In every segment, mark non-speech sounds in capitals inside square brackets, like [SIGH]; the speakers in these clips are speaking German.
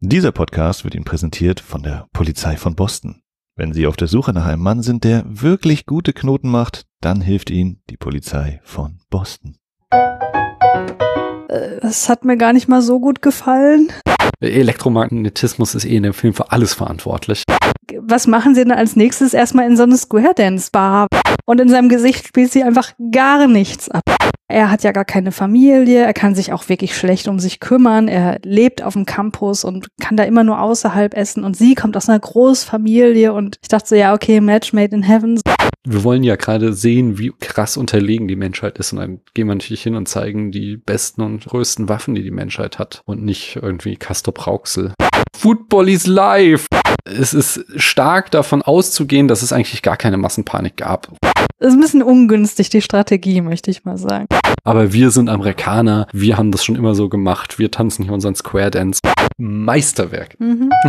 Dieser Podcast wird Ihnen präsentiert von der Polizei von Boston. Wenn Sie auf der Suche nach einem Mann sind, der wirklich gute Knoten macht, dann hilft Ihnen die Polizei von Boston. Es hat mir gar nicht mal so gut gefallen. Elektromagnetismus ist eh in dem Film für alles verantwortlich. Was machen sie denn als nächstes? Erstmal in so eine Square Dance Bar. Und in seinem Gesicht spielt sie einfach gar nichts ab. Er hat ja gar keine Familie, er kann sich auch wirklich schlecht um sich kümmern, er lebt auf dem Campus und kann da immer nur außerhalb essen und sie kommt aus einer Großfamilie und ich dachte so, ja, okay, Match made in heaven. Wir wollen ja gerade sehen, wie krass unterlegen die Menschheit ist und dann gehen wir natürlich hin und zeigen die besten und größten Waffen, die die Menschheit hat und nicht irgendwie Castor Brauxel. Football is life! Es ist stark davon auszugehen, dass es eigentlich gar keine Massenpanik gab. Das ist ein bisschen ungünstig, die Strategie, möchte ich mal sagen. Aber wir sind Amerikaner, wir haben das schon immer so gemacht, wir tanzen hier unseren Square Dance. Meisterwerk. Mhm. [LAUGHS]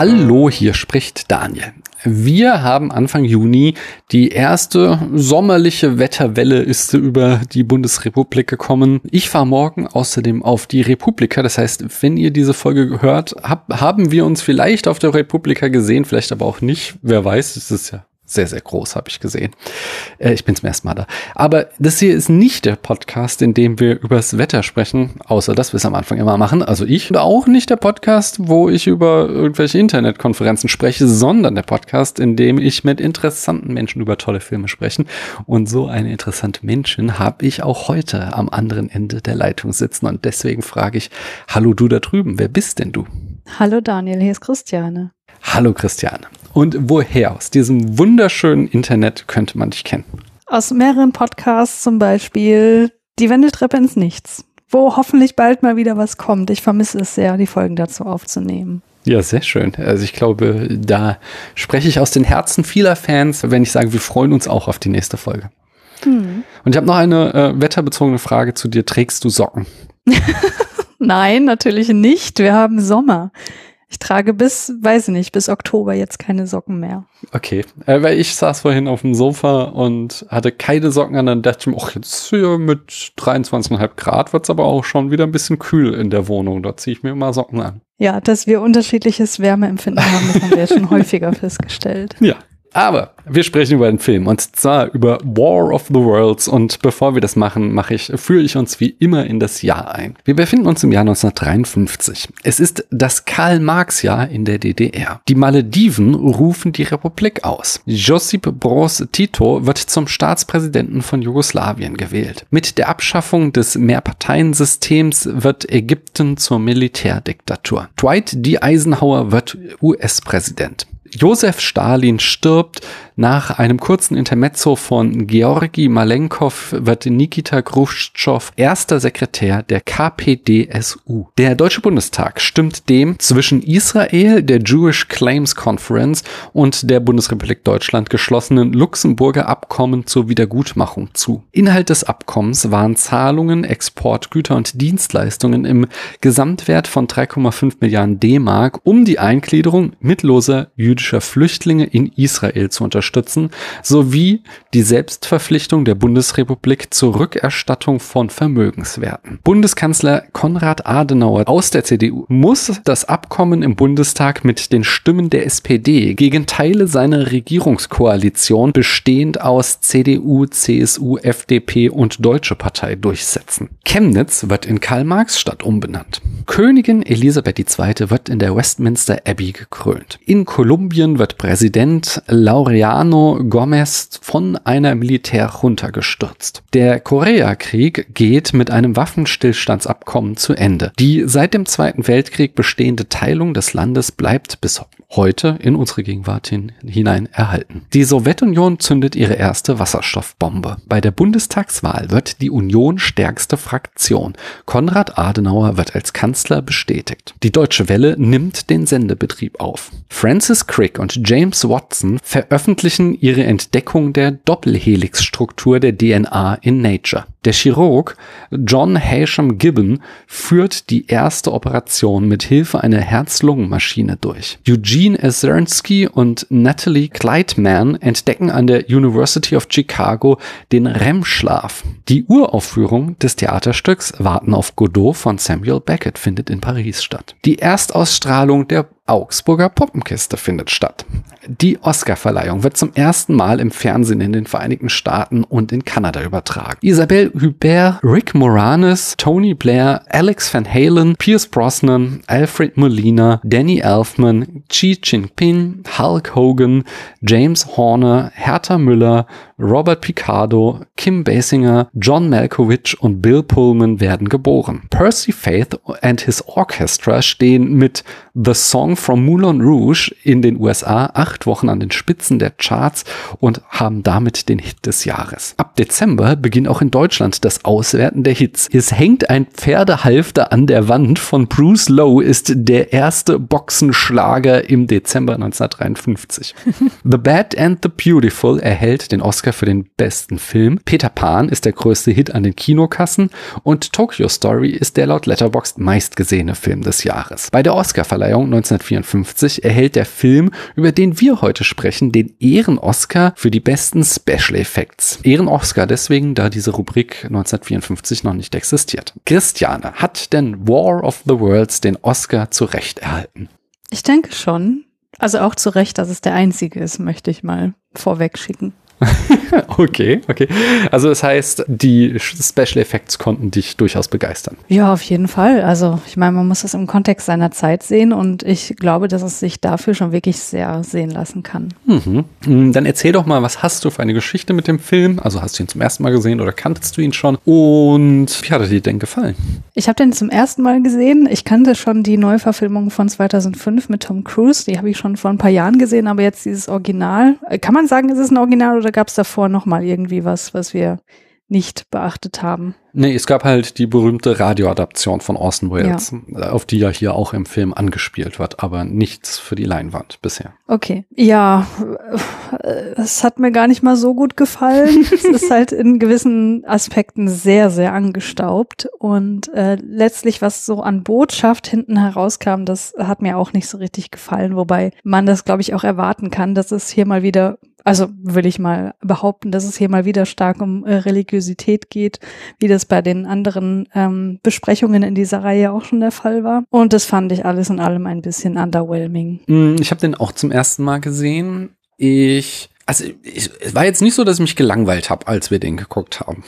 Hallo, hier spricht Daniel. Wir haben Anfang Juni die erste sommerliche Wetterwelle ist über die Bundesrepublik gekommen. Ich fahre morgen außerdem auf die Republika. Das heißt, wenn ihr diese Folge hört, hab, haben wir uns vielleicht auf der Republika gesehen, vielleicht aber auch nicht. Wer weiß, es ist ja sehr, sehr groß, habe ich gesehen. Äh, ich bin zum ersten Mal da. Aber das hier ist nicht der Podcast, in dem wir übers Wetter sprechen, außer dass wir es am Anfang immer machen. Also ich. Und auch nicht der Podcast, wo ich über irgendwelche Internetkonferenzen spreche, sondern der Podcast, in dem ich mit interessanten Menschen über tolle Filme spreche. Und so eine interessante Menschen habe ich auch heute am anderen Ende der Leitung sitzen. Und deswegen frage ich, hallo du da drüben, wer bist denn du? Hallo Daniel, hier ist Christiane. Hallo Christiane. Und woher aus diesem wunderschönen Internet könnte man dich kennen? Aus mehreren Podcasts zum Beispiel Die Wendeltreppe ins Nichts, wo hoffentlich bald mal wieder was kommt. Ich vermisse es sehr, die Folgen dazu aufzunehmen. Ja, sehr schön. Also ich glaube, da spreche ich aus den Herzen vieler Fans, wenn ich sage, wir freuen uns auch auf die nächste Folge. Hm. Und ich habe noch eine äh, wetterbezogene Frage zu dir. Trägst du Socken? [LAUGHS] Nein, natürlich nicht. Wir haben Sommer. Ich trage bis, weiß ich nicht, bis Oktober jetzt keine Socken mehr. Okay, äh, weil ich saß vorhin auf dem Sofa und hatte keine Socken an, dann dachte ich mir, ach, jetzt hier mit 23,5 Grad wird's aber auch schon wieder ein bisschen kühl in der Wohnung. Da ziehe ich mir immer Socken an. Ja, dass wir unterschiedliches Wärmeempfinden haben, das haben wir schon [LAUGHS] häufiger festgestellt. Ja, aber wir sprechen über einen Film und zwar über War of the Worlds und bevor wir das machen, mache ich, führe ich uns wie immer in das Jahr ein. Wir befinden uns im Jahr 1953. Es ist das Karl-Marx-Jahr in der DDR. Die Malediven rufen die Republik aus. Josip Broz Tito wird zum Staatspräsidenten von Jugoslawien gewählt. Mit der Abschaffung des Mehrparteiensystems wird Ägypten zur Militärdiktatur. Dwight D. Eisenhower wird US-Präsident. Josef Stalin stirbt. Nach einem kurzen Intermezzo von Georgi Malenkov wird Nikita Khrushchev erster Sekretär der KPDSU. Der Deutsche Bundestag stimmt dem zwischen Israel, der Jewish Claims Conference und der Bundesrepublik Deutschland geschlossenen Luxemburger Abkommen zur Wiedergutmachung zu. Inhalt des Abkommens waren Zahlungen, Exportgüter und Dienstleistungen im Gesamtwert von 3,5 Milliarden D-Mark, um die Eingliederung mittloser jüdischer Flüchtlinge in Israel zu unterstützen sowie die Selbstverpflichtung der Bundesrepublik zur Rückerstattung von Vermögenswerten. Bundeskanzler Konrad Adenauer aus der CDU muss das Abkommen im Bundestag mit den Stimmen der SPD gegen Teile seiner Regierungskoalition bestehend aus CDU, CSU, FDP und Deutsche Partei durchsetzen. Chemnitz wird in Karl-Marx-Stadt umbenannt. Königin Elisabeth II. wird in der Westminster Abbey gekrönt. In Kolumbien wird Präsident Laureano Gomez von einer Militärjunta gestürzt. Der Koreakrieg geht mit einem Waffenstillstandsabkommen zu Ende. Die seit dem Zweiten Weltkrieg bestehende Teilung des Landes bleibt bis heute in unsere Gegenwart hin, hinein erhalten. Die Sowjetunion zündet ihre erste Wasserstoffbombe. Bei der Bundestagswahl wird die Union stärkste Fraktion. Konrad Adenauer wird als Kanzler bestätigt. Die Deutsche Welle nimmt den Sendebetrieb auf. Francis Crick und James Watson veröffentlichen ihre Entdeckung der Doppelhelixstruktur der DNA in Nature. Der Chirurg John Hasham Gibbon führt die erste Operation mit Hilfe einer Herz-Lungen-Maschine durch. Eugene Azernsky und Natalie Kleitman entdecken an der University of Chicago den REM-Schlaf. Die Uraufführung des Theaterstücks Warten auf Godot von Samuel Beckett findet in Paris statt. Die Erstausstrahlung der Augsburger Puppenkiste findet statt. Die Oscarverleihung wird zum ersten Mal im Fernsehen in den Vereinigten Staaten und in Kanada übertragen. Isabelle Hubert, Rick Moranis, Tony Blair, Alex Van Halen, Pierce Brosnan, Alfred Molina, Danny Elfman, Xi Jinping, Hulk Hogan, James Horner, Hertha Müller, Robert Picardo, Kim Basinger, John Malkovich und Bill Pullman werden geboren. Percy Faith and his Orchestra stehen mit The Song from Moulin Rouge in den USA acht Wochen an den Spitzen der Charts und haben damit den Hit des Jahres. Ab Dezember beginnt auch in Deutschland das Auswerten der Hits. Es hängt ein Pferdehalfter an der Wand von Bruce Lowe ist der erste Boxenschlager im Dezember 1953. [LAUGHS] the Bad and the Beautiful erhält den Oscar für den besten Film. Peter Pan ist der größte Hit an den Kinokassen und Tokyo Story ist der laut Letterboxd meistgesehene Film des Jahres. Bei der Oscarverleihung 1954 erhält der Film, über den wir heute sprechen, den Ehren-Oscar für die besten Special Effects. Ehren-Oscar deswegen, da diese Rubrik 1954 noch nicht existiert. Christiane, hat denn War of the Worlds den Oscar zu Recht erhalten? Ich denke schon. Also auch zu Recht, dass es der einzige ist, möchte ich mal vorweg schicken. [LAUGHS] okay, okay. Also das heißt, die Special Effects konnten dich durchaus begeistern. Ja, auf jeden Fall. Also ich meine, man muss es im Kontext seiner Zeit sehen und ich glaube, dass es sich dafür schon wirklich sehr sehen lassen kann. Mhm. Mm, dann erzähl doch mal, was hast du für eine Geschichte mit dem Film? Also hast du ihn zum ersten Mal gesehen oder kanntest du ihn schon? Und wie hat er dir denn gefallen? Ich habe den zum ersten Mal gesehen. Ich kannte schon die Neuverfilmung von 2005 mit Tom Cruise. Die habe ich schon vor ein paar Jahren gesehen, aber jetzt dieses Original. Kann man sagen, ist es ein Original oder gab es davor noch mal irgendwie was, was wir nicht beachtet haben? Nee, es gab halt die berühmte Radioadaption von Orson Welles, ja. auf die ja hier auch im Film angespielt wird, aber nichts für die Leinwand bisher. Okay. Ja, es hat mir gar nicht mal so gut gefallen. [LAUGHS] es ist halt in gewissen Aspekten sehr, sehr angestaubt und äh, letztlich, was so an Botschaft hinten herauskam, das hat mir auch nicht so richtig gefallen, wobei man das, glaube ich, auch erwarten kann, dass es hier mal wieder also will ich mal behaupten, dass es hier mal wieder stark um äh, Religiosität geht, wie das bei den anderen ähm, Besprechungen in dieser Reihe auch schon der Fall war. Und das fand ich alles in allem ein bisschen underwhelming. Mm, ich habe den auch zum ersten Mal gesehen. Ich also ich, es war jetzt nicht so, dass ich mich gelangweilt habe, als wir den geguckt haben.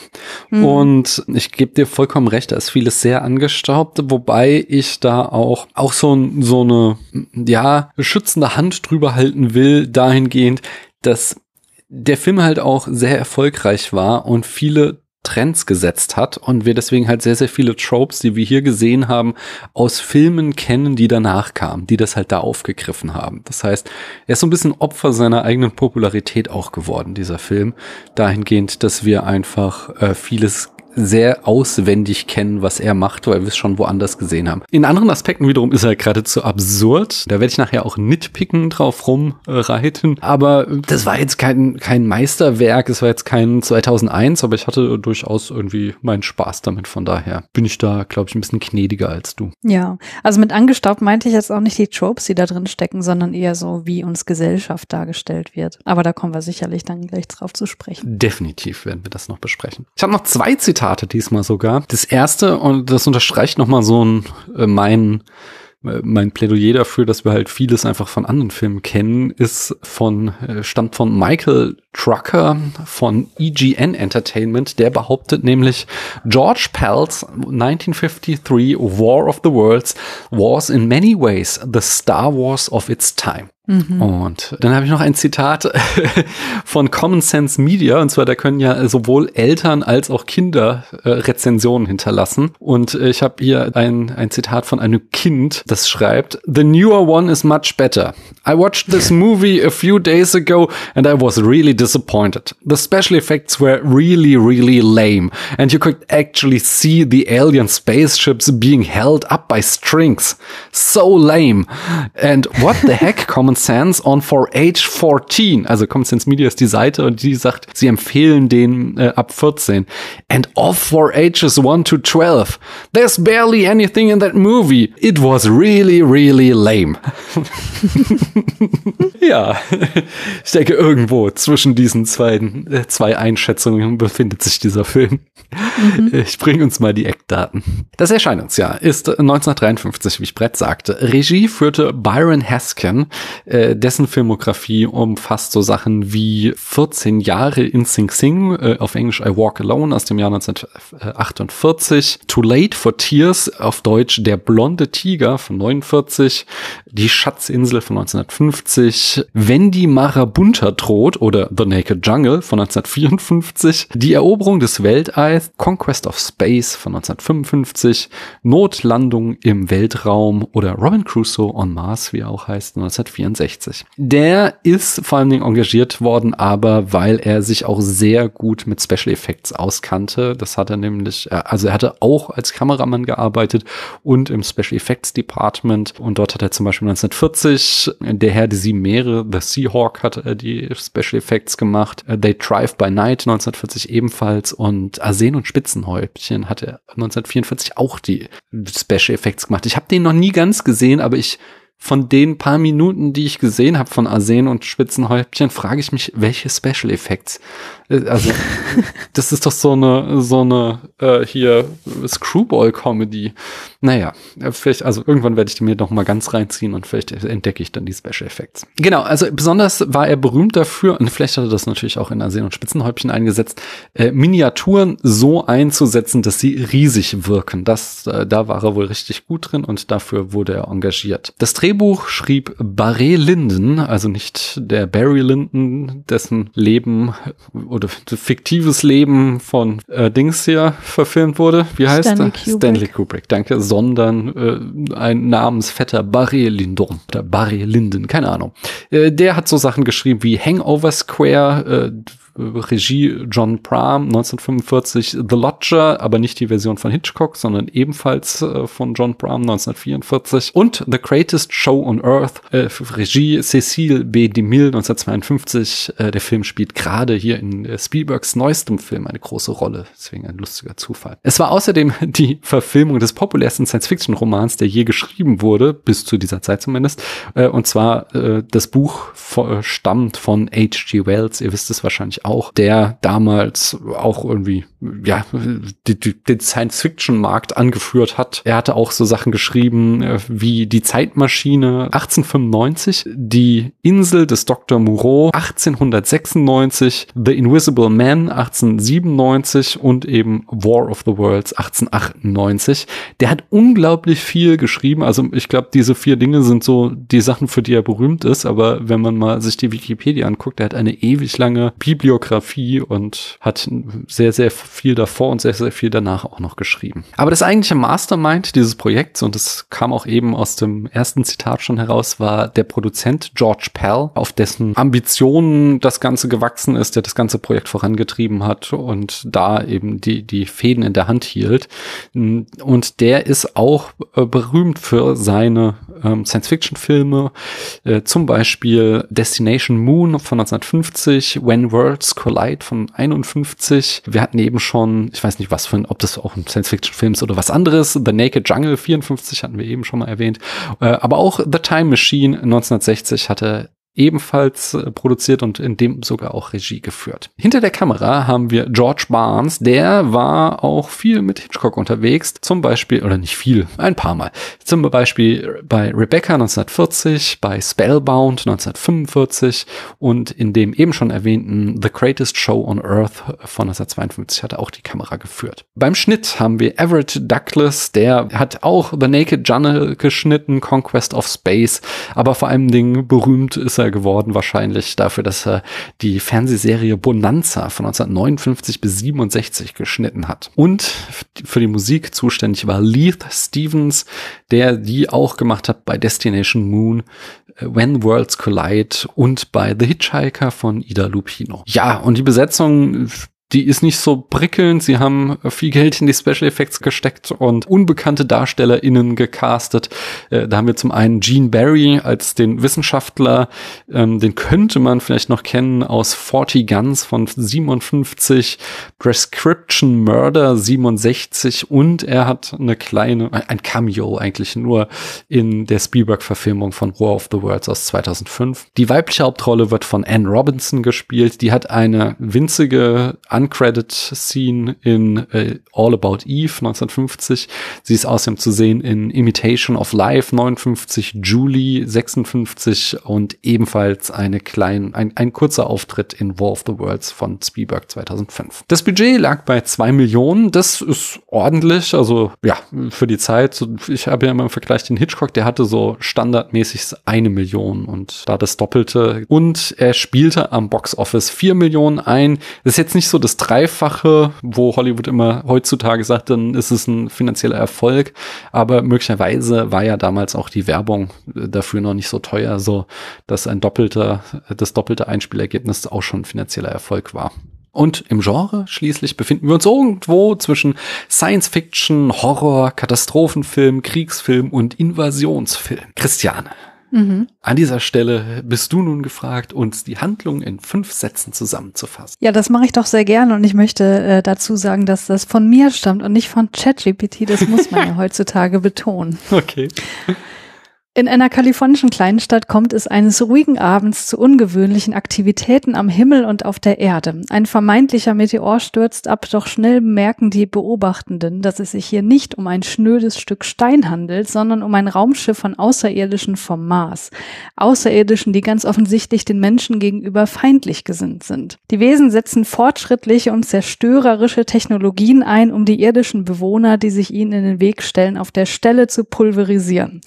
Mhm. Und ich gebe dir vollkommen recht, da ist vieles sehr angestaubt, wobei ich da auch auch so, so eine ja schützende Hand drüber halten will, dahingehend, dass der Film halt auch sehr erfolgreich war und viele Trends gesetzt hat und wir deswegen halt sehr, sehr viele Tropes, die wir hier gesehen haben, aus Filmen kennen, die danach kamen, die das halt da aufgegriffen haben. Das heißt, er ist so ein bisschen Opfer seiner eigenen Popularität auch geworden, dieser Film, dahingehend, dass wir einfach äh, vieles sehr auswendig kennen, was er macht, weil wir es schon woanders gesehen haben. In anderen Aspekten wiederum ist er geradezu absurd. Da werde ich nachher auch nitpicken drauf rumreiten. Aber das war jetzt kein, kein Meisterwerk, es war jetzt kein 2001, aber ich hatte durchaus irgendwie meinen Spaß damit. Von daher bin ich da, glaube ich, ein bisschen gnädiger als du. Ja, also mit angestaubt meinte ich jetzt auch nicht die Tropes, die da drin stecken, sondern eher so, wie uns Gesellschaft dargestellt wird. Aber da kommen wir sicherlich dann gleich drauf zu sprechen. Definitiv werden wir das noch besprechen. Ich habe noch zwei Zitate Zitate diesmal sogar. Das erste, und das unterstreicht nochmal so ein, äh, mein, äh, mein Plädoyer dafür, dass wir halt vieles einfach von anderen Filmen kennen, ist von, äh, stammt von Michael Trucker von EGN Entertainment, der behauptet nämlich, George Pell's 1953 War of the Worlds was in many ways the Star Wars of its time. Mhm. Und dann habe ich noch ein Zitat [LAUGHS] von Common Sense Media, und zwar da können ja sowohl Eltern als auch Kinder äh, Rezensionen hinterlassen. Und äh, ich habe hier ein, ein Zitat von einem Kind, das schreibt, The newer one is much better. I watched this [LAUGHS] movie a few days ago and I was really disappointed. The special effects were really, really lame. And you could actually see the alien spaceships being held up by strings. So lame. And what the heck, [LAUGHS] Common Sense on for age 14. Also Common Sense Media ist die Seite und die sagt, sie empfehlen den äh, ab 14. And off for ages 1 to 12. There's barely anything in that movie. It was really, really lame. [LAUGHS] ja, ich denke, irgendwo zwischen diesen zwei, äh, zwei Einschätzungen befindet sich dieser Film. Mhm. Ich bringe uns mal die Eckdaten. Das Erscheinungsjahr ist 1953, wie ich Brett sagte. Regie führte Byron Haskin. Äh, dessen Filmografie umfasst so Sachen wie 14 Jahre in Sing Sing, äh, auf Englisch I Walk Alone aus dem Jahr 1948, Too Late for Tears, auf Deutsch Der blonde Tiger von 49, Die Schatzinsel von 1950, Wenn die Marabunta droht oder The Naked Jungle von 1954, Die Eroberung des Weltalls, Conquest of Space von 1955, Notlandung im Weltraum oder Robin Crusoe on Mars, wie er auch heißt, 1964. Der ist vor allen Dingen engagiert worden, aber weil er sich auch sehr gut mit Special Effects auskannte. Das hat er nämlich, äh, also er hatte auch als Kameramann gearbeitet und im Special Effects Department und dort hat er zum Beispiel 1940 Der Herr der sieben Meere, The Seahawk hat er die Special Effects gemacht, äh, They Drive by Night 1940 ebenfalls und Arsen und Spitzenhäubchen hat er 1944 auch die Special Effects gemacht. Ich habe den noch nie ganz gesehen, aber ich von den paar Minuten, die ich gesehen habe von Arsen und Spitzenhäubchen, frage ich mich, welche Special Effects äh, also, [LAUGHS] das ist doch so eine, so eine äh, hier Screwball-Comedy. Naja, vielleicht, also irgendwann werde ich die mir noch mal ganz reinziehen und vielleicht entdecke ich dann die Special Effects. Genau, also besonders war er berühmt dafür, und vielleicht hat er das natürlich auch in Arsen und Spitzenhäubchen eingesetzt, äh, Miniaturen so einzusetzen, dass sie riesig wirken. Das, äh, da war er wohl richtig gut drin und dafür wurde er engagiert. Das Drehbuch schrieb Barry Linden, also nicht der Barry Linden, dessen Leben oder fiktives Leben von äh, Dings hier verfilmt wurde. Wie heißt Stanley er? Kubrick. Stanley Kubrick, danke. Sondern äh, ein namensvetter Barry Lyndon oder Barry Linden, keine Ahnung. Äh, der hat so Sachen geschrieben wie Hangover Square, äh, Regie John Pram 1945 The Lodger, aber nicht die Version von Hitchcock, sondern ebenfalls äh, von John Pram 1944 und The Greatest Show on Earth, äh, Regie Cecile B. DeMille 1952. Äh, der Film spielt gerade hier in äh, Spielbergs neuestem Film eine große Rolle, deswegen ein lustiger Zufall. Es war außerdem [LAUGHS] die Verfilmung des populärsten Science-Fiction-Romans, der je geschrieben wurde, bis zu dieser Zeit zumindest, äh, und zwar äh, das Buch stammt von H.G. Wells, ihr wisst es wahrscheinlich auch, der damals auch irgendwie, ja, die, die, den Science-Fiction-Markt angeführt hat. Er hatte auch so Sachen geschrieben äh, wie die Zeitmaschine 1895, die Insel des Dr. Moreau 1896, The Invisible Man 1897 und eben War of the Worlds 1898. Der hat unglaublich viel geschrieben. Also ich glaube, diese vier Dinge sind so die Sachen, für die er berühmt ist. Aber wenn man mal sich die Wikipedia anguckt, er hat eine ewig lange Bibliothek Biografie und hat sehr, sehr viel davor und sehr, sehr viel danach auch noch geschrieben. Aber das eigentliche Mastermind dieses Projekts, und das kam auch eben aus dem ersten Zitat schon heraus, war der Produzent George Pell, auf dessen Ambitionen das Ganze gewachsen ist, der das ganze Projekt vorangetrieben hat und da eben die, die Fäden in der Hand hielt. Und der ist auch äh, berühmt für seine ähm, Science-Fiction-Filme, äh, zum Beispiel Destination Moon von 1950, When Worlds Worlds Collide von 51. Wir hatten eben schon, ich weiß nicht was für ein, ob das auch ein Science-Fiction-Film ist oder was anderes. The Naked Jungle 54 hatten wir eben schon mal erwähnt. Äh, aber auch The Time Machine 1960 hatte ebenfalls äh, produziert und in dem sogar auch Regie geführt. Hinter der Kamera haben wir George Barnes, der war auch viel mit Hitchcock unterwegs, zum Beispiel, oder nicht viel, ein paar Mal. Zum Beispiel bei Rebecca 1940, bei Spellbound 1945 und in dem eben schon erwähnten The Greatest Show on Earth von 1952 hat er auch die Kamera geführt. Beim Schnitt haben wir Everett Douglas, der hat auch The Naked Journal geschnitten, Conquest of Space, aber vor allem Dingen berühmt ist er geworden wahrscheinlich dafür, dass er die Fernsehserie Bonanza von 1959 bis 67 geschnitten hat. Und für die Musik zuständig war Leith Stevens, der die auch gemacht hat bei Destination Moon, äh, When Worlds Collide und bei The Hitchhiker von Ida Lupino. Ja, und die Besetzung die ist nicht so prickelnd. Sie haben viel Geld in die Special Effects gesteckt und unbekannte DarstellerInnen gecastet. Äh, da haben wir zum einen Gene Barry als den Wissenschaftler. Ähm, den könnte man vielleicht noch kennen aus 40 Guns von 57, Prescription Murder 67 und er hat eine kleine, ein Cameo eigentlich nur in der Spielberg-Verfilmung von War of the Worlds aus 2005. Die weibliche Hauptrolle wird von Anne Robinson gespielt. Die hat eine winzige Uncredit-Scene in äh, All About Eve 1950. Sie ist außerdem zu sehen in Imitation of Life 59, Julie 56 und ebenfalls eine kleine, ein, ein kurzer Auftritt in War of the Worlds von Spielberg 2005. Das Budget lag bei zwei Millionen. Das ist ordentlich. Also ja, für die Zeit. Ich habe ja immer im Vergleich den Hitchcock, der hatte so standardmäßig eine Million und da das Doppelte. Und er spielte am Box Office vier Millionen ein. Das ist jetzt nicht so das das Dreifache, wo Hollywood immer heutzutage sagt, dann ist es ein finanzieller Erfolg. Aber möglicherweise war ja damals auch die Werbung dafür noch nicht so teuer, so dass ein doppelter, das doppelte Einspielergebnis auch schon finanzieller Erfolg war. Und im Genre schließlich befinden wir uns irgendwo zwischen Science Fiction, Horror, Katastrophenfilm, Kriegsfilm und Invasionsfilm. Christiane, Mhm. An dieser Stelle bist du nun gefragt, uns die Handlung in fünf Sätzen zusammenzufassen. Ja, das mache ich doch sehr gerne und ich möchte äh, dazu sagen, dass das von mir stammt und nicht von ChatGPT. Das muss man [LAUGHS] ja heutzutage betonen. Okay. In einer kalifornischen Kleinstadt kommt es eines ruhigen Abends zu ungewöhnlichen Aktivitäten am Himmel und auf der Erde. Ein vermeintlicher Meteor stürzt ab, doch schnell merken die Beobachtenden, dass es sich hier nicht um ein schnödes Stück Stein handelt, sondern um ein Raumschiff von Außerirdischen vom Mars. Außerirdischen, die ganz offensichtlich den Menschen gegenüber feindlich gesinnt sind. Die Wesen setzen fortschrittliche und zerstörerische Technologien ein, um die irdischen Bewohner, die sich ihnen in den Weg stellen, auf der Stelle zu pulverisieren.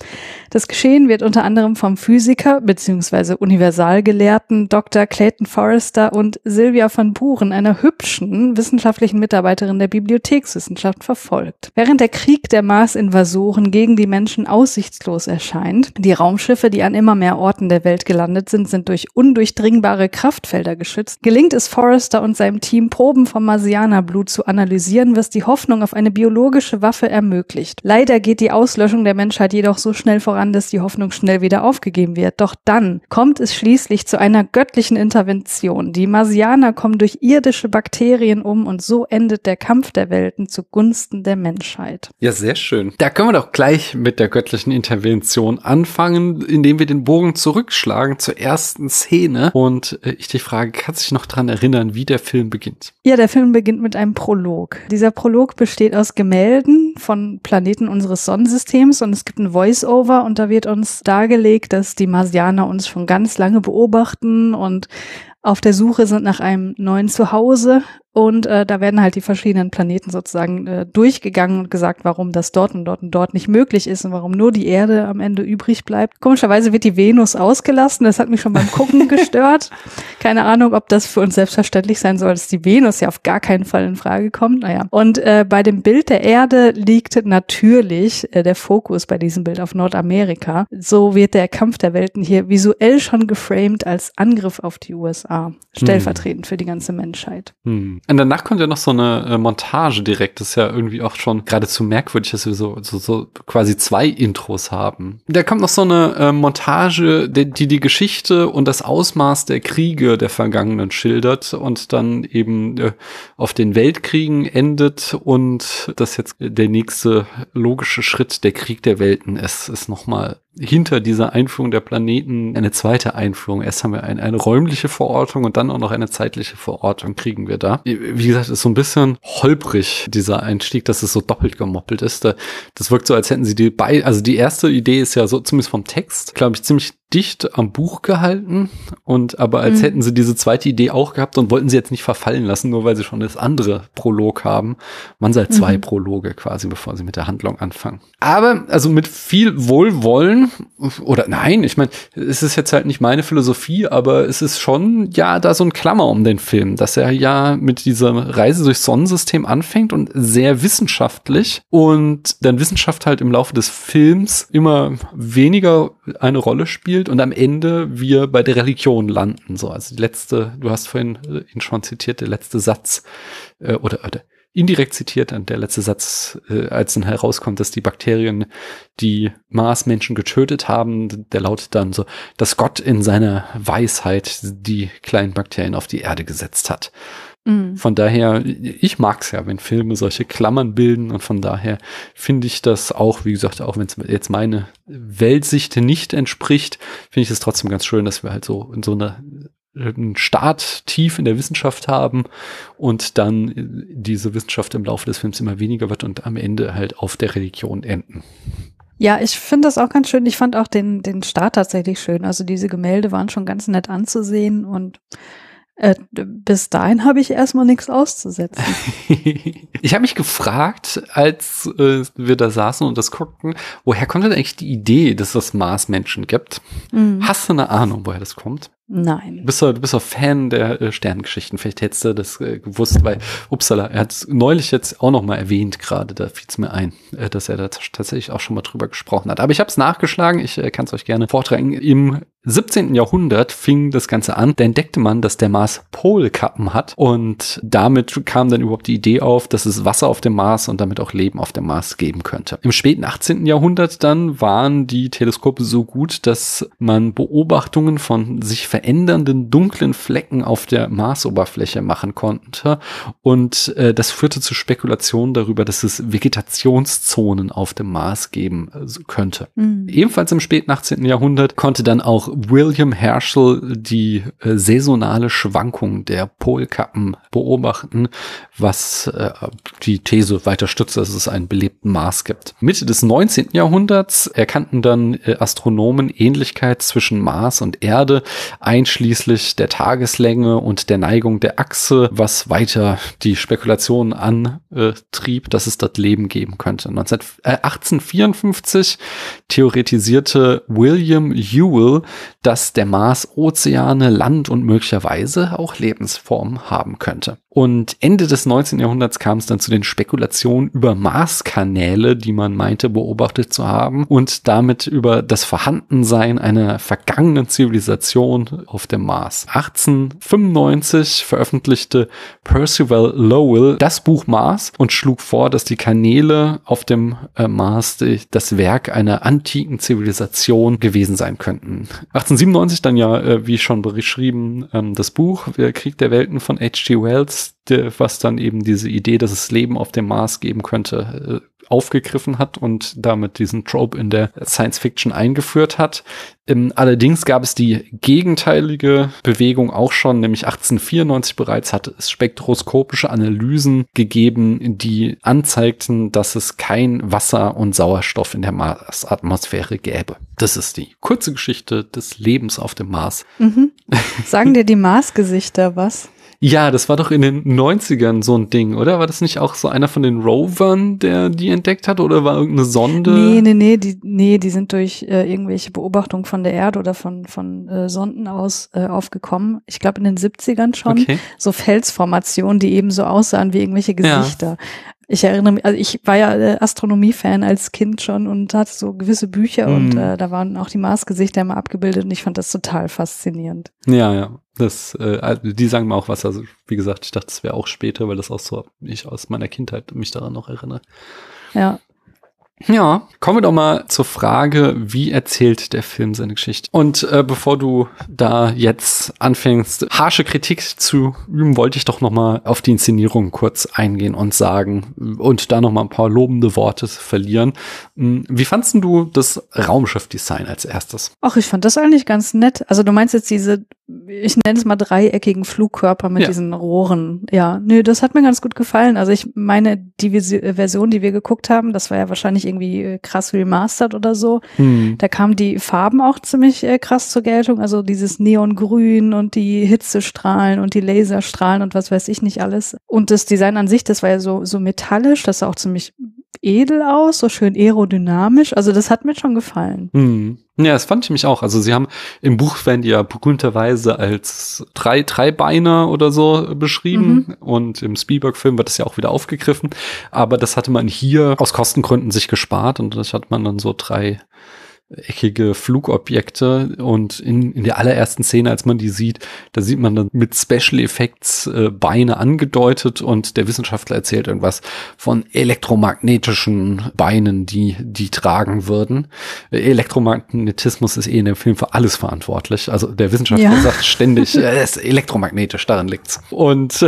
Das Geschehen wird unter anderem vom Physiker bzw. Universalgelehrten Dr. Clayton Forrester und Sylvia von Buren, einer hübschen wissenschaftlichen Mitarbeiterin der Bibliothekswissenschaft, verfolgt. Während der Krieg der Mars-Invasoren gegen die Menschen aussichtslos erscheint, die Raumschiffe, die an immer mehr Orten der Welt gelandet sind, sind durch undurchdringbare Kraftfelder geschützt, gelingt es Forrester und seinem Team, Proben vom Marsianerblut zu analysieren, was die Hoffnung auf eine biologische Waffe ermöglicht. Leider geht die Auslöschung der Menschheit jedoch so schnell voran, dass die Hoffnung schnell wieder aufgegeben wird. Doch dann kommt es schließlich zu einer göttlichen Intervention. Die Marsianer kommen durch irdische Bakterien um und so endet der Kampf der Welten zugunsten der Menschheit. Ja, sehr schön. Da können wir doch gleich mit der göttlichen Intervention anfangen, indem wir den Bogen zurückschlagen zur ersten Szene. Und äh, ich dich frage, kannst du dich noch dran erinnern, wie der Film beginnt? Ja, der Film beginnt mit einem Prolog. Dieser Prolog besteht aus Gemälden von Planeten unseres Sonnensystems und es gibt ein Voice-Over und da wird uns dargelegt, dass die Marsianer uns schon ganz lange beobachten und auf der Suche sind nach einem neuen Zuhause und äh, da werden halt die verschiedenen Planeten sozusagen äh, durchgegangen und gesagt, warum das dort und dort und dort nicht möglich ist und warum nur die Erde am Ende übrig bleibt. Komischerweise wird die Venus ausgelassen. Das hat mich schon beim Gucken [LAUGHS] gestört. Keine Ahnung, ob das für uns selbstverständlich sein soll, dass die Venus ja auf gar keinen Fall in Frage kommt. Naja. Und äh, bei dem Bild der Erde liegt natürlich äh, der Fokus bei diesem Bild auf Nordamerika. So wird der Kampf der Welten hier visuell schon geframed als Angriff auf die USA. Stellvertretend hm. für die ganze Menschheit. Hm. Und danach kommt ja noch so eine äh, Montage direkt. Das ist ja irgendwie auch schon geradezu merkwürdig, dass wir so, so, so quasi zwei Intros haben. Da kommt noch so eine äh, Montage, die, die Geschichte und das Ausmaß der Kriege der Vergangenen schildert und dann eben äh, auf den Weltkriegen endet und das jetzt der nächste logische Schritt, der Krieg der Welten ist, ist nochmal hinter dieser Einführung der Planeten eine zweite Einführung. Erst haben wir eine, eine räumliche Verortung und dann auch noch eine zeitliche Verortung kriegen wir da. Wie gesagt, ist so ein bisschen holprig, dieser Einstieg, dass es so doppelt gemoppelt ist. Das wirkt so, als hätten sie die bei, also die erste Idee ist ja so, zumindest vom Text, glaube ich, ziemlich dicht am Buch gehalten und aber als mhm. hätten sie diese zweite Idee auch gehabt und wollten sie jetzt nicht verfallen lassen, nur weil sie schon das andere Prolog haben. Man sei zwei mhm. Prologe quasi, bevor sie mit der Handlung anfangen. Aber also mit viel Wohlwollen oder nein, ich meine, es ist jetzt halt nicht meine Philosophie, aber es ist schon ja da so ein Klammer um den Film, dass er ja mit dieser Reise durchs Sonnensystem anfängt und sehr wissenschaftlich und dann Wissenschaft halt im Laufe des Films immer weniger eine Rolle spielt spielt und am Ende wir bei der Religion landen. So, also die letzte, du hast vorhin äh, ihn schon zitiert, der letzte Satz äh, oder, oder indirekt zitiert, der letzte Satz, äh, als dann herauskommt, dass die Bakterien die Marsmenschen getötet haben, der lautet dann so, dass Gott in seiner Weisheit die kleinen Bakterien auf die Erde gesetzt hat. Mhm. Von daher, ich mag's ja, wenn Filme solche Klammern bilden und von daher finde ich das auch, wie gesagt, auch wenn es jetzt meine Weltsicht nicht entspricht, finde ich es trotzdem ganz schön, dass wir halt so in so einer einen Start tief in der Wissenschaft haben und dann diese Wissenschaft im Laufe des Films immer weniger wird und am Ende halt auf der Religion enden. Ja, ich finde das auch ganz schön. Ich fand auch den, den Start tatsächlich schön. Also diese Gemälde waren schon ganz nett anzusehen und äh, bis dahin habe ich erstmal nichts auszusetzen. [LAUGHS] ich habe mich gefragt, als äh, wir da saßen und das guckten, woher kommt denn eigentlich die Idee, dass es Marsmenschen gibt? Mhm. Hast du eine Ahnung, woher das kommt? Nein. Du bist du, du bist doch Fan der äh, Sternengeschichten. Vielleicht hättest du das äh, gewusst, weil Uppsala, er hat es neulich jetzt auch noch mal erwähnt gerade, da fiel es mir ein, äh, dass er da tatsächlich auch schon mal drüber gesprochen hat. Aber ich habe es nachgeschlagen, ich äh, kann es euch gerne vortragen. Im 17. Jahrhundert fing das Ganze an. Da entdeckte man, dass der Mars Polkappen hat und damit kam dann überhaupt die Idee auf, dass es Wasser auf dem Mars und damit auch Leben auf dem Mars geben könnte. Im späten 18. Jahrhundert dann waren die Teleskope so gut, dass man Beobachtungen von sich verändernden dunklen Flecken auf der Marsoberfläche machen konnte. Und äh, das führte zu Spekulationen darüber, dass es Vegetationszonen auf dem Mars geben äh, könnte. Mhm. Ebenfalls im späten 18. Jahrhundert konnte dann auch William Herschel die äh, saisonale Schwankung der Polkappen beobachten, was äh, die These weiter stützt, dass es einen belebten Mars gibt. Mitte des 19. Jahrhunderts erkannten dann äh, Astronomen Ähnlichkeit zwischen Mars und Erde, einschließlich der Tageslänge und der Neigung der Achse, was weiter die Spekulation antrieb, dass es dort Leben geben könnte. 19, äh, 1854 theoretisierte William Ewell, dass der Mars Ozeane, Land und möglicherweise auch Lebensformen haben könnte. Und Ende des 19. Jahrhunderts kam es dann zu den Spekulationen über Marskanäle, die man meinte beobachtet zu haben und damit über das Vorhandensein einer vergangenen Zivilisation auf dem Mars. 1895 veröffentlichte Percival Lowell das Buch Mars und schlug vor, dass die Kanäle auf dem äh, Mars das Werk einer antiken Zivilisation gewesen sein könnten. 1897 dann ja, äh, wie schon beschrieben, ähm, das Buch Krieg der Welten von H.G. Wells was dann eben diese Idee, dass es Leben auf dem Mars geben könnte, äh, aufgegriffen hat und damit diesen Trope in der Science Fiction eingeführt hat. Ähm, allerdings gab es die gegenteilige Bewegung auch schon, nämlich 1894 bereits hat es spektroskopische Analysen gegeben, die anzeigten, dass es kein Wasser und Sauerstoff in der Marsatmosphäre gäbe. Das ist die kurze Geschichte des Lebens auf dem Mars. Mhm. [LAUGHS] Sagen dir die Marsgesichter was? Ja, das war doch in den 90ern so ein Ding, oder? War das nicht auch so einer von den Rovern, der die entdeckt hat, oder war irgendeine Sonde? Nee, nee, nee, die, nee, die sind durch äh, irgendwelche Beobachtungen von der Erde oder von, von äh, Sonden aus äh, aufgekommen. Ich glaube in den 70ern schon. Okay. So Felsformationen, die eben so aussahen wie irgendwelche Gesichter. Ja. Ich erinnere mich, also ich war ja äh, Astronomie-Fan als Kind schon und hatte so gewisse Bücher mm. und mhm. äh, da waren auch die Marsgesichter immer abgebildet und ich fand das total faszinierend. Ja, ja. Das, äh, die sagen mir auch was. Also, wie gesagt, ich dachte, das wäre auch später, weil das auch so ich aus meiner Kindheit mich daran noch erinnere. Ja. Ja, kommen wir doch mal zur Frage, wie erzählt der Film seine Geschichte? Und äh, bevor du da jetzt anfängst, harsche Kritik zu üben, wollte ich doch noch mal auf die Inszenierung kurz eingehen und sagen und da noch mal ein paar lobende Worte verlieren. Hm, wie fandst du das Raumschiffdesign als erstes? Ach, ich fand das eigentlich ganz nett. Also du meinst jetzt diese, ich nenne es mal dreieckigen Flugkörper mit Ja. diesen Rohren. Ja, nö, das hat mir ganz gut gefallen. Also ich meine, die Version, die wir geguckt haben, das war ja wahrscheinlich irgendwie äh, krass remastered oder so. Hm. Da kamen die Farben auch ziemlich äh, krass zur Geltung. Also dieses Neongrün und die Hitzestrahlen und die Laserstrahlen und was weiß ich nicht alles. Und das Design an sich, das war ja so, so metallisch, das sah auch ziemlich edel aus, so schön aerodynamisch. Also das hat mir schon gefallen. Hm. Ja, das fand ich mich auch. Also sie haben im Buch werden die ja berühmterweise als drei Dreibeiner oder so beschrieben und im Spielberg-Film wird das ja auch wieder aufgegriffen. Aber das hatte man hier aus Kostengründen sich gespart und das hat man dann so drei eckige Flugobjekte und in, in der allerersten Szene, als man die sieht, da sieht man dann mit Special Effects äh, Beine angedeutet und der Wissenschaftler erzählt irgendwas von elektromagnetischen Beinen, die die tragen würden. Äh, Elektromagnetismus ist eh in dem Film für alles verantwortlich. Also der Wissenschaftler Ja. sagt ständig, [LAUGHS] äh, es ist elektromagnetisch, daran liegt's. Und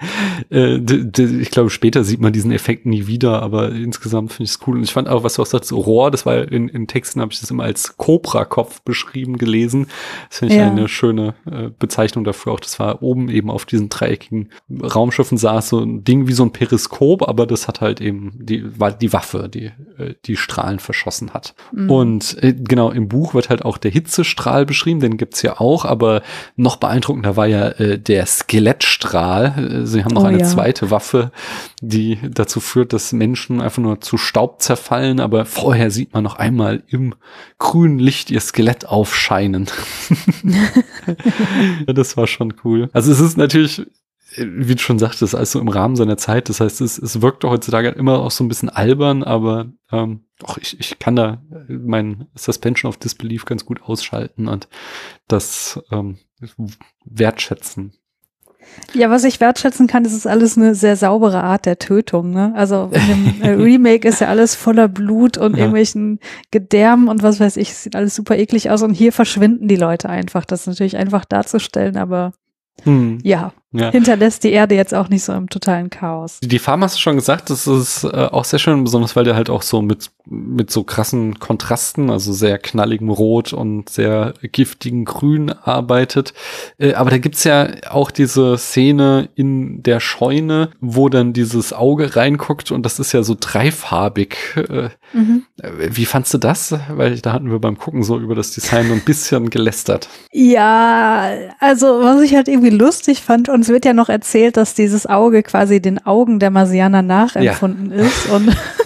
[LAUGHS] äh, ich glaube, später sieht man diesen Effekt nie wieder, aber insgesamt finde ich es cool. Und ich fand auch, was du auch sagst, Rohr, das war in, in Texten, habe ich das immer als Cobra-Kopf beschrieben gelesen. Das finde ich Ja. eine schöne äh, Bezeichnung dafür. Auch das war oben eben auf diesen dreieckigen Raumschiffen saß so ein Ding wie so ein Periskop, aber das hat halt eben die, war die Waffe, die äh, die Strahlen verschossen hat. Mhm. Und äh, genau, im Buch wird halt auch der Hitzestrahl beschrieben, den gibt's ja auch, aber noch beeindruckender war ja äh, der Skelettstrahl. Äh, Sie haben noch Oh eine ja. zweite Waffe, die dazu führt, dass Menschen einfach nur zu Staub zerfallen, aber vorher sieht man noch einmal im grünen Licht ihr Skelett aufscheinen. [LAUGHS] Das war schon cool. Also es ist natürlich, wie du schon sagtest, also im Rahmen seiner Zeit. Das heißt, es, es wirkte heutzutage immer auch so ein bisschen albern, aber ähm, auch ich, ich kann da mein Suspension of Disbelief ganz gut ausschalten und das ähm, wertschätzen. Ja, was ich wertschätzen kann, ist es alles eine sehr saubere Art der Tötung. Ne? Also in dem [LAUGHS] äh, Remake ist ja alles voller Blut und Ja. irgendwelchen Gedärmen und was weiß ich. Es sieht alles super eklig aus und hier verschwinden die Leute einfach. Das ist natürlich einfach darzustellen, aber Hm. ja, Ja. hinterlässt die Erde jetzt auch nicht so im totalen Chaos. Die Farben hast du schon gesagt, das ist äh, auch sehr schön, besonders weil der halt auch so mit, mit so krassen Kontrasten, also sehr knalligem Rot und sehr giftigen Grün arbeitet. Äh, aber da gibt's ja auch diese Szene in der Scheune, wo dann dieses Auge reinguckt und das ist ja so dreifarbig. Äh, Mhm. wie fandst du das? Weil da hatten wir beim Gucken so über das Design ein bisschen gelästert. Ja, also was ich halt irgendwie lustig fand, uns wird ja noch erzählt, dass dieses Auge quasi den Augen der Marsianer nachempfunden ist. Und [LAUGHS]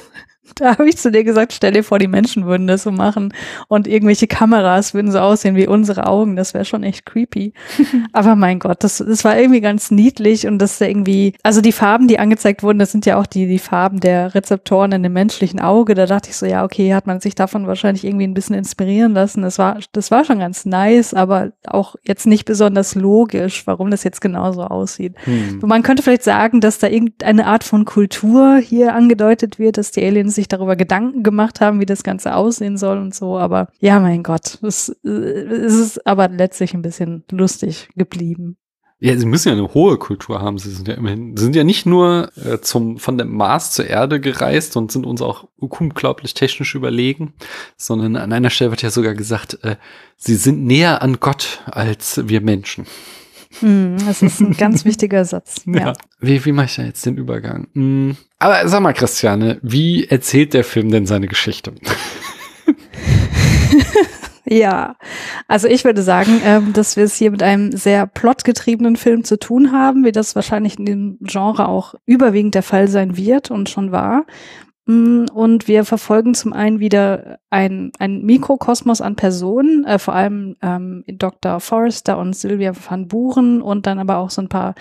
[LAUGHS] da habe ich zu dir gesagt, stell dir vor, die Menschen würden das so machen und irgendwelche Kameras würden so aussehen wie unsere Augen. Das wäre schon echt creepy. [LAUGHS] Aber mein Gott, das, das war irgendwie ganz niedlich und das irgendwie, also die Farben, die angezeigt wurden, das sind ja auch die, die Farben der Rezeptoren in dem menschlichen Auge. Da dachte ich so, ja, okay, hat man sich davon wahrscheinlich irgendwie ein bisschen inspirieren lassen. Das war, das war schon ganz nice, aber auch jetzt nicht besonders logisch, warum das jetzt genauso aussieht. Hm. Man könnte vielleicht sagen, dass da irgendeine Art von Kultur hier angedeutet wird, dass die Aliens sich darüber Gedanken gemacht haben, wie das Ganze aussehen soll und so. Aber ja, mein Gott, es, äh, es ist aber letztlich ein bisschen lustig geblieben. Ja, sie müssen ja eine hohe Kultur haben. Sie sind ja immerhin, sie sind ja nicht nur äh, zum, von dem Mars zur Erde gereist und sind uns auch unglaublich technisch überlegen, sondern an einer Stelle wird ja sogar gesagt, äh, sie sind näher an Gott als wir Menschen. Hm, das ist ein ganz [LAUGHS] wichtiger Satz. Ja. Wie, wie mache ich da jetzt den Übergang? Hm. Aber sag mal, Christiane, wie erzählt der Film denn seine Geschichte? [LAUGHS] Ja, also ich würde sagen, ähm, dass wir es hier mit einem sehr plotgetriebenen Film zu tun haben, wie das wahrscheinlich in dem Genre auch überwiegend der Fall sein wird und schon war. Mm, Und wir verfolgen zum einen wieder ein, ein Mikrokosmos an Personen, äh, vor allem ähm, Dr. Forrester und Sylvia van Buren und dann aber auch so ein paar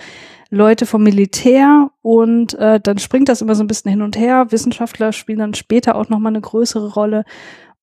Leute vom Militär und äh, dann springt das immer so ein bisschen hin und her. Wissenschaftler spielen dann später auch nochmal eine größere Rolle.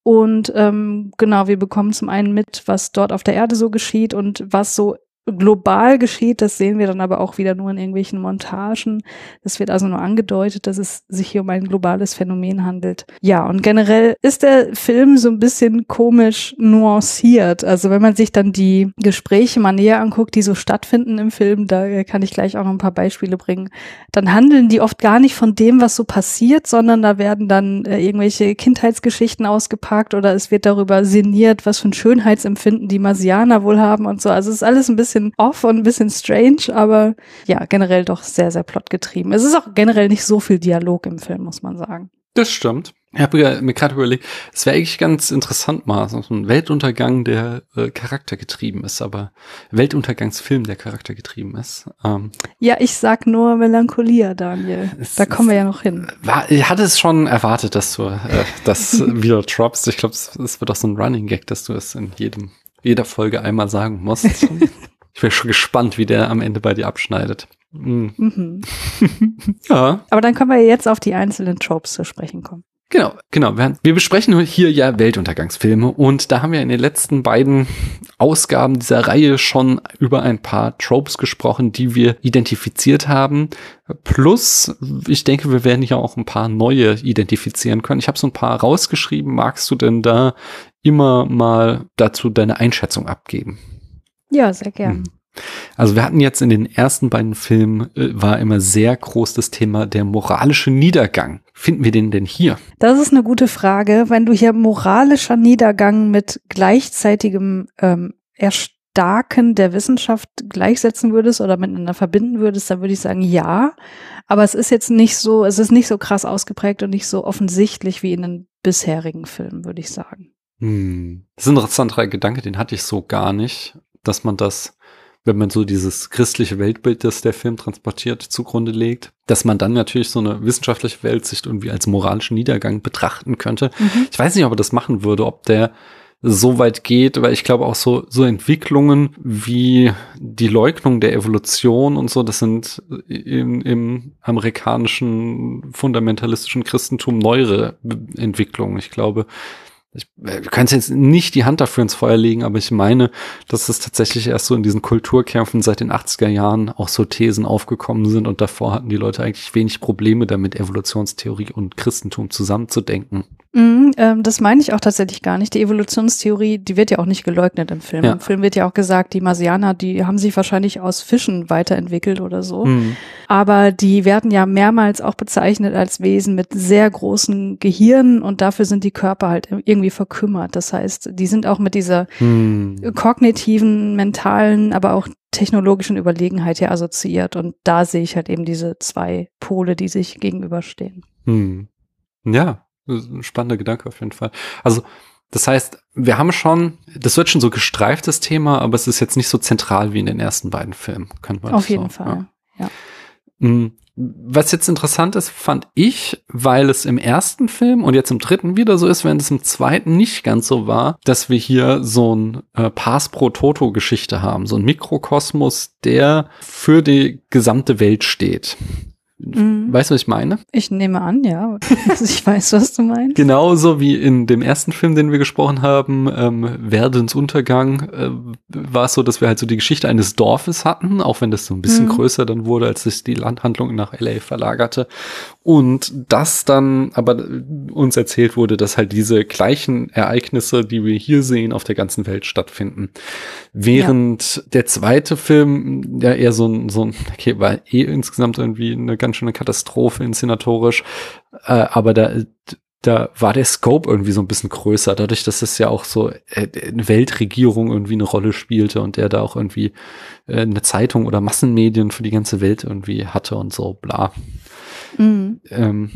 Und ähm, genau, wir bekommen zum einen mit, was dort auf der Erde so geschieht und was so global geschieht, das sehen wir dann aber auch wieder nur in irgendwelchen Montagen. Das wird also nur angedeutet, dass es sich hier um ein globales Phänomen handelt. Ja, und generell ist der Film so ein bisschen komisch nuanciert. Also wenn man sich dann die Gespräche mal näher anguckt, die so stattfinden im Film, da kann ich gleich auch noch ein paar Beispiele bringen, dann handeln die oft gar nicht von dem, was so passiert, sondern da werden dann äh, irgendwelche Kindheitsgeschichten ausgepackt oder es wird darüber sinniert, was für ein Schönheitsempfinden die Marsianer wohl haben und so. Also es ist alles ein bisschen off und ein bisschen strange, aber ja, generell doch sehr, sehr plotgetrieben. Es ist auch generell nicht so viel Dialog im Film, muss man sagen. Das stimmt. Ich habe mir gerade überlegt, es wäre eigentlich ganz interessant mal, so ein Weltuntergang, der äh, charaktergetrieben ist, aber Weltuntergangsfilm, der charaktergetrieben ist. Ähm, ja, ich sag nur Melancholia, Daniel. Es, da kommen wir ja noch hin. War, ich hatte es schon erwartet, dass du äh, das [LAUGHS] wieder droppst. Ich glaube, es, es wird auch so ein Running Gag, dass du es in jedem, jeder Folge einmal sagen musst. [LAUGHS] ich wäre schon gespannt, wie der am Ende bei dir abschneidet. Mhm. Mhm. [LAUGHS] ja. Aber dann können wir jetzt auf die einzelnen Tropes zu sprechen kommen. Genau, genau. Wir besprechen hier ja Weltuntergangsfilme und da haben wir in den letzten beiden Ausgaben dieser Reihe schon über ein paar Tropes gesprochen, die wir identifiziert haben. Plus, ich denke, wir werden ja auch ein paar neue identifizieren können. Ich habe so ein paar rausgeschrieben. Magst du denn da immer mal dazu deine Einschätzung abgeben? Ja, sehr gern. Hm. Also wir hatten jetzt in den ersten beiden Filmen äh, war immer sehr groß das Thema der moralische Niedergang. Finden wir den denn hier? Das ist eine gute Frage. Wenn du hier moralischer Niedergang mit gleichzeitigem ähm, Erstarken der Wissenschaft gleichsetzen würdest oder miteinander verbinden würdest, dann würde ich sagen ja. Aber es ist jetzt nicht so, es ist nicht so krass ausgeprägt und nicht so offensichtlich wie in den bisherigen Filmen, würde ich sagen. Hm. Das ist ein interessanter Gedanke, den hatte ich so gar nicht, dass man das wenn man so dieses christliche Weltbild, das der Film transportiert, zugrunde legt, dass man dann natürlich so eine wissenschaftliche Weltsicht irgendwie als moralischen Niedergang betrachten könnte. Mhm. Ich weiß nicht, ob er das machen würde, ob der so weit geht, weil ich glaube auch so, so Entwicklungen wie die Leugnung der Evolution und so, das sind im, im amerikanischen fundamentalistischen Christentum neuere Entwicklungen. Ich glaube, ich äh, kann jetzt nicht die Hand dafür ins Feuer legen, aber ich meine, dass es tatsächlich erst so in diesen Kulturkämpfen seit den 80er Jahren auch so Thesen aufgekommen sind und davor hatten die Leute eigentlich wenig Probleme damit, Evolutionstheorie und Christentum zusammenzudenken. Mm, ähm, das meine ich auch tatsächlich gar nicht. Die Evolutionstheorie, die wird ja auch nicht geleugnet im Film. Ja. Im Film wird ja auch gesagt, die Marsianer, die haben sich wahrscheinlich aus Fischen weiterentwickelt oder so. Mhm. Aber die werden ja mehrmals auch bezeichnet als Wesen mit sehr großen Gehirnen und dafür sind die Körper halt irgendwie verkümmert. Das heißt, die sind auch mit dieser mhm. kognitiven, mentalen, aber auch technologischen Überlegenheit ja assoziiert. Und da sehe ich halt eben diese zwei Pole, die sich gegenüberstehen. Mhm. Ja, ein spannender Gedanke auf jeden Fall. Also, das heißt, wir haben schon, das wird schon so gestreift, das Thema, aber es ist jetzt nicht so zentral wie in den ersten beiden Filmen, könnte man Auf jeden so, Fall, ja. ja. Mm, was jetzt interessant ist, fand ich, weil es im ersten Film und jetzt im dritten wieder so ist, wenn es im zweiten nicht ganz so war, dass wir hier so ein äh, Pass pro Toto Geschichte haben, so ein Mikrokosmos, der für die gesamte Welt steht. Mhm. Weißt du, was ich meine? Ich nehme an, ja. Also ich weiß, was du meinst. [LAUGHS] Genauso wie in dem ersten Film, den wir gesprochen haben, ähm, Werdens Untergang, äh, war es so, dass wir halt so die Geschichte eines Dorfes hatten, auch wenn das so ein bisschen mhm. größer dann wurde, als sich die Landhandlung nach LA verlagerte. Und das dann aber uns erzählt wurde, dass halt diese gleichen Ereignisse, die wir hier sehen, auf der ganzen Welt stattfinden. Während ja. der zweite Film ja eher so ein, so ein, okay, war eh insgesamt irgendwie eine ganz schöne Katastrophe inszenatorisch, äh, aber da, da war der Scope irgendwie so ein bisschen größer, dadurch, dass es ja auch so äh, eine Weltregierung irgendwie eine Rolle spielte und der da auch irgendwie äh, eine Zeitung oder Massenmedien für die ganze Welt irgendwie hatte und so, bla. Mhm. Ähm,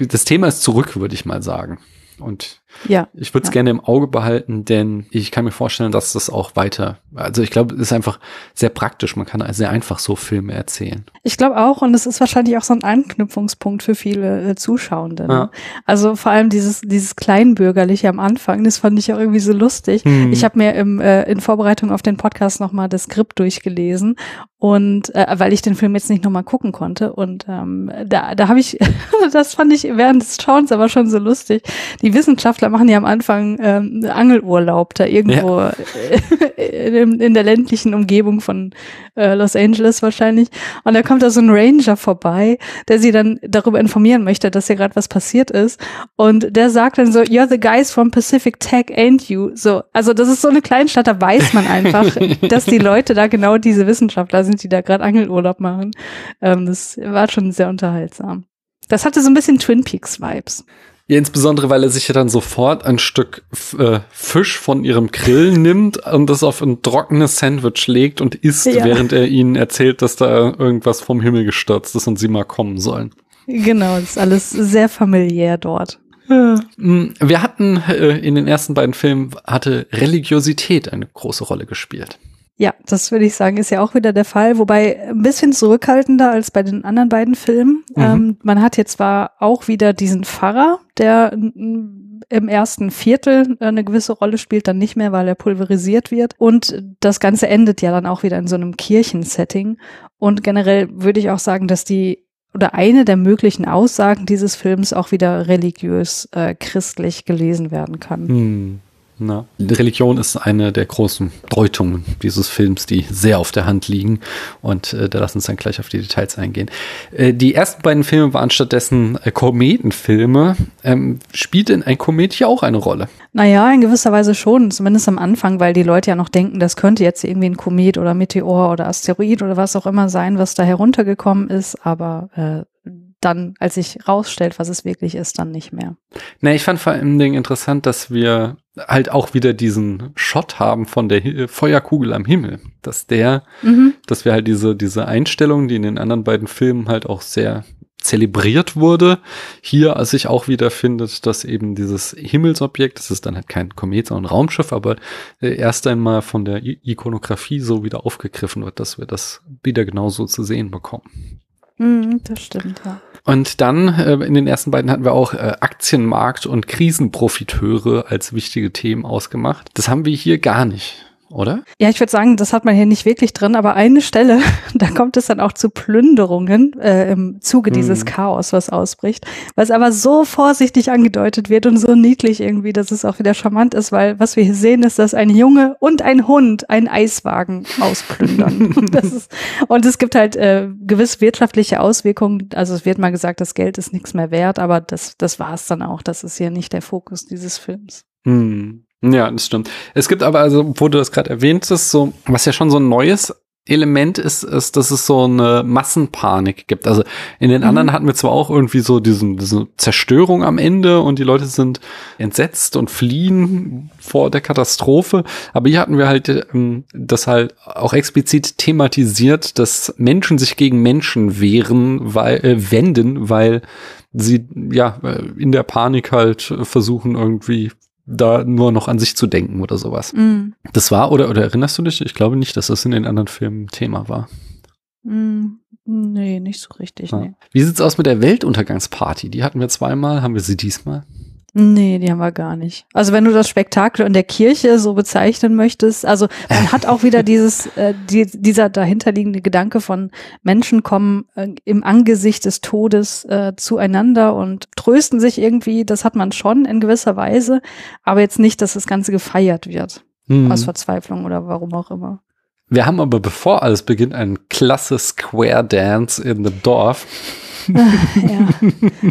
das Thema ist zurück, würde ich mal sagen. Und ja, ich würde es ja. gerne im Auge behalten, denn ich kann mir vorstellen, dass das auch weiter, also ich glaube, es ist einfach sehr praktisch. Man kann sehr einfach so Filme erzählen. Ich glaube auch, und es ist wahrscheinlich auch so ein Anknüpfungspunkt für viele äh, Zuschauende. Ne? Ja. Also vor allem dieses, dieses Kleinbürgerliche am Anfang, das fand ich auch irgendwie so lustig. Hm. Ich habe mir im, äh, in Vorbereitung auf den Podcast nochmal das Skript durchgelesen und äh, weil ich den Film jetzt nicht nochmal gucken konnte. Und ähm, da, da habe ich, [LAUGHS] das fand ich während des Schauens aber schon so lustig. Die Wissenschaft Machen ja am Anfang ähm, Angelurlaub da irgendwo ja. [LAUGHS] in, in, der ländlichen Umgebung von äh, Los Angeles wahrscheinlich. Und da kommt da so ein Ranger vorbei, der sie dann darüber informieren möchte, dass hier gerade was passiert ist. Und der sagt dann so, you're the guys from Pacific Tech, ain't you? So, also das ist so eine Kleinstadt, da weiß man einfach, [LAUGHS] dass die Leute da genau diese Wissenschaftler sind, die da gerade Angelurlaub machen. Ähm, das war schon sehr unterhaltsam. Das hatte so ein bisschen Twin Peaks Vibes. Ja, insbesondere, weil er sich ja dann sofort ein Stück äh, Fisch von ihrem Grill [LAUGHS] nimmt und das auf ein trockenes Sandwich legt und isst, ja. während er ihnen erzählt, dass da irgendwas vom Himmel gestürzt ist und sie mal kommen sollen. Genau, das ist alles sehr familiär dort. Mm, wir hatten äh, in den ersten beiden Filmen hatte Religiosität eine große Rolle gespielt. Ja, das würde ich sagen, ist ja auch wieder der Fall, wobei ein bisschen zurückhaltender als bei den anderen beiden Filmen. Mhm. Ähm, man hat jetzt zwar auch wieder diesen Pfarrer, der im ersten Viertel eine gewisse Rolle spielt, dann nicht mehr, weil er pulverisiert wird. Und das Ganze endet ja dann auch wieder in so einem Kirchensetting. Und generell würde ich auch sagen, dass die oder eine der möglichen Aussagen dieses Films auch wieder religiös äh, christlich gelesen werden kann. Hm. Na, Religion ist eine der großen Deutungen dieses Films, die sehr auf der Hand liegen. Und äh, da lass uns dann gleich auf die Details eingehen. Äh, die ersten beiden Filme waren stattdessen äh, Kometenfilme. Ähm, spielt denn ein Komet hier auch eine Rolle? Naja, in gewisser Weise schon, zumindest am Anfang, weil die Leute ja noch denken, das könnte jetzt irgendwie ein Komet oder Meteor oder Asteroid oder was auch immer sein, was da heruntergekommen ist. Aber äh, dann, als sich rausstellt, was es wirklich ist, dann nicht mehr. Na, ich fand vor allem Dingen interessant, dass wir halt auch wieder diesen Shot haben von der Feuerkugel am Himmel, dass der, mhm. dass wir halt diese, diese Einstellung, die in den anderen beiden Filmen halt auch sehr zelebriert wurde, hier sich auch wieder findet, dass eben dieses Himmelsobjekt, das ist dann halt kein Komet, sondern ein Raumschiff, aber äh, erst einmal von der Ikonografie so wieder aufgegriffen wird, dass wir das wieder genauso zu sehen bekommen. Mhm, das stimmt, ja. Und dann äh, in den ersten beiden hatten wir auch äh, Aktienmarkt und Krisenprofiteure als wichtige Themen ausgemacht. Das haben wir hier gar nicht oder? Ja, ich würde sagen, das hat man hier nicht wirklich drin, aber eine Stelle, [LAUGHS] da kommt es dann auch zu Plünderungen äh, im Zuge dieses hm. Chaos, was ausbricht, was aber so vorsichtig angedeutet wird und so niedlich irgendwie, dass es auch wieder charmant ist, weil was wir hier sehen, ist, dass ein Junge und ein Hund einen Eiswagen ausplündern. [LAUGHS] ist, und es gibt halt äh, gewiss wirtschaftliche Auswirkungen. Also es wird mal gesagt, das Geld ist nichts mehr wert, aber das, das war es dann auch. Das ist hier nicht der Fokus dieses Films. Hm. Ja, das stimmt. Es gibt aber, also, wo du das gerade erwähnt hast, so, was ja schon so ein neues Element ist, ist, dass es so eine Massenpanik gibt. Also in den mhm. anderen hatten wir zwar auch irgendwie so diesen, diese Zerstörung am Ende und die Leute sind entsetzt und fliehen vor der Katastrophe, aber hier hatten wir halt ähm, das halt auch explizit thematisiert, dass Menschen sich gegen Menschen wehren, weil, äh, wenden, weil sie ja äh, in der Panik halt versuchen irgendwie da nur noch an sich zu denken oder sowas. Mm. Das war, oder, oder erinnerst du dich? Ich glaube nicht, dass das in den anderen Filmen Thema war. Mm. Nee, nicht so richtig. Ja. Nee. Wie sieht's aus mit der Weltuntergangsparty? Die hatten wir zweimal, haben wir sie diesmal? Nee, die haben wir gar nicht. Also wenn du das Spektakel in der Kirche so bezeichnen möchtest, also man hat auch wieder dieses, [LAUGHS] äh, die, dieser dahinterliegende Gedanke von Menschen kommen äh, im Angesicht des Todes äh, zueinander und trösten sich irgendwie, das hat man schon in gewisser Weise, aber jetzt nicht, dass das Ganze gefeiert wird. Hm. Aus Verzweiflung oder warum auch immer. Wir haben aber bevor alles beginnt einen klasse Square Dance in the Dorf [LAUGHS] ja.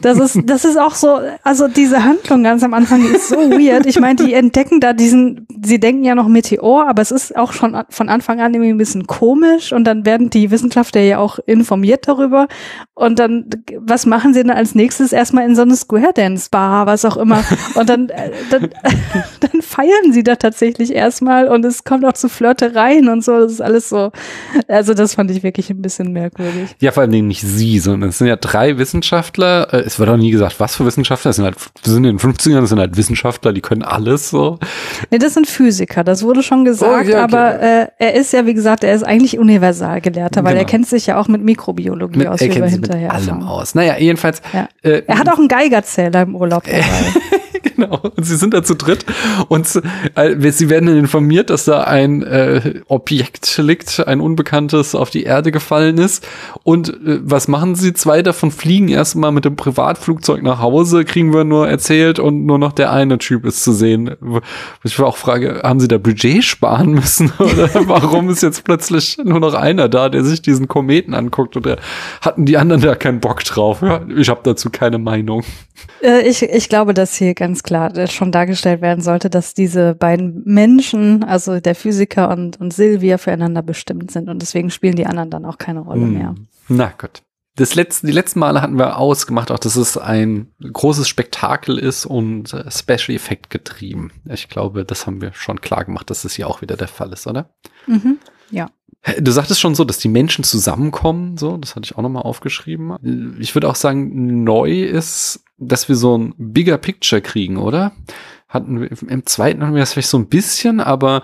Das ist, das ist auch so, also diese Handlung ganz am Anfang, ist so weird. Ich meine, die entdecken da diesen, sie denken ja noch Meteor, aber es ist auch schon von Anfang an irgendwie ein bisschen komisch und dann werden die Wissenschaftler ja auch informiert darüber und dann, was machen sie denn als nächstes? Erstmal in so eine Square Dance Bar, was auch immer und dann, äh, dann, [LAUGHS] dann feiern sie da tatsächlich erstmal und es kommt auch zu Flirtereien und so, das ist alles so, also das fand ich wirklich ein bisschen merkwürdig. Ja, vor allen Dingen nicht sie, sondern es sind ja drei Wissenschaftler. Äh, es wird auch nie gesagt, was für Wissenschaftler. Es sind halt, wir sind in den 50ern, das sind halt Wissenschaftler, die können alles so. Nee, das sind Physiker, das wurde schon gesagt, oh, ja, okay. aber äh, er ist ja, wie gesagt, er ist eigentlich Universalgelehrter, weil genau. er kennt sich ja auch mit Mikrobiologie mit, aus, er wie wir hinterher mit allem aus. Naja, jedenfalls. Ja. Äh, er hat auch einen Geigerzähler im Urlaub [LAUGHS] dabei. Genau. Und sie sind da zu dritt und sie werden informiert, dass da ein äh, Objekt liegt, ein Unbekanntes auf die Erde gefallen ist. Und äh, was machen sie? Zwei davon fliegen erstmal mit dem Privatflugzeug nach Hause, kriegen wir nur erzählt und nur noch der eine Typ ist zu sehen. Ich auch frage, haben sie da Budget sparen müssen [LAUGHS] oder warum ist jetzt plötzlich nur noch einer da, der sich diesen Kometen anguckt oder hatten die anderen da keinen Bock drauf? Ich habe dazu keine Meinung. Äh, ich, ich glaube, dass hier ganz klar schon dargestellt werden sollte, dass diese beiden Menschen, also der Physiker und, und Silvia, füreinander bestimmt sind und deswegen spielen die anderen dann auch keine Rolle hm. mehr. Na gut. Das letzte, die letzten Male hatten wir ausgemacht, auch dass es ein großes Spektakel ist und äh, Special Effect getrieben. Ich glaube, das haben wir schon klar gemacht, dass es hier auch wieder der Fall ist, oder? Mhm, ja. Du sagtest schon so, dass die Menschen zusammenkommen, so, das hatte ich auch nochmal aufgeschrieben. Ich würde auch sagen, neu ist, dass wir so ein bigger Picture kriegen, oder? Hatten wir, im zweiten hatten wir das vielleicht so ein bisschen, aber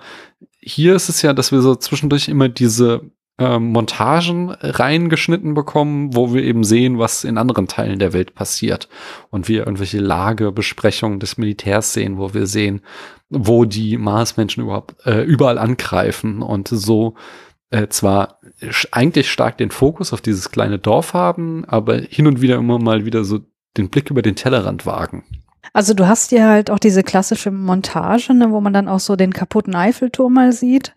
hier ist es ja, dass wir so zwischendurch immer diese äh, Montagen reingeschnitten bekommen, wo wir eben sehen, was in anderen Teilen der Welt passiert. Und wir irgendwelche Lagebesprechungen des Militärs sehen, wo wir sehen, wo die Marsmenschen überhaupt äh, überall angreifen und so äh, zwar eigentlich stark den Fokus auf dieses kleine Dorf haben, aber hin und wieder immer mal wieder so den Blick über den Tellerrand wagen. Also du hast hier halt auch diese klassische Montage, ne, wo man dann auch so den kaputten Eiffelturm mal sieht.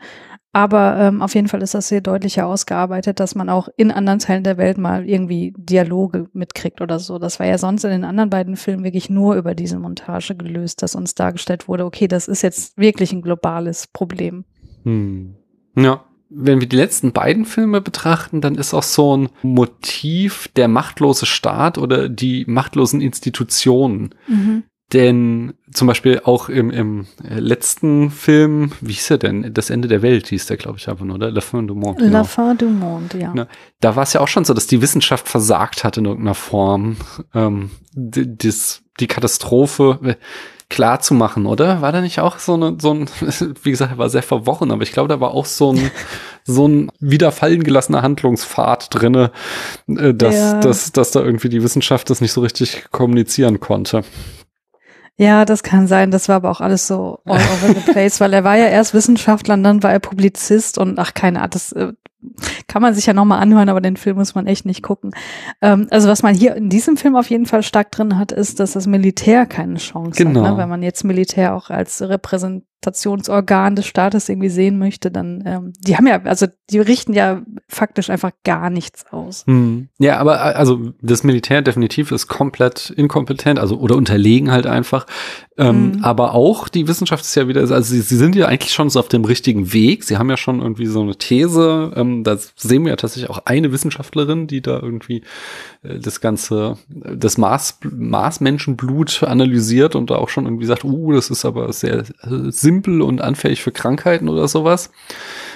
Aber ähm, auf jeden Fall ist das hier deutlicher ausgearbeitet, dass man auch in anderen Teilen der Welt mal irgendwie Dialoge mitkriegt oder so. Das war ja sonst in den anderen beiden Filmen wirklich nur über diese Montage gelöst, dass uns dargestellt wurde, okay, das ist jetzt wirklich ein globales Problem. Hm. Ja, wenn wir die letzten beiden Filme betrachten, dann ist auch so ein Motiv der machtlose Staat oder die machtlosen Institutionen. Mhm. Denn zum Beispiel auch im, im letzten Film, wie hieß er denn? Das Ende der Welt hieß der, glaube ich, einfach nur, oder? La fin du monde. Genau. La fin du monde, ja. Na, da war es ja auch schon so, dass die Wissenschaft versagt hat in irgendeiner Form. Ähm, die, die Katastrophe, klar zu machen, oder? War da nicht auch so, eine, so ein, [LAUGHS] wie gesagt, er war sehr verworren, aber ich glaube, da war auch so ein, [LAUGHS] so ein wieder fallen gelassener Handlungspfad drinne, äh, dass, ja. dass, dass da irgendwie die Wissenschaft das nicht so richtig kommunizieren konnte. Ja, das kann sein. Das war aber auch alles so all over the [LAUGHS] place, weil er war ja erst Wissenschaftler und dann war er Publizist und ach, keine Art, das äh, kann man sich ja nochmal anhören, aber den Film muss man echt nicht gucken. Ähm, also was man hier in diesem Film auf jeden Fall stark drin hat, ist, dass das Militär keine Chance genau. hat. Ne? Wenn man jetzt Militär auch als Repräsentationsorgan des Staates irgendwie sehen möchte, dann, ähm, die haben ja, also die richten ja faktisch einfach gar nichts aus. Hm. Ja, aber äh, also das Militär definitiv ist komplett inkompetent, also oder unterlegen halt einfach. Ähm, mhm. Aber auch die Wissenschaft ist ja wieder, also sie, sie sind ja eigentlich schon so auf dem richtigen Weg. Sie haben ja schon irgendwie so eine These. Ähm, da sehen wir ja tatsächlich auch eine Wissenschaftlerin, die da irgendwie äh, das ganze, das Mars, Marsmenschenblut analysiert und da auch schon irgendwie sagt, uh, das ist aber sehr äh, simpel und anfällig für Krankheiten oder sowas.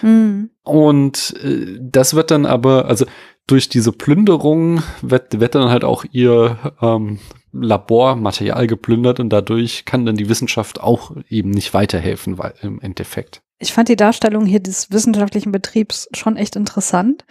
Mhm. Und äh, das wird dann aber, also durch diese Plünderung wird, wird dann halt auch ihr ähm, Labormaterial geplündert und dadurch kann dann die Wissenschaft auch eben nicht weiterhelfen, weil im Endeffekt. Ich fand die Darstellung hier des wissenschaftlichen Betriebs schon echt interessant.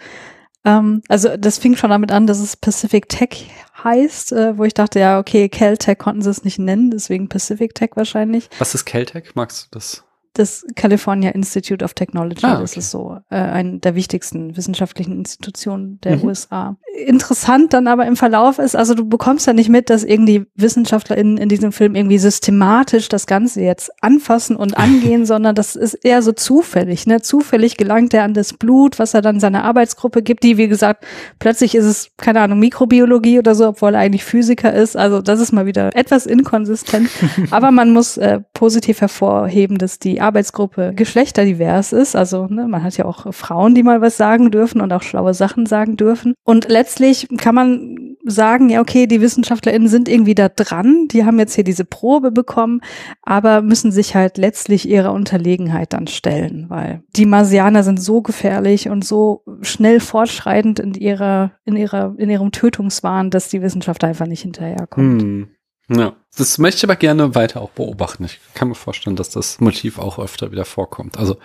Ähm, also das fing schon damit an, dass es Pacific Tech heißt, äh, wo ich dachte, ja, okay, Caltech konnten sie es nicht nennen, deswegen Pacific Tech wahrscheinlich. Was ist Caltech? Magst du das? Das California Institute of Technology. Ah, okay. Das ist so äh, eine der wichtigsten wissenschaftlichen Institutionen der mhm. USA. Interessant dann aber im Verlauf ist, also du bekommst ja nicht mit, dass irgendwie WissenschaftlerInnen in diesem Film irgendwie systematisch das Ganze jetzt anfassen und [LAUGHS] angehen, sondern das ist eher so zufällig. Ne? Zufällig gelangt er an das Blut, was er dann seiner Arbeitsgruppe gibt, die, wie gesagt, plötzlich ist es, keine Ahnung, Mikrobiologie oder so, obwohl er eigentlich Physiker ist. Also das ist mal wieder etwas inkonsistent. [LAUGHS] aber man muss äh, positiv hervorheben, dass die Arbeitsgruppe geschlechterdivers ist. Also ne, man hat ja auch Frauen, die mal was sagen dürfen und auch schlaue Sachen sagen dürfen. Und letztlich kann man sagen, ja, okay, die WissenschaftlerInnen sind irgendwie da dran, die haben jetzt hier diese Probe bekommen, aber müssen sich halt letztlich ihrer Unterlegenheit dann stellen, weil die Marsianer sind so gefährlich und so schnell fortschreitend in ihrer, in ihrer, in ihrem Tötungswahn, dass die Wissenschaft einfach nicht hinterherkommt. Hm. Ja, das möchte ich aber gerne weiter auch beobachten. Ich kann mir vorstellen, dass das Motiv auch öfter wieder vorkommt. Also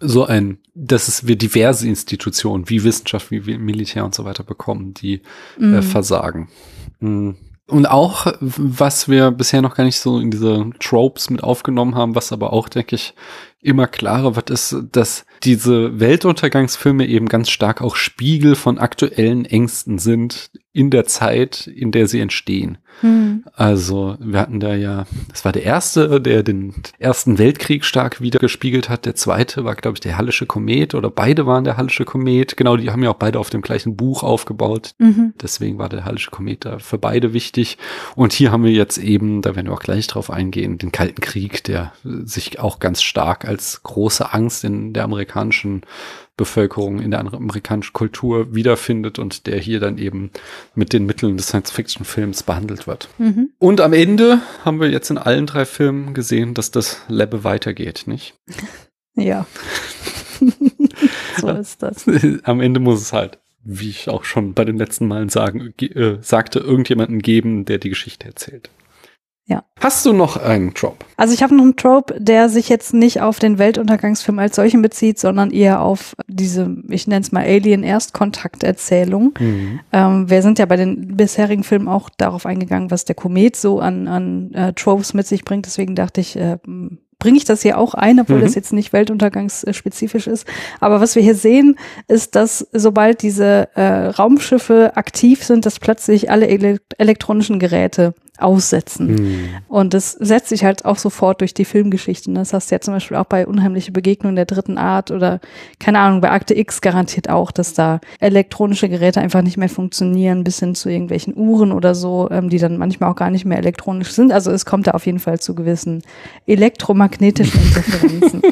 so ein, dass es wir diverse Institutionen wie Wissenschaft, wie Militär und so weiter bekommen, die äh, mhm. äh, versagen. Mhm. Und auch, was wir bisher noch gar nicht so in diese Tropes mit aufgenommen haben, was aber auch, denke ich, immer klarer wird, ist, dass diese Weltuntergangsfilme eben ganz stark auch Spiegel von aktuellen Ängsten sind in der Zeit, in der sie entstehen. Hm. Also wir hatten da ja, das war der erste, der den ersten Weltkrieg stark wieder gespiegelt hat. Der zweite war, glaube ich, der Hallische Komet oder beide waren der Hallische Komet. Genau, die haben ja auch beide auf dem gleichen Buch aufgebaut. Mhm. Deswegen war der Hallische Komet da für beide wichtig. Und hier haben wir jetzt eben, da werden wir auch gleich drauf eingehen, den Kalten Krieg, der sich auch ganz stark als große Angst in der amerikanischen Bevölkerung, in der amerikanischen Kultur wiederfindet und der hier dann eben mit den Mitteln des Science-Fiction-Films behandelt wird. Mhm. Und am Ende haben wir jetzt in allen drei Filmen gesehen, dass das Lebbe weitergeht, nicht? [LAUGHS] Ja. [LAUGHS] so ist das. [LAUGHS] Am Ende muss es halt wie ich auch schon bei den letzten Malen sagen, äh, sagte, irgendjemanden geben, der die Geschichte erzählt. Ja. Hast du noch einen Trope? Also ich habe noch einen Trope, der sich jetzt nicht auf den Weltuntergangsfilm als solchen bezieht, sondern eher auf diese, ich nenne es mal Alien-Erstkontakterzählung. Mhm. Ähm, wir sind ja bei den bisherigen Filmen auch darauf eingegangen, was der Komet so an, an äh, Tropes mit sich bringt. Deswegen dachte ich, äh, bringe ich das hier auch ein, obwohl mhm. das jetzt nicht weltuntergangsspezifisch ist. Aber was wir hier sehen, ist, dass sobald diese äh, Raumschiffe aktiv sind, dass plötzlich alle ele elektronischen Geräte aussetzen. Mhm. Und das setzt sich halt auch sofort durch die Filmgeschichten. Das hast du ja zum Beispiel auch bei Unheimliche Begegnungen der dritten Art oder keine Ahnung, bei Akte X garantiert auch, dass da elektronische Geräte einfach nicht mehr funktionieren, bis hin zu irgendwelchen Uhren oder so, ähm, die dann manchmal auch gar nicht mehr elektronisch sind. Also es kommt da auf jeden Fall zu gewissen elektromagnetischen [LAUGHS] Interferenzen.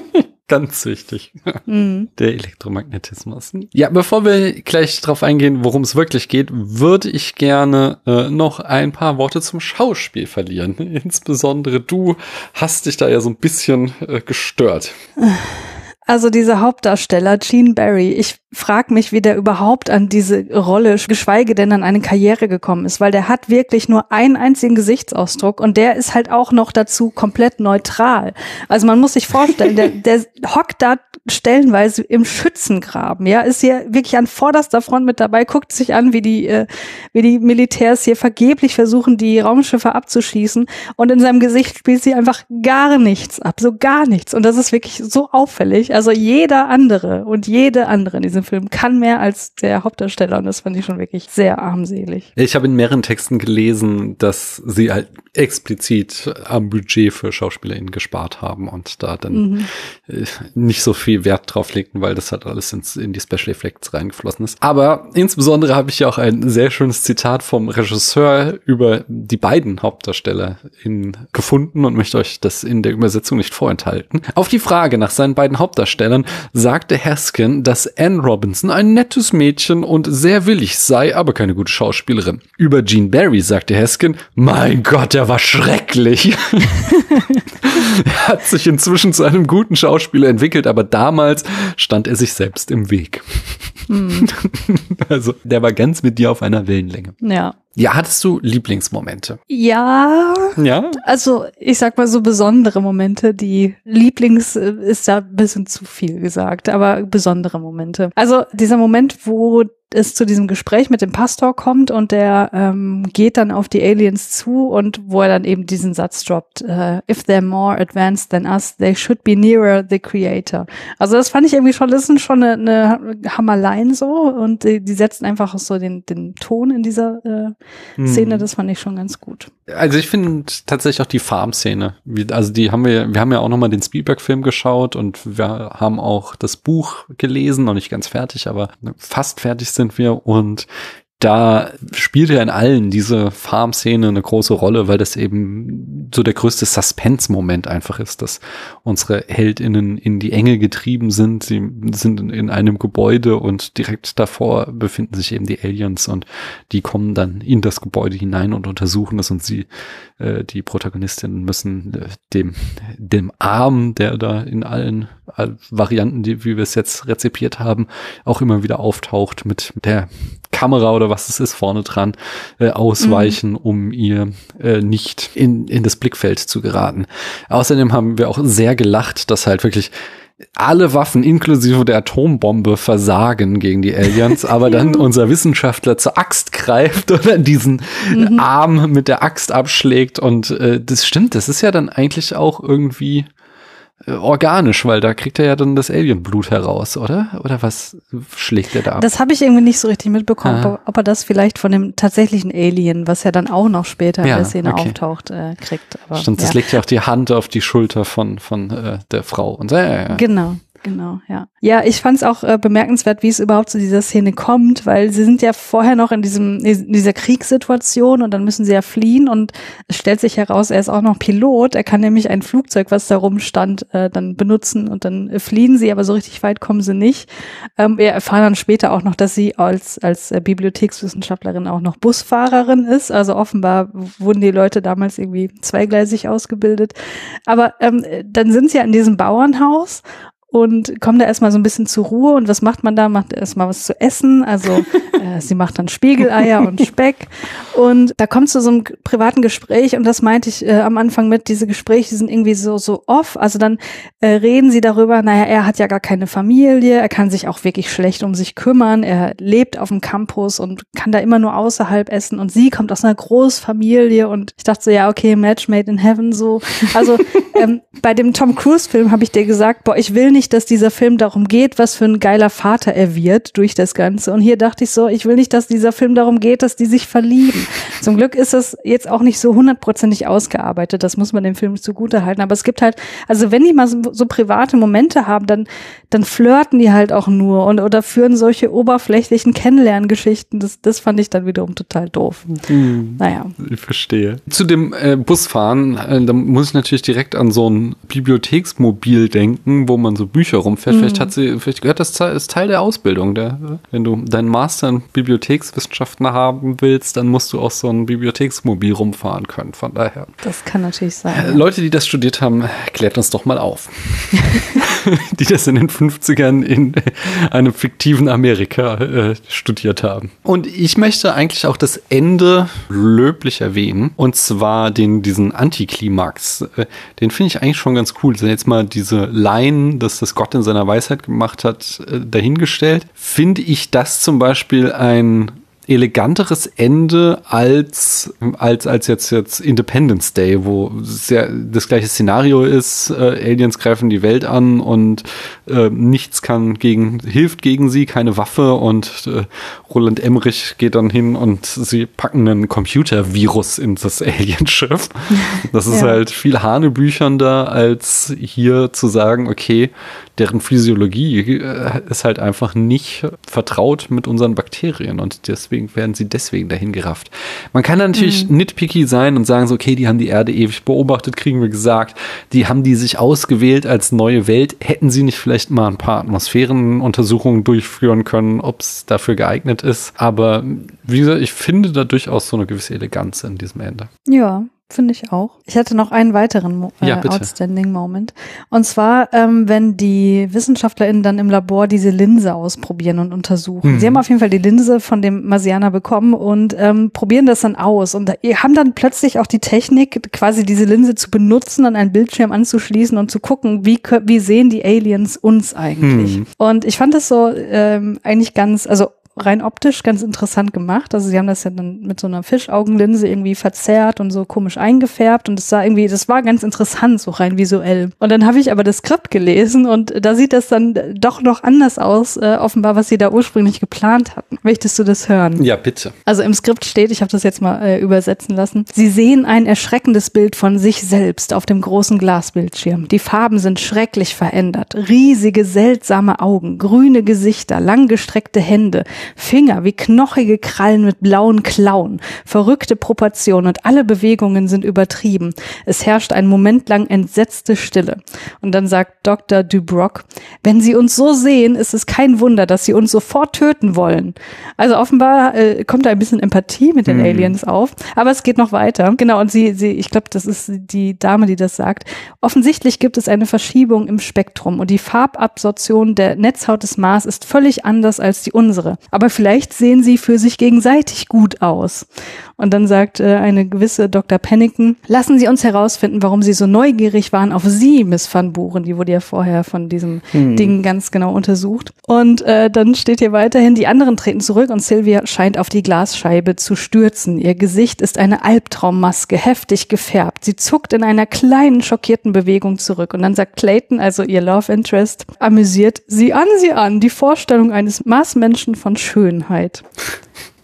Ganz wichtig. Mhm. Der Elektromagnetismus. Ja, bevor wir gleich drauf eingehen, worum es wirklich geht, würde ich gerne äh, noch ein paar Worte zum Schauspiel verlieren. [LAUGHS] Insbesondere du hast dich da ja so ein bisschen äh, gestört. Also dieser Hauptdarsteller, Gene Barry, ich frage mich, wie der überhaupt an diese Rolle, geschweige denn an eine Karriere gekommen ist, weil der hat wirklich nur einen einzigen Gesichtsausdruck und der ist halt auch noch dazu komplett neutral. Also man muss sich vorstellen, der, [LAUGHS] der hockt da stellenweise im Schützengraben, ja, ist hier wirklich an vorderster Front mit dabei, guckt sich an, wie die, äh, wie die Militärs hier vergeblich versuchen, die Raumschiffe abzuschießen und in seinem Gesicht spielt sie einfach gar nichts ab, so gar nichts und das ist wirklich so auffällig also jeder andere und jede andere in diesem Film kann mehr als der Hauptdarsteller und das fand ich schon wirklich sehr armselig. Ich habe in mehreren Texten gelesen, dass sie halt explizit am Budget für SchauspielerInnen gespart haben und da dann mhm. Äh, nicht so viel Wert drauf legten, weil das halt alles ins, in die Special Effects reingeflossen ist. Aber insbesondere habe ich ja auch ein sehr schönes Zitat vom Regisseur über die beiden HauptdarstellerInnen gefunden und möchte euch das in der Übersetzung nicht vorenthalten. Auf die Frage nach seinen beiden Hauptdarstellern sagte Haskin, dass Anne Robinson ein nettes Mädchen und sehr willig sei, aber keine gute Schauspielerin. Über Gene Barry sagte Haskin, mein Gott, er war schrecklich. [LAUGHS] er hat sich inzwischen zu einem guten Schauspieler entwickelt, aber damals stand er sich selbst im Weg. Hm. [LAUGHS] Also, der war ganz mit dir auf einer Wellenlänge. Ja. Ja, hattest du Lieblingsmomente? Ja. Ja. Also, ich sag mal so besondere Momente. Die Lieblings äh, ist da ein bisschen zu viel gesagt, aber besondere Momente. Also, dieser Moment, wo es zu diesem Gespräch mit dem Pastor kommt und der ähm, geht dann auf die Aliens zu und wo er dann eben diesen Satz droppt, uh, if they're more advanced than us, they should be nearer the creator. Also das fand ich irgendwie schon, das ist schon eine, eine Hammerlein so und die, die setzen einfach so den, den Ton in dieser äh, Szene, hm. das fand ich schon ganz gut. Also ich finde tatsächlich auch die Farm-Szene, also die haben wir, wir haben ja auch nochmal den Spielberg-Film geschaut und wir haben auch das Buch gelesen, noch nicht ganz fertig, aber fast fertig sind wir und da spielt ja in allen diese Farm-Szene eine große Rolle, weil das eben so der größte Suspense-Moment einfach ist, dass unsere HeldInnen in die Enge getrieben sind. Sie sind in einem Gebäude und direkt davor befinden sich eben die Aliens und die kommen dann in das Gebäude hinein und untersuchen es und sie, äh, die Protagonistinnen müssen äh, dem, dem Arm, der da in allen Varianten, die, wie wir es jetzt rezipiert haben, auch immer wieder auftaucht mit der Kamera oder was es ist vorne dran äh, ausweichen, mhm. um ihr äh, nicht in, in das Blickfeld zu geraten. Außerdem haben wir auch sehr gelacht, dass halt wirklich alle Waffen inklusive der Atombombe versagen gegen die Aliens, aber dann [LAUGHS] unser Wissenschaftler zur Axt greift oder diesen mhm. Arm mit der Axt abschlägt und äh, das stimmt, das ist ja dann eigentlich auch irgendwie organisch, weil da kriegt er ja dann das Alienblut heraus, oder? Oder was schlägt er da ab? Das habe ich irgendwie nicht so richtig mitbekommen, ah. ob er das vielleicht von dem tatsächlichen Alien, was ja dann auch noch später ja, in der Szene okay. auftaucht, äh, kriegt. Aber, Stimmt, das legt ja auch die Hand auf die Schulter von, von äh, der Frau. Und, äh, genau. Genau, ja. Ja, ich fand es auch äh, bemerkenswert, wie es überhaupt zu dieser Szene kommt, weil sie sind ja vorher noch in diesem in dieser Kriegssituation und dann müssen sie ja fliehen und es stellt sich heraus, er ist auch noch Pilot. Er kann nämlich ein Flugzeug, was da rumstand, äh, dann benutzen und dann äh, fliehen sie, aber so richtig weit kommen sie nicht. Ähm, wir erfahren dann später auch noch, dass sie als als äh, Bibliothekswissenschaftlerin auch noch Busfahrerin ist. Also offenbar wurden die Leute damals irgendwie zweigleisig ausgebildet. Aber ähm, dann sind sie ja in diesem Bauernhaus und kommt da erstmal so ein bisschen zur Ruhe. Und was macht man da? Macht erstmal was zu essen. Also [LAUGHS] äh, sie macht dann Spiegeleier und Speck. Und da kommt zu so einem privaten Gespräch und das meinte ich äh, am Anfang mit, diese Gespräche sind irgendwie so, so off. Also dann äh, reden sie darüber, naja, er hat ja gar keine Familie, er kann sich auch wirklich schlecht um sich kümmern, er lebt auf dem Campus und kann da immer nur außerhalb essen und sie kommt aus einer Großfamilie und ich dachte so, ja, okay, Match made in heaven so. Also [LAUGHS] ähm, bei dem Tom Cruise Film habe ich dir gesagt, boah, ich will nicht nicht, dass dieser Film darum geht, was für ein geiler Vater er wird durch das Ganze. Und hier dachte ich so, ich will nicht, dass dieser Film darum geht, dass die sich verlieben. [LAUGHS] Zum Glück ist das jetzt auch nicht so hundertprozentig ausgearbeitet. Das muss man dem Film zugute halten. Aber es gibt halt, also wenn die mal so, so private Momente haben, dann, dann flirten die halt auch nur und oder führen solche oberflächlichen Kennenlerngeschichten. Das, das fand ich dann wiederum total doof. Hm, naja. Ich verstehe. Zu dem äh, Busfahren, äh, da muss ich natürlich direkt an so ein Bibliotheksmobil denken, wo man so Bücher rumfährt. Mhm. Vielleicht hat sie, vielleicht gehört das ist Teil der Ausbildung. Der, wenn du deinen Master in Bibliothekswissenschaften haben willst, dann musst du auch so ein Bibliotheksmobil rumfahren können. Von daher. Das kann natürlich sein. Ja. Leute, die das studiert haben, klärt uns doch mal auf. [LAUGHS] die das in den 50ern in [LAUGHS] einem fiktiven Amerika äh, studiert haben. Und ich möchte eigentlich auch das Ende löblich erwähnen. Und zwar den, diesen Antiklimax. Äh, den finde ich eigentlich schon ganz cool. Sind jetzt mal diese Laien, das das Gott in seiner Weisheit gemacht hat, äh, dahingestellt. Finde ich das zum Beispiel ein eleganteres Ende als, als, als jetzt, jetzt Independence Day, wo sehr, das gleiche Szenario ist, äh, Aliens greifen die Welt an und äh, nichts kann gegen, hilft gegen sie, keine Waffe und äh, Roland Emmerich geht dann hin und sie packen einen Computervirus in das Alienschiff. [LAUGHS] Das ist ja. halt viel hanebüchernder, als hier zu sagen, okay, deren Physiologie äh, ist halt einfach nicht vertraut mit unseren Bakterien und deswegen werden sie deswegen dahin gerafft. Man kann natürlich mhm. nitpicky sein und sagen so, okay, die haben die Erde ewig beobachtet, kriegen wir gesagt, die haben die sich ausgewählt als neue Welt. Hätten sie nicht vielleicht mal ein paar Atmosphärenuntersuchungen durchführen können, ob es dafür geeignet ist. Aber wie gesagt, ich finde da durchaus so eine gewisse Eleganz in diesem Ende. Ja, Finde ich auch. Ich hatte noch einen weiteren äh, ja, Outstanding Moment. Und zwar, ähm, wenn die WissenschaftlerInnen dann im Labor diese Linse ausprobieren und untersuchen. Mhm. Sie haben auf jeden Fall die Linse von dem Marsianer bekommen und ähm, probieren das dann aus. Und haben dann plötzlich auch die Technik, quasi diese Linse zu benutzen, an einen Bildschirm anzuschließen und zu gucken, wie, wie sehen die Aliens uns eigentlich. Mhm. Und ich fand das so ähm, eigentlich ganz, also rein optisch ganz interessant gemacht. Also sie haben das ja dann mit so einer Fischaugenlinse irgendwie verzerrt und so komisch eingefärbt und es sah irgendwie, das war ganz interessant, so rein visuell. Und dann habe ich aber das Skript gelesen und da sieht das dann doch noch anders aus, äh, offenbar, was sie da ursprünglich geplant hatten. Möchtest du das hören? Ja, bitte. Also im Skript steht, ich habe das jetzt mal äh, übersetzen lassen, sie sehen ein erschreckendes Bild von sich selbst auf dem großen Glasbildschirm. Die Farben sind schrecklich verändert. Riesige, seltsame Augen, grüne Gesichter, langgestreckte Hände, Finger wie knochige Krallen mit blauen Klauen, verrückte Proportionen und alle Bewegungen sind übertrieben. Es herrscht ein Moment lang entsetzte Stille. Und dann sagt Dr. Dubrock, wenn Sie uns so sehen, ist es kein Wunder, dass Sie uns sofort töten wollen. Also offenbar äh, kommt da ein bisschen Empathie mit den mhm. Aliens auf, aber es geht noch weiter. Genau, und sie, sie, ich glaube, das ist die Dame, die das sagt. Offensichtlich gibt es eine Verschiebung im Spektrum und die Farbabsorption der Netzhaut des Mars ist völlig anders als die unsere. Aber vielleicht sehen sie für sich gegenseitig gut aus. Und dann sagt äh, eine gewisse Dr. Pennington, lassen Sie uns herausfinden, warum Sie so neugierig waren auf Sie, Miss Van Buren. Die wurde ja vorher von diesem hm. Ding ganz genau untersucht. Und äh, dann steht hier weiterhin, die anderen treten zurück und Sylvia scheint auf die Glasscheibe zu stürzen. Ihr Gesicht ist eine Albtraummaske, heftig gefärbt. Sie zuckt in einer kleinen, schockierten Bewegung zurück. Und dann sagt Clayton, also ihr Love Interest, amüsiert, sie an, sie an, die Vorstellung eines Maßmenschen von Schönheit.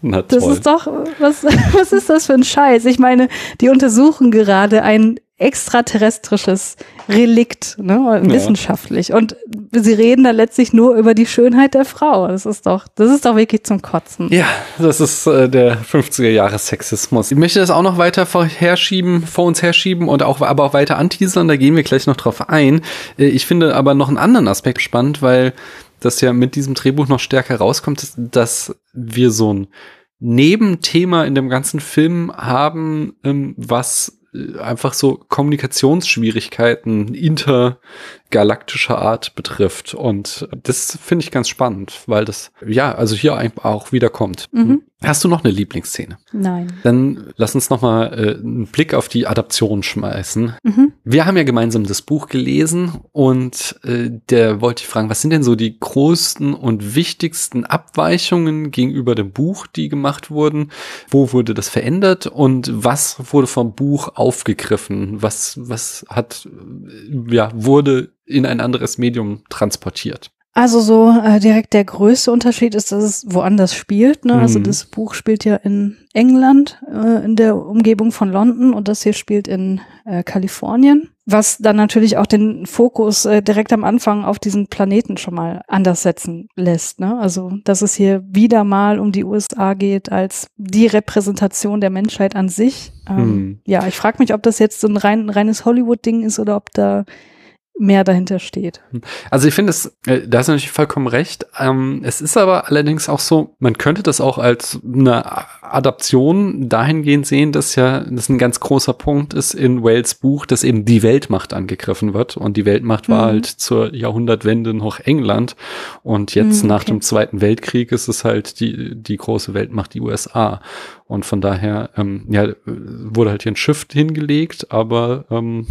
Na toll. Das ist doch, was, [LAUGHS] was ist das für ein Scheiß? Ich meine, die untersuchen gerade ein extraterrestrisches Relikt, ne, wissenschaftlich. Ja. Und sie reden da letztlich nur über die Schönheit der Frau. Das ist doch, das ist doch wirklich zum Kotzen. Ja, das ist äh, der 50er Jahre Sexismus. Ich möchte das auch noch weiter vorherschieben, vor uns herschieben und auch, aber auch weiter anteasern. Da gehen wir gleich noch drauf ein. Äh, ich finde aber noch einen anderen Aspekt spannend, weil das ja mit diesem Drehbuch noch stärker rauskommt, ist, dass wir so ein Nebenthema in dem ganzen Film haben, ähm, was äh, einfach so Kommunikationsschwierigkeiten intergalaktischer Art betrifft. Und das finde ich ganz spannend, weil das, ja, also hier auch wieder kommt. Mhm. Hast du noch eine Lieblingsszene? Nein. Dann lass uns noch mal äh, einen Blick auf die Adaption schmeißen. Mhm. Wir haben ja gemeinsam das Buch gelesen und äh, der wollte ich fragen, was sind denn so die größten und wichtigsten Abweichungen gegenüber dem Buch, die gemacht wurden? Wo wurde das verändert und was wurde vom Buch aufgegriffen? Was was hat äh, ja wurde in ein anderes Medium transportiert? Also so äh, direkt der größte Unterschied ist, dass es woanders spielt. Ne? Also mhm. Also das Buch spielt ja in England, äh, in der Umgebung von London und das hier spielt in äh, Kalifornien. Was dann natürlich auch den Fokus äh, direkt am Anfang auf diesen Planeten schon mal anders setzen lässt. Ne? Also dass es hier wieder mal um die USA geht als die Repräsentation der Menschheit an sich. Ähm, mhm. Ja, ich frage mich, ob das jetzt so ein rein, reines Hollywood-Ding ist oder ob da mehr dahinter steht. Also ich finde es, äh, da hast du natürlich vollkommen recht. Ähm, es ist aber allerdings auch so, man könnte das auch als eine Adaption dahingehend sehen, dass ja das ein ganz großer Punkt ist in Wales Buch, dass eben die Weltmacht angegriffen wird und die Weltmacht war mhm. halt zur Jahrhundertwende noch England und jetzt mhm, okay. nach dem Zweiten Weltkrieg ist es halt die die große Weltmacht die USA und von daher, ähm, ja, wurde halt hier ein Schiff hingelegt, aber ähm,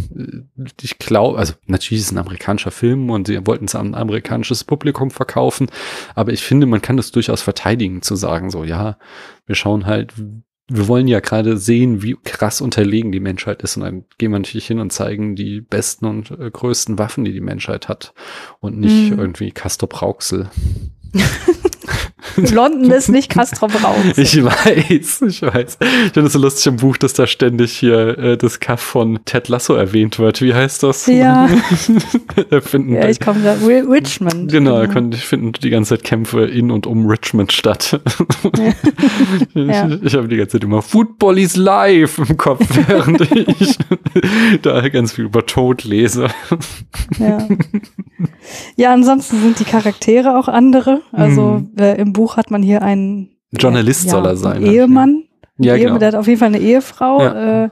ich glaube, also natürlich ist es ein amerikanischer Film und sie wollten es an ein amerikanisches Publikum verkaufen, aber ich finde, man kann das durchaus verteidigen, zu sagen, so, ja, wir schauen halt, wir wollen ja gerade sehen, wie krass unterlegen die Menschheit ist. Und dann gehen wir natürlich hin und zeigen die besten und äh, größten Waffen, die die Menschheit hat. Und nicht mhm. irgendwie Castor Brauxel. [LAUGHS] London ist nicht Castro Brauns. Ich weiß, ich weiß. Ich finde es so lustig im Buch, dass da ständig hier äh, das Kaff von Ted Lasso erwähnt wird. Wie heißt das? Ja. [LAUGHS] finden ja, ich komme da. Richmond. Genau. Können, finden die ganze Zeit Kämpfe in und um Richmond statt. [LAUGHS] ja. Ich, ich habe die ganze Zeit immer Football is live im Kopf, während ich da ganz viel über Tod lese. Ja. ja, ansonsten sind die Charaktere auch andere. Also mhm. äh, im Buch hat man hier einen Journalist ja, soll er sein. Ehemann. Ja, genau. Der hat auf jeden Fall eine Ehefrau. Ja. Äh,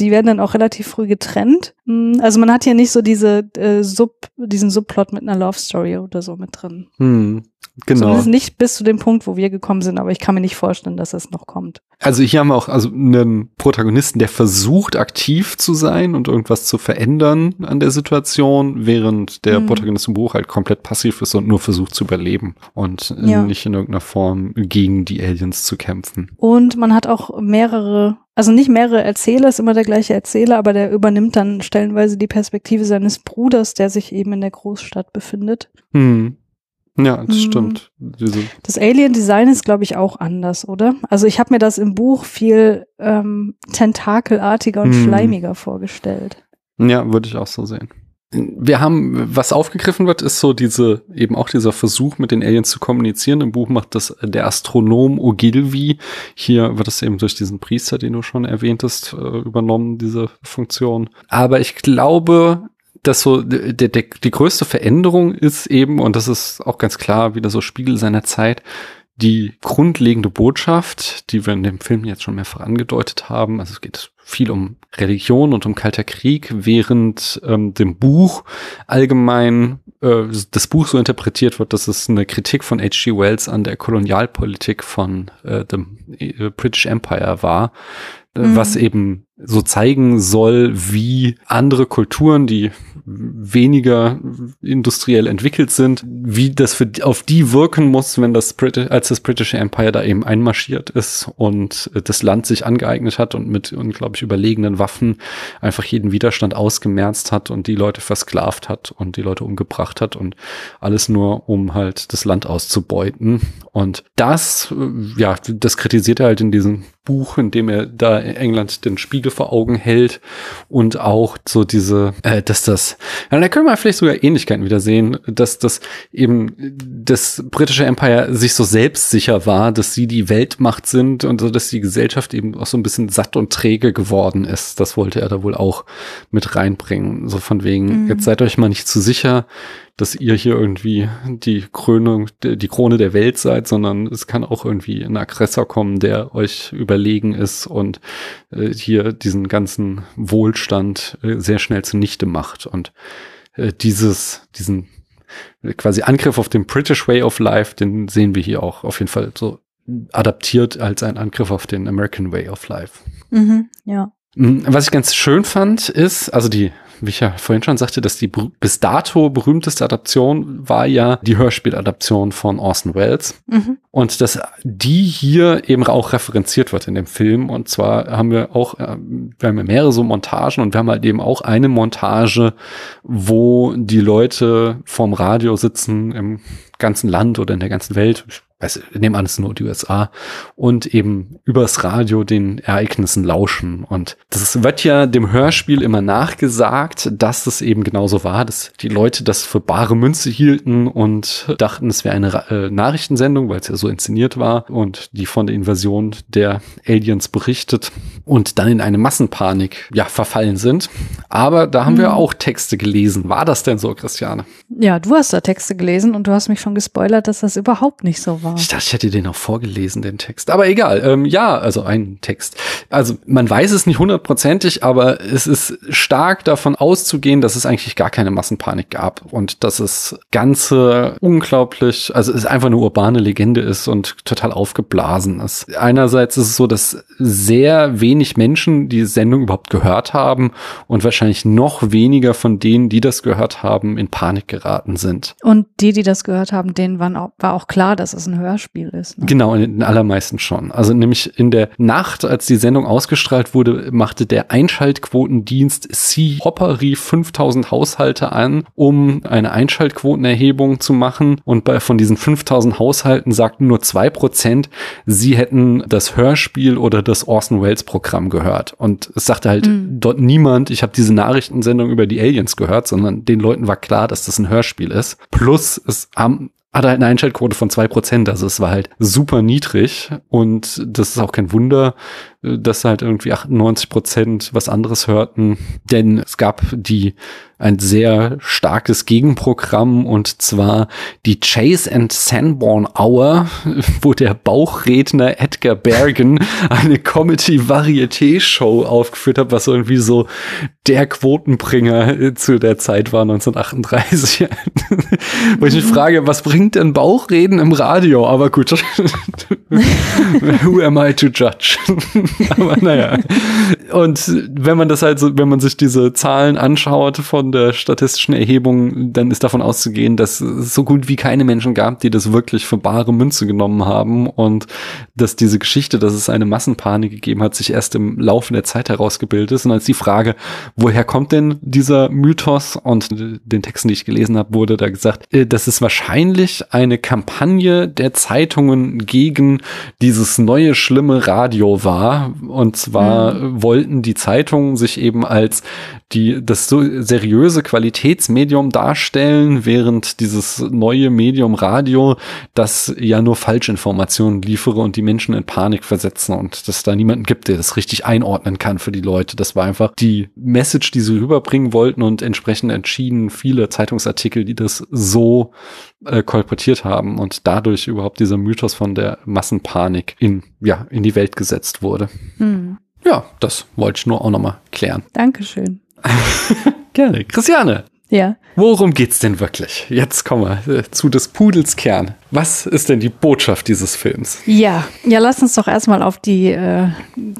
die werden dann auch relativ früh getrennt. Hm, also man hat hier nicht so diese äh, Sub, diesen Subplot mit einer Love Story oder so mit drin. Hm. Genau. Zumindest nicht bis zu dem Punkt, wo wir gekommen sind, aber ich kann mir nicht vorstellen, dass es noch kommt. Also hier haben wir auch also einen Protagonisten, der versucht aktiv zu sein und irgendwas zu verändern an der Situation, während der mhm. Protagonist im Buch halt komplett passiv ist und nur versucht zu überleben und ja. nicht in irgendeiner Form gegen die Aliens zu kämpfen. Und man hat auch mehrere also nicht mehrere Erzähler, ist immer der gleiche Erzähler, aber der übernimmt dann stellenweise die Perspektive seines Bruders, der sich eben in der Großstadt befindet. Hm. Ja, das mhm. stimmt. Diese das Alien-Design ist, glaube ich, auch anders, oder? Also ich habe mir das im Buch viel ähm, tentakelartiger und mhm. schleimiger vorgestellt. Ja, würde ich auch so sehen. Wir haben, was aufgegriffen wird, ist so diese, eben auch dieser Versuch, mit den Aliens zu kommunizieren. Im Buch macht das der Astronom Ogilvy. Hier wird es eben durch diesen Priester, den du schon erwähntest, äh, übernommen, diese Funktion. Aber ich glaube, dass so der, der, die größte Veränderung ist eben, und das ist auch ganz klar wieder so Spiegel seiner Zeit, die grundlegende Botschaft, die wir in dem Film jetzt schon mehrfach angedeutet haben. Also es geht viel um Religion und um Kalter Krieg, während ähm, dem Buch allgemein äh, das Buch so interpretiert wird, dass es eine Kritik von H.G. Wells an der Kolonialpolitik von äh, dem äh, British Empire war, äh, mhm. was eben so zeigen soll, wie andere Kulturen, die weniger industriell entwickelt sind, wie das für, auf die wirken muss, wenn das British, als das British Empire da eben einmarschiert ist und das Land sich angeeignet hat und mit unglaublich überlegenen Waffen einfach jeden Widerstand ausgemerzt hat und die Leute versklavt hat und die Leute umgebracht hat und alles nur, um halt das Land auszubeuten. Und das, ja, das kritisiert er halt in diesem Buch, in dem er da England den Spiegel vor Augen hält und auch so diese, äh, dass das, ja, da können wir vielleicht sogar Ähnlichkeiten wieder sehen, dass das eben das britische Empire sich so selbstsicher war, dass sie die Weltmacht sind und so, dass die Gesellschaft eben auch so ein bisschen satt und träge geworden ist. Das wollte er da wohl auch mit reinbringen. So von wegen, mhm. jetzt seid euch mal nicht zu sicher, dass ihr hier irgendwie die Krönung, die Krone der Welt seid, sondern es kann auch irgendwie ein Aggressor kommen, der euch überlegen ist und äh, hier diesen ganzen Wohlstand äh, sehr schnell zunichte macht. Und äh, dieses, diesen quasi Angriff auf den British Way of Life, den sehen wir hier auch auf jeden Fall so adaptiert als ein Angriff auf den American Way of Life. Mhm, ja. Hm, was ich ganz schön fand, ist, also die wie ich ja vorhin schon sagte, dass die bis dato berühmteste Adaption war ja die Hörspieladaption von Orson Welles. Mhm. Und dass die hier eben auch referenziert wird in dem Film. Und zwar haben wir auch, äh, wir haben ja mehrere so Montagen und wir haben halt eben auch eine Montage, wo die Leute vorm Radio sitzen im ganzen Land oder in der ganzen Welt. Ich weiß, nehmen an, es nur die USA und eben übers Radio den Ereignissen lauschen. Und das wird ja dem Hörspiel immer nachgesagt, dass es eben genauso war, dass die Leute das für bare Münze hielten und dachten, es wäre eine äh, Nachrichtensendung, weil es ja so inszeniert war und die von der Invasion der Aliens berichtet und dann in eine Massenpanik ja verfallen sind. Aber da haben mhm. wir auch Texte gelesen. War das denn so, Christiane? Ja, du hast da Texte gelesen und du hast mich schon gespoilert, dass das überhaupt nicht so war war. Ich dachte, ich hätte den auch vorgelesen, den Text. Aber egal. Ähm, ja, also ein Text. Also man weiß es nicht hundertprozentig, aber es ist stark davon auszugehen, dass es eigentlich gar keine Massenpanik gab und dass es ganze unglaublich, also es einfach eine urbane Legende ist und total aufgeblasen ist. Einerseits ist es so, dass sehr wenig Menschen die Sendung überhaupt gehört haben und wahrscheinlich noch weniger von denen, die das gehört haben, in Panik geraten sind. Und die, die das gehört haben, denen war auch klar, dass es ein Hörspiel ist. Ne? Genau, in den allermeisten schon. Also nämlich in der Nacht, als die Sendung ausgestrahlt wurde, machte der Einschaltquotendienst C. Hopper rief 5000 Haushalte an, um eine Einschaltquotenerhebung zu machen. Und bei, von diesen 5000 Haushalten sagten nur zwei Prozent, sie hätten das Hörspiel oder das Orson Welles Programm gehört. Und es sagte halt mhm. dort niemand, ich habe diese Nachrichtensendung über die Aliens gehört, sondern den Leuten war klar, dass das ein Hörspiel ist. Plus es haben hat halt eine Einschaltquote von zwei Prozent, also es war halt super niedrig und das ist auch kein Wunder, dass halt irgendwie 98 Prozent was anderes hörten, denn es gab die ein sehr starkes Gegenprogramm und zwar die Chase and Sanborn Hour, [LAUGHS] wo der Bauchredner Edgar Bergen [LAUGHS] eine Comedy-Varieté-Show aufgeführt hat, was irgendwie so der Quotenbringer zu der Zeit war, 1938. [LAUGHS] wo ich mich mhm. frage, was bringt denn Bauchreden im Radio? Aber gut, who am I to judge? [LAUGHS] Aber naja. Und wenn man das halt so, wenn man sich diese Zahlen anschaut von der statistischen Erhebung, dann ist davon auszugehen, dass es so gut wie keine Menschen gab, die das wirklich für bare Münze genommen haben und dass diese Geschichte, dass es eine Massenpanik gegeben hat, sich erst im Laufe der Zeit herausgebildet ist. Und als die Frage, woher kommt denn dieser Mythos? Und den Texten, die ich gelesen habe, wurde da gesagt, äh, dass es wahrscheinlich eine Kampagne der Zeitungen gegen dieses neue schlimme Radio war, und zwar mhm. wollten die Zeitungen sich eben als die das so seriöse Qualitätsmedium darstellen, während dieses neue Medium Radio das ja nur Falschinformationen liefere und die Menschen in Panik versetzen und dass da niemanden gibt, der das richtig einordnen kann für die Leute. Das war einfach die Message, die sie rüberbringen wollten und entsprechend entschieden viele Zeitungsartikel, die das so äh, kolportiert haben und dadurch überhaupt dieser Mythos von der Massenpanik in, ja, in die Welt gesetzt wurde. Hm. Ja, das wollte ich nur auch nochmal klären. Dankeschön. [LAUGHS] Gerne. Christiane, Ja. worum geht's denn wirklich? Jetzt kommen wir äh, zu des Pudels Kern. Was ist denn die Botschaft dieses Films? Ja, ja, lass uns doch erstmal auf die äh,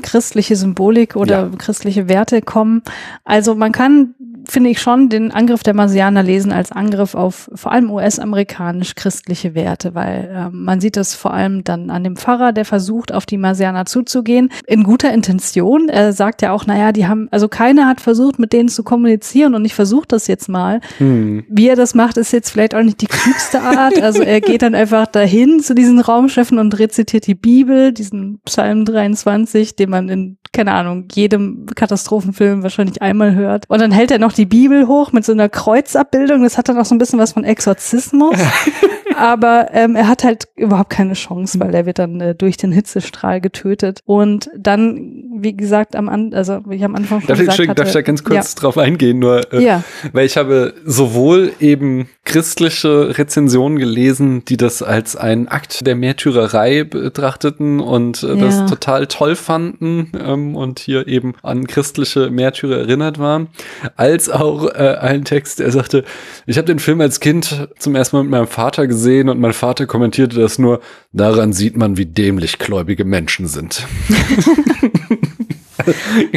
christliche Symbolik oder Ja. christliche Werte kommen. Also man kann, finde ich schon, den Angriff der Marsianer lesen als Angriff auf vor allem US-amerikanisch-christliche Werte, weil äh, man sieht das vor allem dann an dem Pfarrer, der versucht, auf die Marsianer zuzugehen, in guter Intention. Er sagt ja auch, naja, die haben, also keiner hat versucht, mit denen zu kommunizieren und ich versuche das jetzt mal. Hm. Wie er das macht, ist jetzt vielleicht auch nicht die klügste Art. Also er geht dann einfach dahin zu diesen Raumschiffen und rezitiert die Bibel, diesen Psalm 23, den man in, keine Ahnung, jedem Katastrophenfilm wahrscheinlich einmal hört. Und dann hält er noch die Bibel hoch mit so einer Kreuzabbildung. Das hat dann auch so ein bisschen was von Exorzismus. [LAUGHS] Aber ähm, er hat halt überhaupt keine Chance, weil er wird dann äh, durch den Hitzestrahl getötet. Und dann, wie gesagt, am An also wie ich am Anfang schon Darf ich, gesagt Entschuldigung, darf ich da hatte, ganz kurz drauf eingehen? Nur, äh, Ja. weil ich habe sowohl eben christliche Rezensionen gelesen, die das als einen Akt der Märtyrerei betrachteten und äh, Ja. das total toll fanden ähm, und hier eben an christliche Märtyrer erinnert waren, als auch äh, einen Text, der sagte, ich habe den Film als Kind zum ersten Mal mit meinem Vater gesehen und mein Vater kommentierte das nur, daran sieht man, wie dämlich gläubige Menschen sind. [LAUGHS]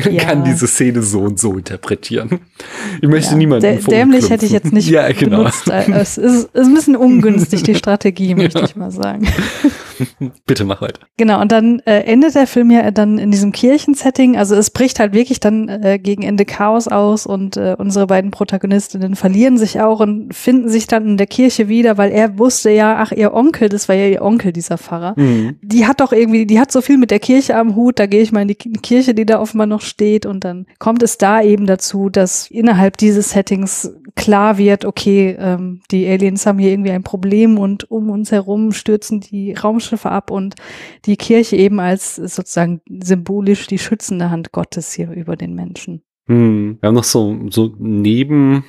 Man Ja. kann diese Szene so und so interpretieren. Ich möchte Ja, niemanden dä- Dämlich hätte ich jetzt nicht [LAUGHS] ja, genau. benutzt. Es ist, ist ein bisschen ungünstig, die Strategie, [LAUGHS] möchte ich mal sagen. [LAUGHS] Bitte mach weiter. Genau, und dann äh, endet der Film ja dann in diesem Kirchensetting. Also es bricht halt wirklich dann äh, gegen Ende Chaos aus und äh, unsere beiden Protagonistinnen verlieren sich auch und finden sich dann in der Kirche wieder, weil er wusste ja, ach, ihr Onkel, das war ja ihr Onkel, dieser Pfarrer. Mhm. Die hat doch irgendwie, die hat so viel mit der Kirche am Hut, da gehe ich mal in die Ki- Kirche, die da offenbar noch steht und dann kommt es da eben dazu, dass innerhalb dieses Settings klar wird, okay, ähm, die Aliens haben hier irgendwie ein Problem und um uns herum stürzen die Raumschiffe ab und die Kirche eben als sozusagen symbolisch die schützende Hand Gottes hier über den Menschen. Hm. Wir haben noch so, so neben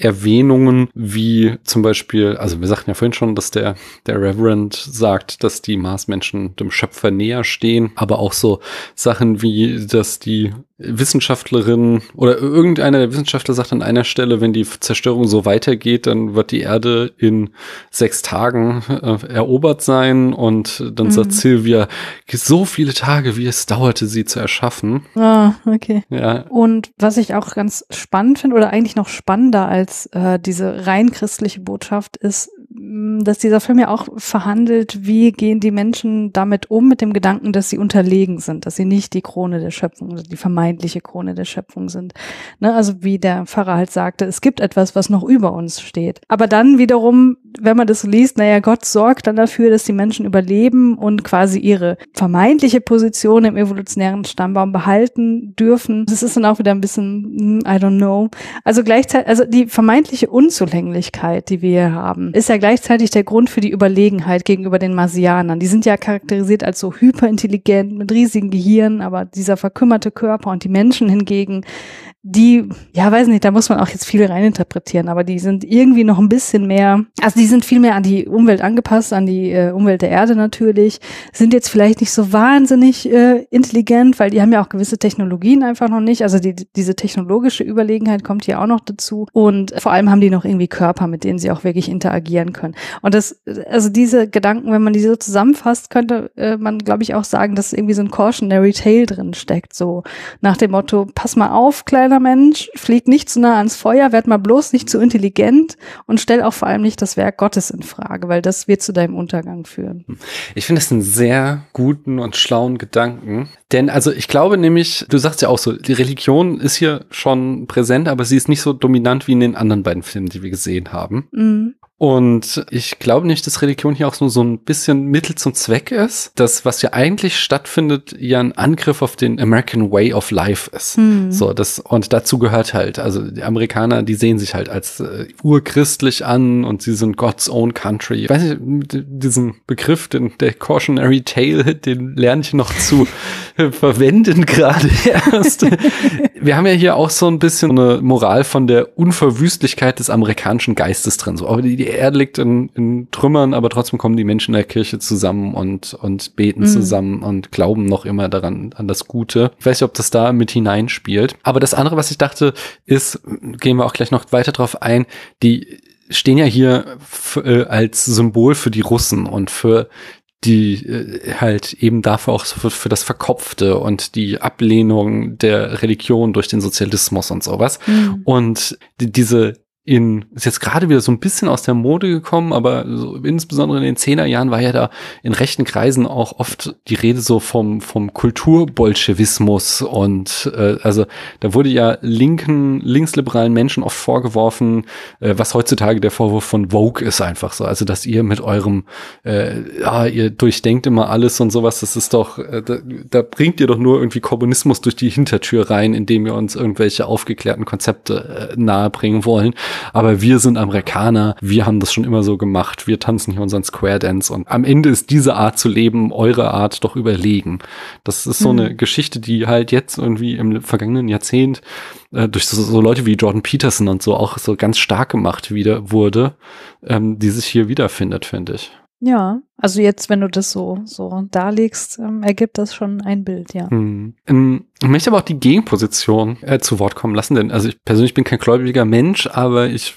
Erwähnungen wie zum Beispiel, also wir sagten ja vorhin schon, dass der, der Reverend sagt, dass die Marsmenschen dem Schöpfer näher stehen, aber auch so Sachen wie, dass die Wissenschaftlerin oder irgendeiner der Wissenschaftler sagt an einer Stelle, wenn die Zerstörung so weitergeht, dann wird die Erde in sechs Tagen äh, erobert sein und dann Mhm. sagt Sylvia, so viele Tage, wie es dauerte, sie zu erschaffen. Ah, okay. Ja, Und was ich auch ganz spannend finde oder eigentlich noch spannender als äh, diese rein christliche Botschaft ist, dass dieser Film ja auch verhandelt, wie gehen die Menschen damit um mit dem Gedanken, dass sie unterlegen sind, dass sie nicht die Krone der Schöpfung oder die vermeintliche Krone der Schöpfung sind. Ne? Also wie der Pfarrer halt sagte, es gibt etwas, was noch über uns steht. Aber dann wiederum, wenn man das liest, naja, Gott sorgt dann dafür, dass die Menschen überleben und quasi ihre vermeintliche Position im evolutionären Stammbaum behalten dürfen. Das ist dann auch wieder ein bisschen, hm, I don't know. Also gleichzeitig, also die vermeintliche Unzulänglichkeit, die wir haben, ist ja gleichzeitig der Grund für die Überlegenheit gegenüber den Marsianern. Die sind ja charakterisiert als so hyperintelligent mit riesigen Gehirnen, aber dieser verkümmerte Körper und die Menschen hingegen, die, ja, weiß nicht, da muss man auch jetzt viel reininterpretieren, aber die sind irgendwie noch ein bisschen mehr, also die sind viel mehr an die Umwelt angepasst, an die äh, Umwelt der Erde natürlich, sind jetzt vielleicht nicht so wahnsinnig äh, intelligent, weil die haben ja auch gewisse Technologien einfach noch nicht, also die, diese technologische Überlegenheit kommt hier auch noch dazu und vor allem haben die noch irgendwie Körper, mit denen sie auch wirklich interagieren können. Und das, also diese Gedanken, wenn man die so zusammenfasst, könnte äh, man, glaube ich, auch sagen, dass irgendwie so ein cautionary tale drin steckt, so nach dem Motto, pass mal auf, kleiner Mensch, flieg nicht zu nah ans Feuer, werd mal bloß nicht zu intelligent und stell auch vor allem nicht das Werk Gottes in Frage, weil das wird zu deinem Untergang führen. Ich finde es einen sehr guten und schlauen Gedanken. Denn also ich glaube nämlich, du sagst ja auch so, die Religion ist hier schon präsent, aber sie ist nicht so dominant wie in den anderen beiden Filmen, die wir gesehen haben. Mhm. Und ich glaube nicht, dass Religion hier auch nur so ein bisschen Mittel zum Zweck ist. Das, was ja eigentlich stattfindet, ja ein Angriff auf den American Way of Life ist. Hm. So, das, und dazu gehört halt, also die Amerikaner, die sehen sich halt als äh, urchristlich an und sie sind God's own country. Ich weiß nicht, diesen Begriff, den, der Cautionary Tale, [LAUGHS] den lerne ich noch zu äh, verwenden gerade [LAUGHS] erst. Wir haben ja hier auch so ein bisschen eine Moral von der Unverwüstlichkeit des amerikanischen Geistes drin. So, aber die, die Erde liegt in, in Trümmern, aber trotzdem kommen die Menschen in der Kirche zusammen und, und beten mhm. zusammen und glauben noch immer daran, an das Gute. Ich weiß nicht, ob das da mit hineinspielt. Aber das andere, was ich dachte, ist, gehen wir auch gleich noch weiter drauf ein, die stehen ja hier äh, als Symbol für die Russen und für die äh, halt eben dafür auch für, für, das Verkopfte und die Ablehnung der Religion durch den Sozialismus und sowas. Mhm. Und die, diese in, ist jetzt gerade wieder so ein bisschen aus der Mode gekommen, aber so, insbesondere in den Zehnerjahren war ja da in rechten Kreisen auch oft die Rede so vom, vom Kulturbolschewismus und äh, also da wurde ja linken, linksliberalen Menschen oft vorgeworfen, äh, was heutzutage der Vorwurf von Vogue ist einfach so, also dass ihr mit eurem, äh, ja, ihr durchdenkt immer alles und sowas, das ist doch, äh, da, da bringt ihr doch nur irgendwie Kommunismus durch die Hintertür rein, indem ihr uns irgendwelche aufgeklärten Konzepte äh, nahebringen wollen. Aber wir sind Amerikaner, wir haben das schon immer so gemacht, wir tanzen hier unseren Square Dance und am Ende ist diese Art zu leben eure Art doch überlegen. Das ist so mhm. eine Geschichte, die halt jetzt irgendwie im vergangenen Jahrzehnt äh, durch so, so, Leute wie Jordan Peterson und so auch so ganz stark gemacht wieder wurde, ähm, die sich hier wiederfindet, finde ich. Ja, also jetzt, wenn du das so, so darlegst, ähm, ergibt das schon ein Bild, ja. Hm. Ich möchte aber auch die Gegenposition äh, zu Wort kommen lassen, denn also ich persönlich bin kein gläubiger Mensch, aber ich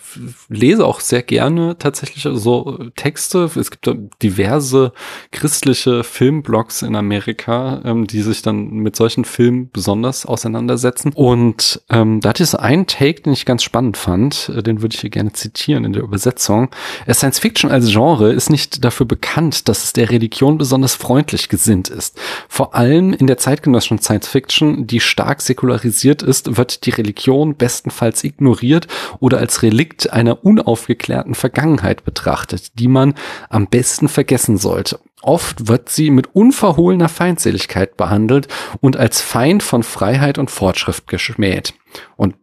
lese auch sehr gerne tatsächlich so Texte. Es gibt diverse christliche Filmblogs in Amerika, ähm, die sich dann mit solchen Filmen besonders auseinandersetzen. Und ähm, da hatte ich so einen Take, den ich ganz spannend fand, äh, den würde ich hier gerne zitieren in der Übersetzung. Äh, Science Fiction als Genre ist nicht dafür bekannt, dass es der Religion besonders freundlich gesinnt ist. Vor allem in der zeitgenössischen Science Fiction die stark säkularisiert ist, wird die Religion bestenfalls ignoriert oder als Relikt einer unaufgeklärten Vergangenheit betrachtet, die man am besten vergessen sollte. Oft wird sie mit unverhohlener Feindseligkeit behandelt und als Feind von Freiheit und Fortschritt geschmäht. Und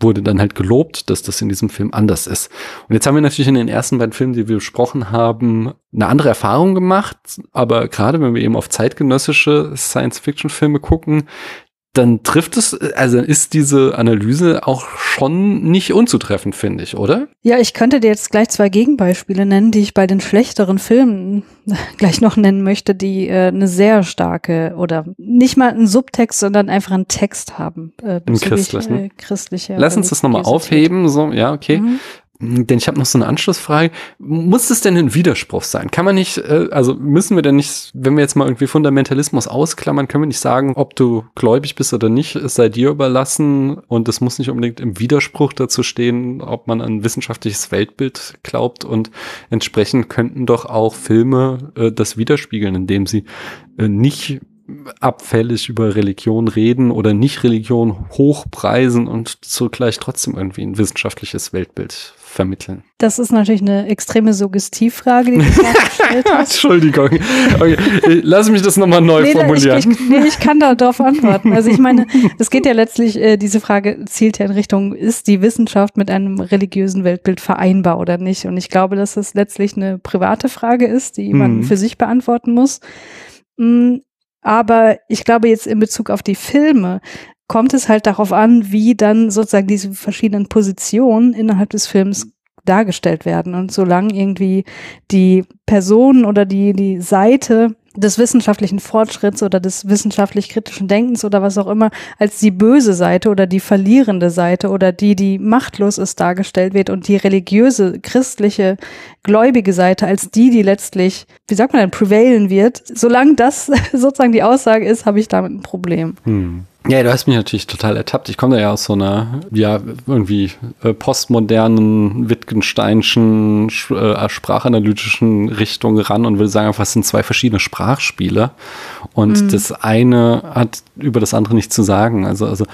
wurde dann halt gelobt, dass das in diesem Film anders ist. Und jetzt haben wir natürlich in den ersten beiden Filmen, die wir besprochen haben, eine andere Erfahrung gemacht. Aber gerade wenn wir eben auf zeitgenössische Science-Fiction-Filme gucken, dann trifft es, also ist diese Analyse auch schon nicht unzutreffend, finde ich, oder? Ja, ich könnte dir jetzt gleich zwei Gegenbeispiele nennen, die ich bei den schlechteren Filmen [LAUGHS] gleich noch nennen möchte, die äh, eine sehr starke oder nicht mal einen Subtext, sondern einfach einen Text haben. Äh, Im Christlichen. Äh, christliche Lass uns das nochmal aufheben, so, ja, okay. Mhm. Denn ich habe noch so eine Anschlussfrage. Muss es denn ein Widerspruch sein? Kann man nicht, äh, also müssen wir denn nicht, wenn wir jetzt mal irgendwie Fundamentalismus ausklammern, können wir nicht sagen, ob du gläubig bist oder nicht, es sei dir überlassen und es muss nicht unbedingt im Widerspruch dazu stehen, ob man an wissenschaftliches Weltbild glaubt und entsprechend könnten doch auch Filme äh, das widerspiegeln, indem sie äh, nicht abfällig über Religion reden oder nicht Religion hochpreisen und zugleich trotzdem irgendwie ein wissenschaftliches Weltbild vermitteln? Das ist natürlich eine extreme Suggestivfrage, die du [LAUGHS] gestellt hast. Entschuldigung. Okay. Lass mich das nochmal neu nee, formulieren. Ich, ich, nee, ich kann darauf antworten. Also ich meine, [LAUGHS] es geht ja letztlich, äh, diese Frage zielt ja in Richtung, ist die Wissenschaft mit einem religiösen Weltbild vereinbar oder nicht? Und ich glaube, dass es letztlich eine private Frage ist, die man mhm. für sich beantworten muss. Mm, aber ich glaube jetzt in Bezug auf die Filme kommt es halt darauf an, wie dann sozusagen diese verschiedenen Positionen innerhalb des Films dargestellt werden. Und solange irgendwie die Person oder die, die Seite des wissenschaftlichen Fortschritts oder des wissenschaftlich kritischen Denkens oder was auch immer als die böse Seite oder die verlierende Seite oder die, die machtlos ist, dargestellt wird und die religiöse, christliche, gläubige Seite als die, die letztlich, wie sagt man denn, prevailen wird. Solange das [LAUGHS] sozusagen die Aussage ist, habe ich damit ein Problem. Hm. Ja, du hast mich natürlich total ertappt. Ich komme da ja aus so einer, ja, irgendwie äh, postmodernen, Wittgensteinschen, äh, sprachanalytischen Richtung ran und würde sagen, einfach, es sind zwei verschiedene Sprachspiele. Und mhm. das eine hat über das andere nichts zu sagen. Also, also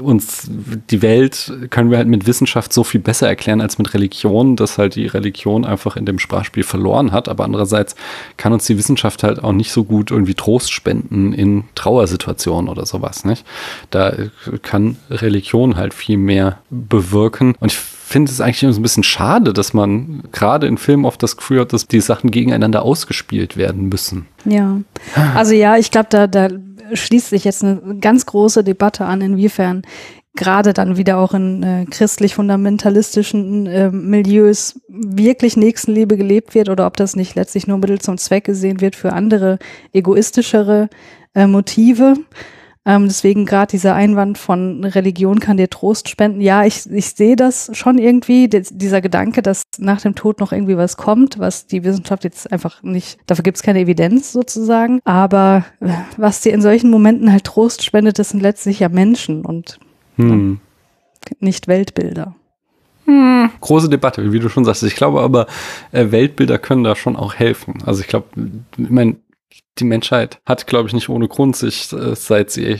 uns die Welt können wir halt mit Wissenschaft so viel besser erklären als mit Religion, dass halt die Religion einfach in dem Sprachspiel verloren hat. Aber andererseits kann uns die Wissenschaft halt auch nicht so gut irgendwie Trost spenden in Trauersituationen oder sowas, nicht? Da kann Religion halt viel mehr bewirken. Und ich finde es eigentlich so ein bisschen schade, dass man gerade in Filmen oft das Gefühl hat, dass die Sachen gegeneinander ausgespielt werden müssen. Ja, also ja, ich glaube, da, da schließt sich jetzt eine ganz große Debatte an, inwiefern gerade dann wieder auch in äh, christlich-fundamentalistischen äh, Milieus wirklich Nächstenliebe gelebt wird oder ob das nicht letztlich nur Mittel zum Zweck gesehen wird für andere egoistischere äh, Motive. Ähm, deswegen gerade dieser Einwand von Religion kann dir Trost spenden. Ja, ich, ich sehe das schon irgendwie, dieser Gedanke, dass nach dem Tod noch irgendwie was kommt, was die Wissenschaft jetzt einfach nicht, dafür gibt es keine Evidenz sozusagen. Aber äh, was dir in solchen Momenten halt Trost spendet, das sind letztlich ja Menschen und hm. nicht Weltbilder. Hm. Große Debatte, wie du schon sagst. Ich glaube aber, äh, Weltbilder können da schon auch helfen. Also ich glaube, ich meine, die Menschheit hat, glaube ich, nicht ohne Grund sich, äh, seit sie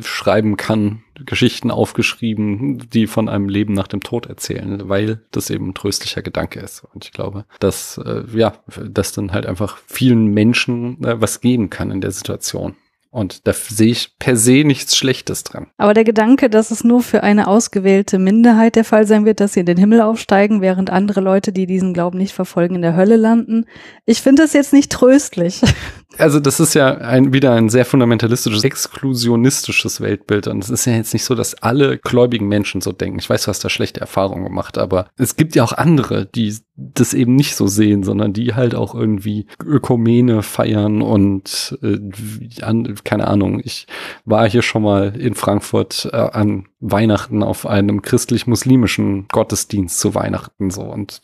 schreiben kann, Geschichten aufgeschrieben, die von einem Leben nach dem Tod erzählen, weil das eben ein tröstlicher Gedanke ist. Und ich glaube, dass, äh, ja, dass dann halt einfach vielen Menschen äh, was geben kann in der Situation. Und da sehe ich per se nichts Schlechtes dran. Aber der Gedanke, dass es nur für eine ausgewählte Minderheit der Fall sein wird, dass sie in den Himmel aufsteigen, während andere Leute, die diesen Glauben nicht verfolgen, in der Hölle landen, ich finde das jetzt nicht tröstlich. [LAUGHS] Also das ist ja ein, wieder ein sehr fundamentalistisches, exklusionistisches Weltbild. Und es ist ja jetzt nicht so, dass alle gläubigen Menschen so denken. Ich weiß, du hast da schlechte Erfahrungen gemacht, aber es gibt ja auch andere, die das eben nicht so sehen, sondern die halt auch irgendwie Ökumene feiern und äh, an, keine Ahnung, ich war hier schon mal in Frankfurt äh, an Weihnachten auf einem christlich-muslimischen Gottesdienst zu Weihnachten so. Und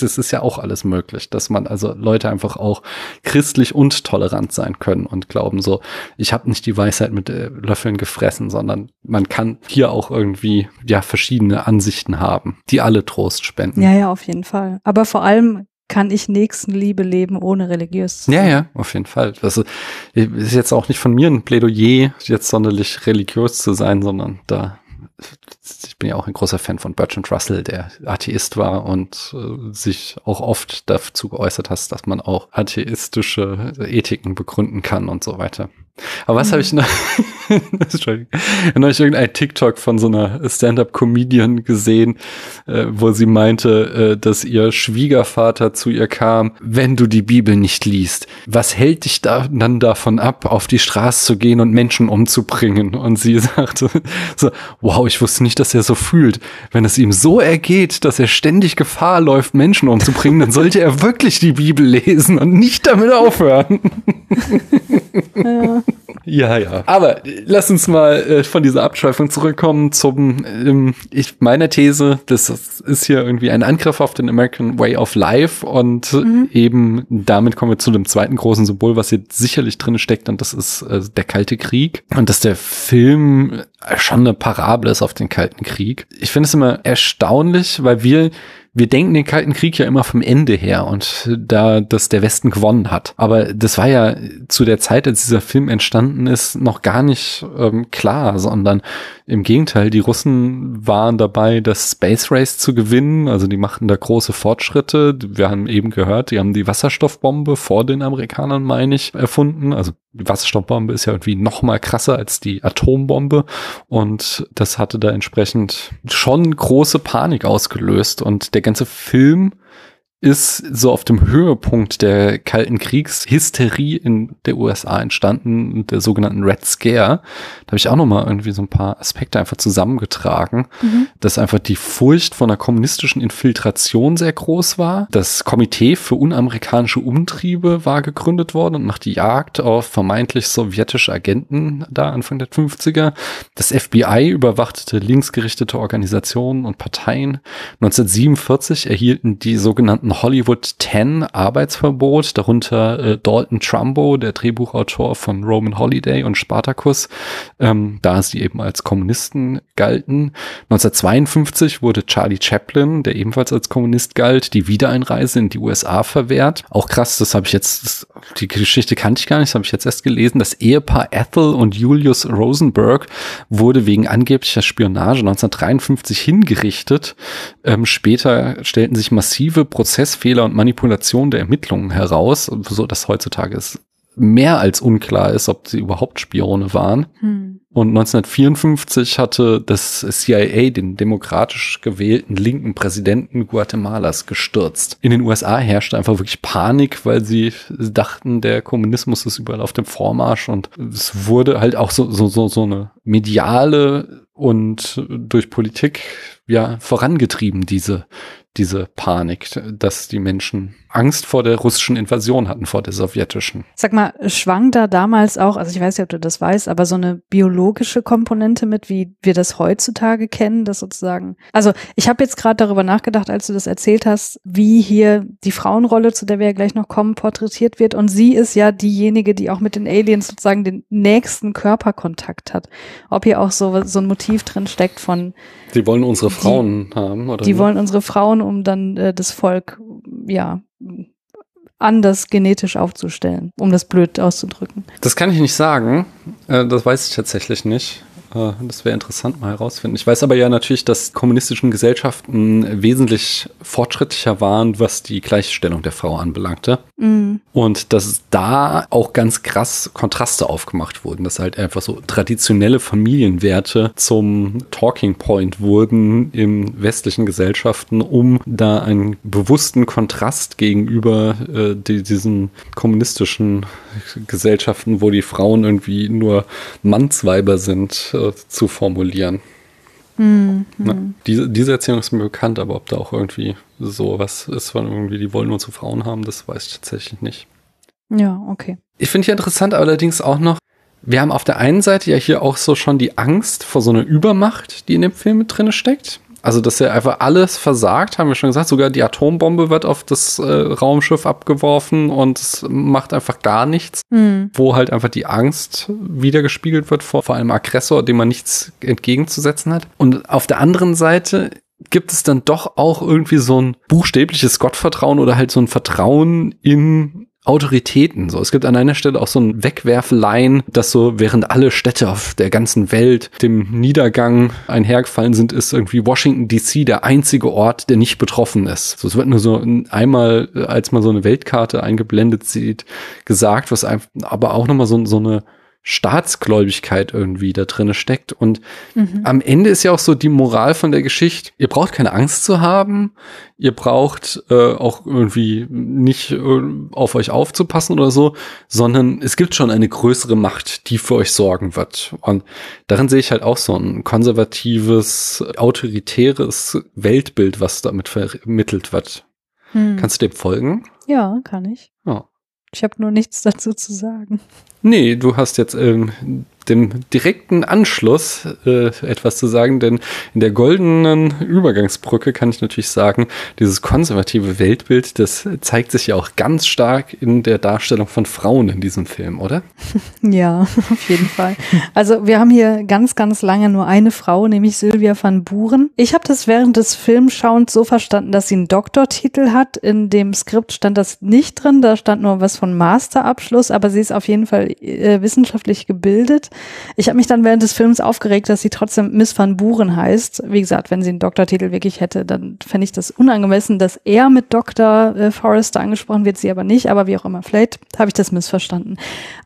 das ist ja auch alles möglich, dass man also Leute einfach auch christlich und tolerant sein können und glauben so, ich habe nicht die Weisheit mit äh, Löffeln gefressen, sondern man kann hier auch irgendwie ja verschiedene Ansichten haben, die alle Trost spenden. Ja, ja, auf jeden Fall. Aber vor allem kann ich Nächstenliebe leben, ohne religiös zu sein. Ja, ja, auf jeden Fall. Das ist jetzt auch nicht von mir ein Plädoyer, jetzt sonderlich religiös zu sein, sondern da, ich bin ja auch ein großer Fan von Bertrand Russell, der Atheist war und äh, sich auch oft dazu geäußert hat, dass man auch atheistische Ethiken begründen kann und so weiter. Aber was mhm. habe [LAUGHS] ich noch? Entschuldigung. Neulich irgendein TikTok von so einer Stand-up-Comedian gesehen, äh, wo sie meinte, äh, dass ihr Schwiegervater zu ihr kam, wenn du die Bibel nicht liest, was hält dich da, dann davon ab, auf die Straße zu gehen und Menschen umzubringen? Und sie [LAUGHS] sagte so, wow, ich wusste nicht, dass er so fühlt. Wenn es ihm so ergeht, dass er ständig Gefahr läuft, Menschen umzubringen, dann sollte er wirklich die Bibel lesen und nicht damit aufhören. ja. [LAUGHS] Ja, ja. Aber lass uns mal äh, von dieser Abschweifung zurückkommen zum ähm, ich, meiner These. Das ist hier irgendwie ein Angriff auf den American Way of Life und mhm. eben damit kommen wir zu dem zweiten großen Symbol, was hier sicherlich drin steckt und das ist äh, der Kalte Krieg und dass der Film schon eine Parabel ist auf den Kalten Krieg. Ich finde es immer erstaunlich, weil wir wir denken den Kalten Krieg ja immer vom Ende her und da, dass der Westen gewonnen hat. Aber das war ja zu der Zeit, als dieser Film entstanden ist, noch gar nicht ähm, klar, sondern im Gegenteil, die Russen waren dabei, das Space Race zu gewinnen. Also die machten da große Fortschritte. Wir haben eben gehört, die haben die Wasserstoffbombe vor den Amerikanern, meine ich, erfunden. Also die Wasserstoffbombe ist ja irgendwie noch mal krasser als die Atombombe und das hatte da entsprechend schon große Panik ausgelöst und der ganze Film ist so auf dem Höhepunkt der Kalten Kriegshysterie in der USA entstanden, der sogenannten Red Scare. Da habe ich auch noch mal irgendwie so ein paar Aspekte einfach zusammengetragen, mhm. dass einfach die Furcht von einer kommunistischen Infiltration sehr groß war. Das Komitee für unamerikanische Umtriebe war gegründet worden und macht die Jagd auf vermeintlich sowjetische Agenten da Anfang der 50er. Das FBI überwachte linksgerichtete Organisationen und Parteien. 1947 erhielten die sogenannten ein Hollywood 10 Arbeitsverbot, darunter äh, Dalton Trumbo, der Drehbuchautor von Roman Holiday und Spartacus, ähm, da sie eben als Kommunisten galten. 1952 wurde Charlie Chaplin, der ebenfalls als Kommunist galt, die Wiedereinreise in die USA verwehrt. Auch krass, das habe ich jetzt, das, die Geschichte kannte ich gar nicht, das habe ich jetzt erst gelesen. Das Ehepaar Ethel und Julius Rosenberg wurde wegen angeblicher Spionage 1953 hingerichtet. Ähm, später stellten sich massive Prozesse Prozessfehler und Manipulation der Ermittlungen heraus, so dass heutzutage es mehr als unklar ist, ob sie überhaupt Spione waren. Hm. Und 1954 hatte das CIA den demokratisch gewählten linken Präsidenten Guatemalas gestürzt. In den USA herrschte einfach wirklich Panik, weil sie dachten, der Kommunismus ist überall auf dem Vormarsch und es wurde halt auch so, so, so, so eine mediale und durch Politik ja vorangetrieben, diese, diese Panik, dass die Menschen Angst vor der russischen Invasion hatten, vor der sowjetischen. Sag mal, schwang da damals auch, also ich weiß nicht, ob du das weißt, aber so eine biologische Komponente mit, wie wir das heutzutage kennen, das sozusagen. Also ich habe jetzt gerade darüber nachgedacht, als du das erzählt hast, wie hier die Frauenrolle, zu der wir ja gleich noch kommen, porträtiert wird. Und sie ist ja diejenige, die auch mit den Aliens sozusagen den nächsten Körperkontakt hat. Ob hier auch so, so ein Motiv drin steckt von. Sie wollen unsere Frauen die, haben, oder? Die wollen unsere Frauen, um dann äh, das Volk, ja, anders genetisch aufzustellen, um das blöd auszudrücken. Das kann ich nicht sagen. Äh, das weiß ich tatsächlich nicht. Äh, das wäre interessant mal herausfinden. Ich weiß aber ja natürlich, dass kommunistischen Gesellschaften wesentlich fortschrittlicher waren, was die Gleichstellung der Frau anbelangte. Mhm. Und dass da auch ganz krass Kontraste aufgemacht wurden, dass halt einfach so traditionelle Familienwerte zum Talking Point wurden in westlichen Gesellschaften, um da einen bewussten Kontrast gegenüber äh, die, diesen kommunistischen Gesellschaften, wo die Frauen irgendwie nur Mannsweiber sind, äh, zu formulieren. Mhm. Na, diese, diese Erzählung ist mir bekannt, aber ob da auch irgendwie so was ist von irgendwie, die wollen nur zu Frauen haben, das weiß ich tatsächlich nicht. Ja, okay. Ich finde hier interessant allerdings auch noch, wir haben auf der einen Seite ja hier auch so schon die Angst vor so einer Übermacht, die in dem Film mit drin steckt. Also, dass er einfach alles versagt, haben wir schon gesagt. Sogar die Atombombe wird auf das äh, Raumschiff abgeworfen und es macht einfach gar nichts. Mhm. Wo halt einfach die Angst wiedergespiegelt wird vor, vor einem Aggressor, dem man nichts entgegenzusetzen hat. Und auf der anderen Seite gibt es dann doch auch irgendwie so ein buchstäbliches Gottvertrauen oder halt so ein Vertrauen in Autoritäten. So, es gibt an einer Stelle auch so ein Wegwerflein, dass so während alle Städte auf der ganzen Welt dem Niedergang einhergefallen sind, ist irgendwie Washington DC der einzige Ort, der nicht betroffen ist. So, es wird nur so einmal, als man so eine Weltkarte eingeblendet sieht, gesagt, was einfach, aber auch nochmal so, so eine Staatsgläubigkeit irgendwie da drinne steckt. Und mhm. am Ende ist ja auch so die Moral von der Geschichte, ihr braucht keine Angst zu haben, ihr braucht äh, auch irgendwie nicht äh, auf euch aufzupassen oder so, sondern es gibt schon eine größere Macht, die für euch sorgen wird. Und darin sehe ich halt auch so ein konservatives, autoritäres Weltbild, was damit vermittelt wird. Hm. Kannst du dem folgen? Ja, kann ich. Oh. Ich habe nur nichts dazu zu sagen. Nee, du hast jetzt ähm, dem direkten Anschluss äh, etwas zu sagen, denn in der goldenen Übergangsbrücke kann ich natürlich sagen, dieses konservative Weltbild, das zeigt sich ja auch ganz stark in der Darstellung von Frauen in diesem Film, oder? [LAUGHS] Ja, auf jeden Fall. Also wir haben hier ganz, ganz lange nur eine Frau, nämlich Sylvia van Buren. Ich habe das während des Filmschauens so verstanden, dass sie einen Doktortitel hat. In dem Skript stand das nicht drin, da stand nur was von Masterabschluss, aber sie ist auf jeden Fall äh, wissenschaftlich gebildet. Ich habe mich dann während des Films aufgeregt, dass sie trotzdem Miss van Buren heißt. Wie gesagt, wenn sie einen Doktortitel wirklich hätte, dann fände ich das unangemessen, dass er mit Dr. Äh, Forrester angesprochen wird, sie aber nicht, aber wie auch immer. Vielleicht habe ich das missverstanden.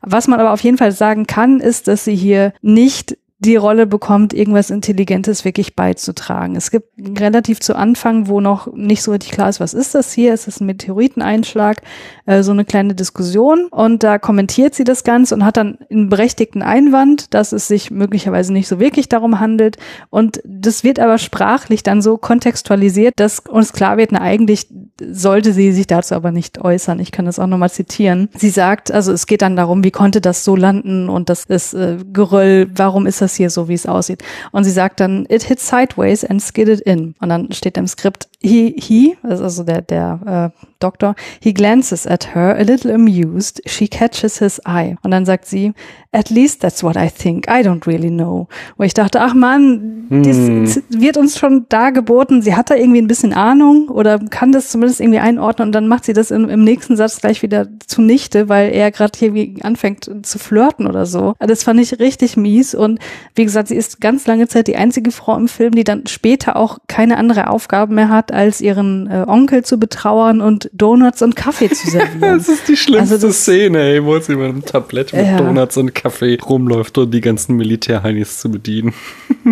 Was man aber auf jeden Fall sagen kann, ist, dass sie hier nicht die Rolle bekommt, irgendwas Intelligentes wirklich beizutragen. Es gibt relativ zu Anfang, wo noch nicht so richtig klar ist, was ist das hier? Ist das ein Meteoriteneinschlag? Äh, so eine kleine Diskussion. Und da kommentiert sie das Ganze und hat dann einen berechtigten Einwand, dass es sich möglicherweise nicht so wirklich darum handelt. Und das wird aber sprachlich dann so kontextualisiert, dass uns klar wird, na eigentlich sollte sie sich dazu aber nicht äußern. Ich kann das auch nochmal zitieren. Sie sagt, also es geht dann darum, wie konnte das so landen und das ist äh, Geröll, warum ist das das hier so, wie es aussieht. Und sie sagt dann, it hit sideways and skidded in. Und dann steht im Skript, he, he, also der, der äh, Doktor, he glances at her, a little amused. She catches his eye. Und dann sagt sie, at least that's what I think. I don't really know. Wo ich dachte, ach man, hm. das wird uns schon dargeboten. Sie hat da irgendwie ein bisschen Ahnung oder kann das zumindest irgendwie einordnen und dann macht sie das im, im nächsten Satz gleich wieder zunichte, weil er gerade hier anfängt zu flirten oder so. Das fand ich richtig mies und wie gesagt, sie ist ganz lange Zeit die einzige Frau im Film, die dann später auch keine andere Aufgabe mehr hat, als ihren äh, Onkel zu betrauern und Donuts und Kaffee zu servieren. [LAUGHS] das ist die schlimmste also das, Szene, ey, wo sie mit einem Tablett mit ja. Donuts und Kaffee rumläuft, um die ganzen Militärheinis zu bedienen.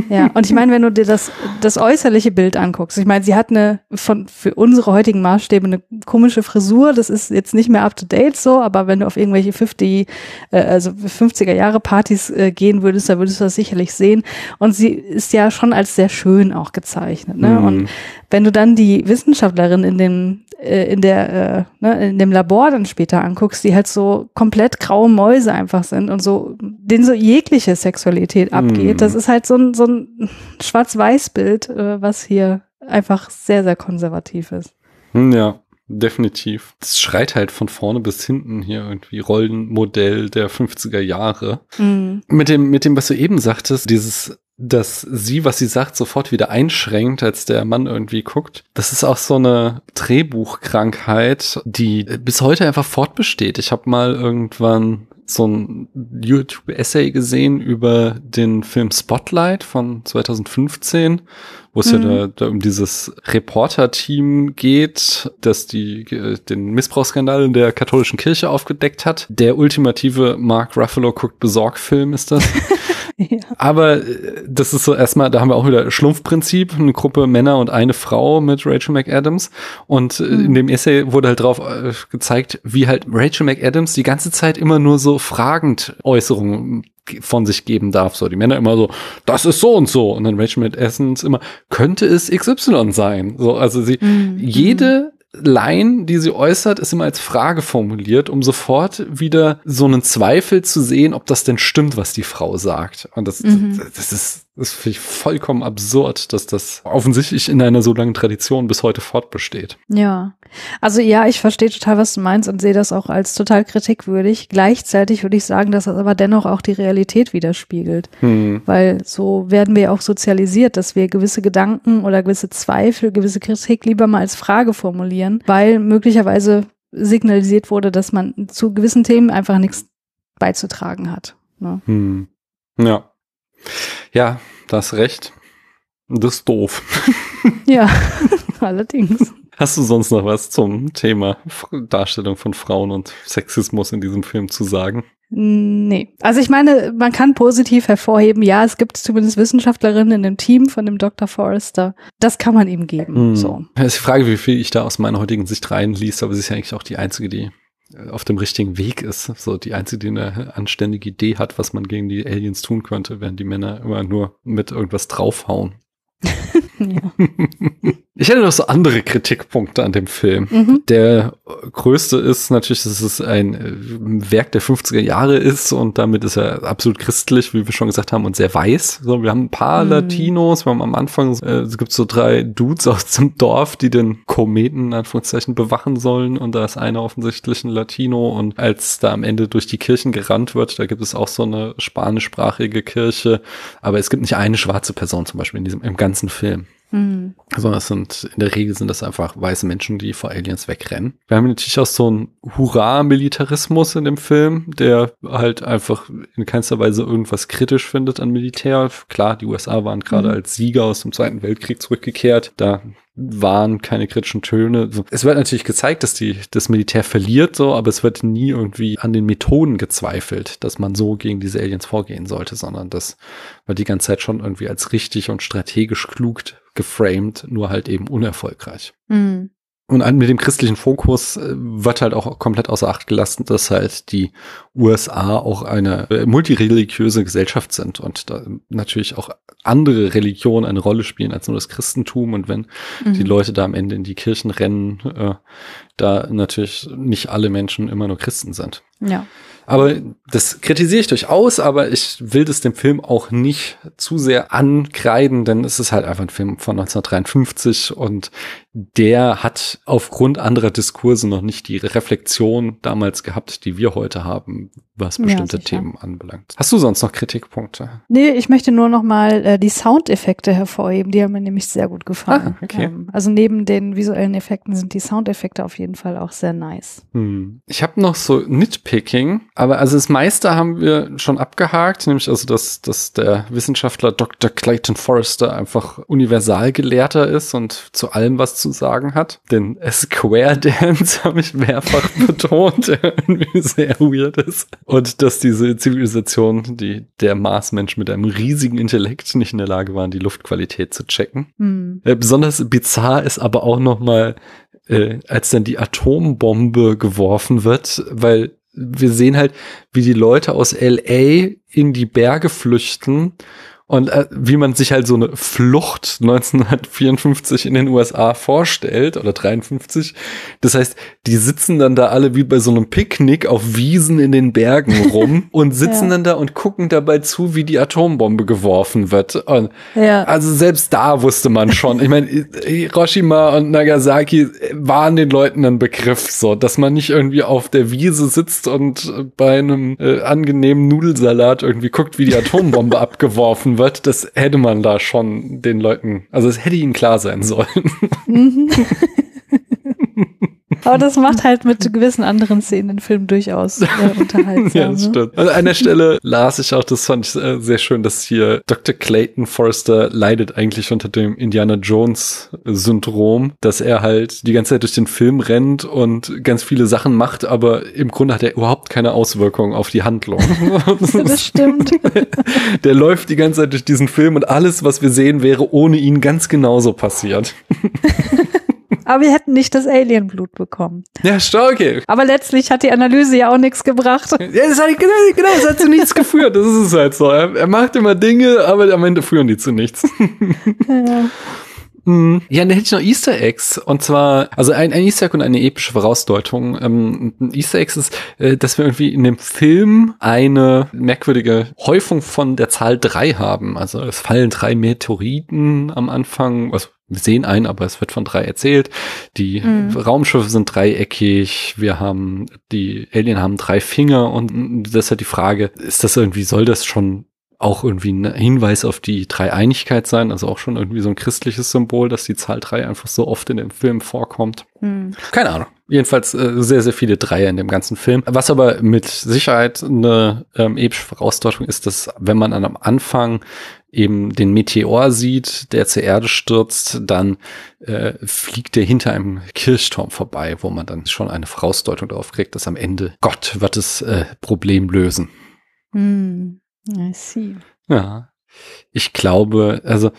ja, [LAUGHS] und ich meine, wenn du dir das, das äußerliche Bild anguckst, ich meine, sie hat eine von für unsere heutigen Maßstäbe eine komische Frisur, das ist jetzt nicht mehr up to date so, aber wenn du auf irgendwelche 50, äh, also 50er Jahre Partys äh, gehen würdest, da würdest du das sicherlich sehen. Und sie ist ja schon als sehr schön auch gezeichnet. Ne? Mhm. Und wenn du dann die Wissenschaftlerin in dem äh, in der äh, ne, in dem Labor dann später anguckst, die halt so komplett graue Mäuse einfach sind und so denen so jegliche Sexualität abgeht, Mhm. das ist halt so ein so ein Schwarz-Weiß-Bild, äh, was hier einfach sehr sehr konservativ ist. Hm, Ja, definitiv. Es schreit halt von vorne bis hinten hier irgendwie Rollenmodell der 50er Jahre. Mhm. Mit dem, mit dem, was du eben sagtest, dieses, dass sie, was sie sagt, sofort wieder einschränkt, als der Mann irgendwie guckt. Das ist auch so eine Drehbuchkrankheit, die bis heute einfach fortbesteht. Ich habe mal irgendwann so ein YouTube-Essay gesehen über den Film Spotlight von 2015, wo es Mhm. ja da, da um dieses Reporter-Team geht, das die äh, den Missbrauchsskandal in der katholischen Kirche aufgedeckt hat. Der ultimative Mark Ruffalo guckt besorgt Film ist das. [LAUGHS] Ja. Aber äh, das ist so erstmal, da haben wir auch wieder Schlumpfprinzip, eine Gruppe Männer und eine Frau mit Rachel McAdams. Und äh, in dem Essay wurde halt drauf äh, gezeigt, wie halt Rachel McAdams die ganze Zeit immer nur so fragend Äußerungen ge- von sich geben darf. So, die Männer immer so, das ist so und so. Und dann Rachel McAdams immer, könnte es XY sein? So, also sie, Mhm. jede Line, die sie äußert, ist immer als Frage formuliert, um sofort wieder so einen Zweifel zu sehen, ob das denn stimmt, was die Frau sagt. Und das, Mhm. das, das ist, das finde ich vollkommen absurd, dass das offensichtlich in einer so langen Tradition bis heute fortbesteht. Ja, also ja, ich verstehe total, was du meinst und sehe das auch als total kritikwürdig. Gleichzeitig würde ich sagen, dass das aber dennoch auch die Realität widerspiegelt, Hm. weil so werden wir auch sozialisiert, dass wir gewisse Gedanken oder gewisse Zweifel, gewisse Kritik lieber mal als Frage formulieren, weil möglicherweise signalisiert wurde, dass man zu gewissen Themen einfach nichts beizutragen hat. Ne? Hm. Ja. Ja, da hast recht. Das ist doof. [LAUGHS] Ja, [LAUGHS] allerdings. Hast du sonst noch was zum Thema Darstellung von Frauen und Sexismus in diesem Film zu sagen? Nee. Also ich meine, man kann positiv hervorheben, ja, es gibt zumindest Wissenschaftlerinnen in dem Team von dem Dr. Forrester. Das kann man ihm geben. Hm. So. Es ist die Frage, wie viel ich da aus meiner heutigen Sicht reinliest, aber sie ist ja eigentlich auch die einzige, die auf dem richtigen Weg ist. So die einzige, die eine anständige Idee hat, was man gegen die Aliens tun könnte, während die Männer immer nur mit irgendwas draufhauen. [LAUGHS] Ja. [LAUGHS] Ich hätte noch so andere Kritikpunkte an dem Film. Mhm. Der größte ist natürlich, dass es ein äh, Werk der 50er Jahre ist und damit ist er absolut christlich, wie wir schon gesagt haben, und sehr weiß. So, wir haben ein paar Mhm. Latinos, wir haben am Anfang, äh, es gibt so drei Dudes aus dem Dorf, die den Kometen in Anführungszeichen bewachen sollen und da ist einer offensichtlich ein Latino und als da am Ende durch die Kirchen gerannt wird, da gibt es auch so eine spanischsprachige Kirche, aber es gibt nicht eine schwarze Person zum Beispiel in diesem, im ganzen Film Mhm. sondern es sind, in der Regel sind das einfach weiße Menschen, die vor Aliens wegrennen. Wir haben natürlich auch so einen Hurra-Militarismus in dem Film, der halt einfach in keinster Weise irgendwas kritisch findet an Militär. Klar, die USA waren gerade Mhm. als Sieger aus dem Zweiten Weltkrieg zurückgekehrt. Da waren keine kritischen Töne. Es wird natürlich gezeigt, dass die, das Militär verliert, so, aber es wird nie irgendwie an den Methoden gezweifelt, dass man so gegen diese Aliens vorgehen sollte, sondern das wird die ganze Zeit schon irgendwie als richtig und strategisch klug geframed, nur halt eben unerfolgreich. Mhm. Und mit dem christlichen Fokus äh, wird halt auch komplett außer Acht gelassen, dass halt die USA auch eine äh, multireligiöse Gesellschaft sind und da natürlich auch andere Religionen eine Rolle spielen als nur das Christentum. Und wenn Mhm. die Leute da am Ende in die Kirchen rennen, äh, da natürlich nicht alle Menschen immer nur Christen sind. Ja. Aber das kritisiere ich durchaus, aber ich will das dem Film auch nicht zu sehr ankreiden, denn es ist halt einfach ein Film von 1953 und der hat aufgrund anderer Diskurse noch nicht die Reflexion damals gehabt, die wir heute haben, was Ja, bestimmte sicher. Themen anbelangt. Hast du sonst noch Kritikpunkte? Nee, ich möchte nur noch mal äh, die Soundeffekte hervorheben. Die haben mir nämlich sehr gut gefallen. Ah, okay. Ähm, also neben den visuellen Effekten sind die Soundeffekte auf jeden Fall auch sehr nice. Hm. Ich habe noch so Nitpicking, aber also das meiste haben wir schon abgehakt, nämlich also, dass, dass der Wissenschaftler Dr. Clayton Forrester einfach Universalgelehrter ist und zu allem was zu sagen hat. Den Square Dance [LAUGHS] habe ich mehrfach [LAUGHS] betont, der [LAUGHS] irgendwie sehr weird ist. Und dass diese Zivilisation, die der Marsmensch mit einem riesigen Intellekt nicht in der Lage waren, die Luftqualität zu checken. Hm. Äh, besonders bizarr ist aber auch noch mal, äh, als dann die Atombombe geworfen wird, weil wir sehen halt, wie die Leute aus LA in die Berge flüchten und äh, wie man sich halt so eine Flucht 1954 in den USA vorstellt oder 53. Das heißt, die sitzen dann da alle wie bei so einem Picknick auf Wiesen in den Bergen rum [LAUGHS] und sitzen ja. dann da und gucken dabei zu, wie die Atombombe geworfen wird. Und ja. Also selbst da wusste man schon. Ich meine, Hiroshima und Nagasaki waren den Leuten ein Begriff, so, dass man nicht irgendwie auf der Wiese sitzt und bei einem äh, angenehmen Nudelsalat irgendwie guckt, wie die Atombombe [LAUGHS] abgeworfen wird wird, das hätte man da schon den Leuten, also es hätte ihnen klar sein sollen. Mhm. [LAUGHS] Aber das macht halt mit gewissen anderen Szenen den Film durchaus äh, [LAUGHS] unterhaltsam. ja, das ne? stimmt. Also an der Stelle las ich auch, das fand ich äh, sehr schön, dass hier Dr. Clayton Forrester leidet eigentlich unter dem Indiana Jones Syndrom, dass er halt die ganze Zeit durch den Film rennt und ganz viele Sachen macht, aber im Grunde hat er überhaupt keine Auswirkung auf die Handlung. [LAUGHS] das stimmt. [LAUGHS] Der läuft die ganze Zeit durch diesen Film und alles, was wir sehen, wäre ohne ihn ganz genauso passiert. Aber wir hätten nicht das Alienblut bekommen. Ja, okay. Aber letztlich hat die Analyse ja auch nichts gebracht. Ja, das hat, genau, genau, das hat zu nichts geführt. Das ist es halt so. Er, er macht immer Dinge, aber am Ende führen die zu nichts. Ja. Mhm. Ja, dann hätte ich noch Easter Eggs. Und zwar, also ein, ein Easter Egg und eine epische Vorausdeutung. Ähm, ein Easter Egg ist, äh, dass wir irgendwie in dem Film eine merkwürdige Häufung von der Zahl drei haben. Also es fallen drei Meteoriten am Anfang. Also wir sehen einen, aber es wird von drei erzählt. Die mhm. Raumschiffe sind dreieckig. Wir haben, die Alien haben drei Finger und das ist halt die Frage, ist das irgendwie, soll das schon auch irgendwie ein Hinweis auf die Dreieinigkeit sein, also auch schon irgendwie so ein christliches Symbol, dass die Zahl drei einfach so oft in dem Film vorkommt. Hm. Keine Ahnung. Jedenfalls äh, sehr, sehr viele Dreier in dem ganzen Film. Was aber mit Sicherheit eine ähm, epische Vorausdeutung ist, dass wenn man dann am Anfang eben den Meteor sieht, der zur Erde stürzt, dann äh, fliegt er hinter einem Kirchturm vorbei, wo man dann schon eine Vorausdeutung darauf kriegt, dass am Ende Gott wird das äh, Problem lösen. Hm. I see. Ja. Ich glaube, also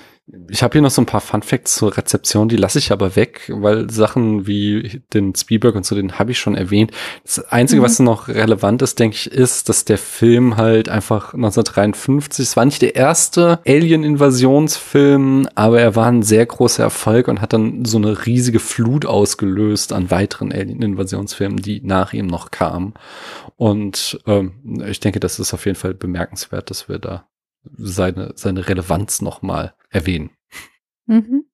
ich habe hier noch so ein paar Fun Facts zur Rezeption, die lasse ich aber weg, weil Sachen wie den Spielberg und so, den habe ich schon erwähnt. Das Einzige, mhm. was noch relevant ist, denke ich, ist, dass der Film halt einfach 1953, es war nicht der erste Alien-Invasionsfilm, aber er war ein sehr großer Erfolg und hat dann so eine riesige Flut ausgelöst an weiteren Alien-Invasionsfilmen, die nach ihm noch kamen. Und ähm, ich denke, das ist auf jeden Fall bemerkenswert, dass wir da seine, seine Relevanz nochmal erwähnen. Mhm.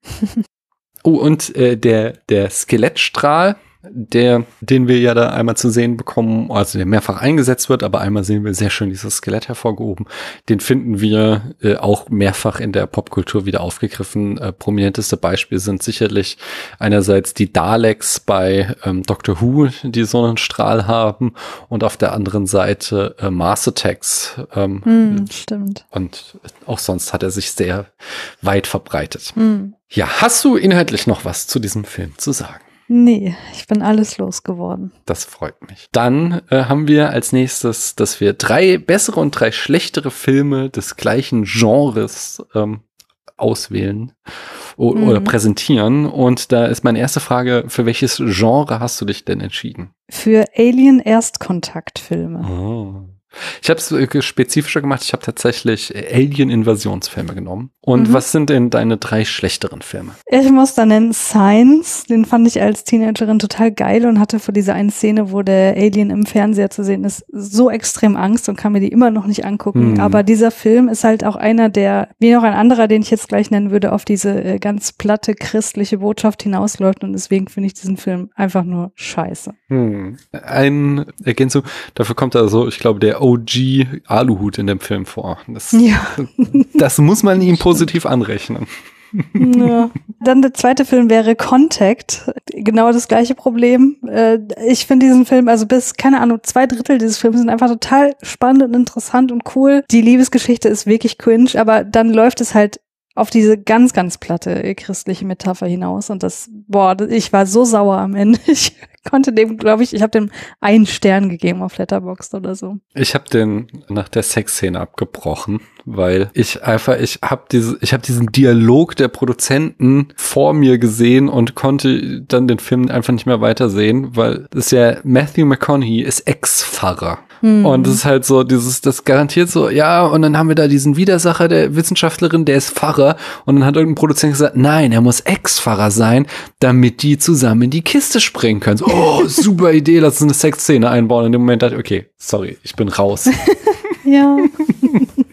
oh, und äh, der, der Skelettstrahl, der, den wir ja da einmal zu sehen bekommen, also der mehrfach eingesetzt wird, aber einmal sehen wir sehr schön dieses Skelett hervorgehoben. Den finden wir äh, auch mehrfach in der Popkultur wieder aufgegriffen. Äh, prominenteste Beispiele sind sicherlich einerseits die Daleks bei ähm, Doctor Who, die so einen Strahl haben, und auf der anderen Seite äh, Mars Attacks. Ähm, hm, stimmt. Und auch sonst hat er sich sehr weit verbreitet. Hm. Ja, hast du inhaltlich noch was zu diesem Film zu sagen? Nee, ich bin alles losgeworden. Das freut mich. Dann äh, haben wir als nächstes, dass wir drei bessere und drei schlechtere Filme des gleichen Genres ähm, auswählen mhm. oder präsentieren. Und da ist meine erste Frage, für welches Genre hast du dich denn entschieden? Für Alien Erstkontaktfilme. Oh. Ich habe es äh, spezifischer gemacht. Ich habe tatsächlich äh, Alien-Invasionsfilme genommen. Und mhm. was sind denn deine drei schlechteren Filme? Ich muss da nennen Science. Den fand ich als Teenagerin total geil und hatte vor dieser einen Szene, wo der Alien im Fernseher zu sehen ist, so extrem Angst und kann mir die immer noch nicht angucken. Mhm. Aber dieser Film ist halt auch einer der, wie noch ein anderer, den ich jetzt gleich nennen würde, auf diese äh, ganz platte christliche Botschaft hinausläuft. Und deswegen finde ich diesen Film einfach nur scheiße. Mhm. Ein Ergänzung, dafür kommt also, ich glaube, der OG Aluhut in dem Film vor. Das, ja. [LAUGHS] das muss man ihm positiv anrechnen. Ja. [LAUGHS] Dann der zweite Film wäre Contact. Genau das gleiche Problem. Äh, ich finde diesen Film, also bis, keine Ahnung, zwei Drittel dieses Films sind einfach total spannend und interessant und cool. Die Liebesgeschichte ist wirklich cringe, aber dann läuft es halt auf diese ganz, ganz platte christliche Metapher hinaus. Und das, boah, ich war so sauer am Ende. [LAUGHS] Ich konnte dem, glaube ich, ich habe dem einen Stern gegeben auf Letterboxd oder so. Ich habe den nach der Sexszene abgebrochen, weil ich einfach, ich habe diese, ich habe diesen Dialog der Produzenten vor mir gesehen und konnte dann den Film einfach nicht mehr weitersehen, weil das ist ja Matthew McConaughey ist Ex-Pfarrer. Hm. Und es ist halt so, dieses, das garantiert so, ja, und dann haben wir da diesen Widersacher der Wissenschaftlerin, der ist Pfarrer. Und dann hat irgendein Produzent gesagt, nein, er muss Ex-Pfarrer sein, damit die zusammen in die Kiste springen können. So, oh, [LAUGHS] super Idee, lass uns eine Sexszene einbauen. In dem Moment dachte ich, okay, sorry, ich bin raus. [LAUGHS] Ja.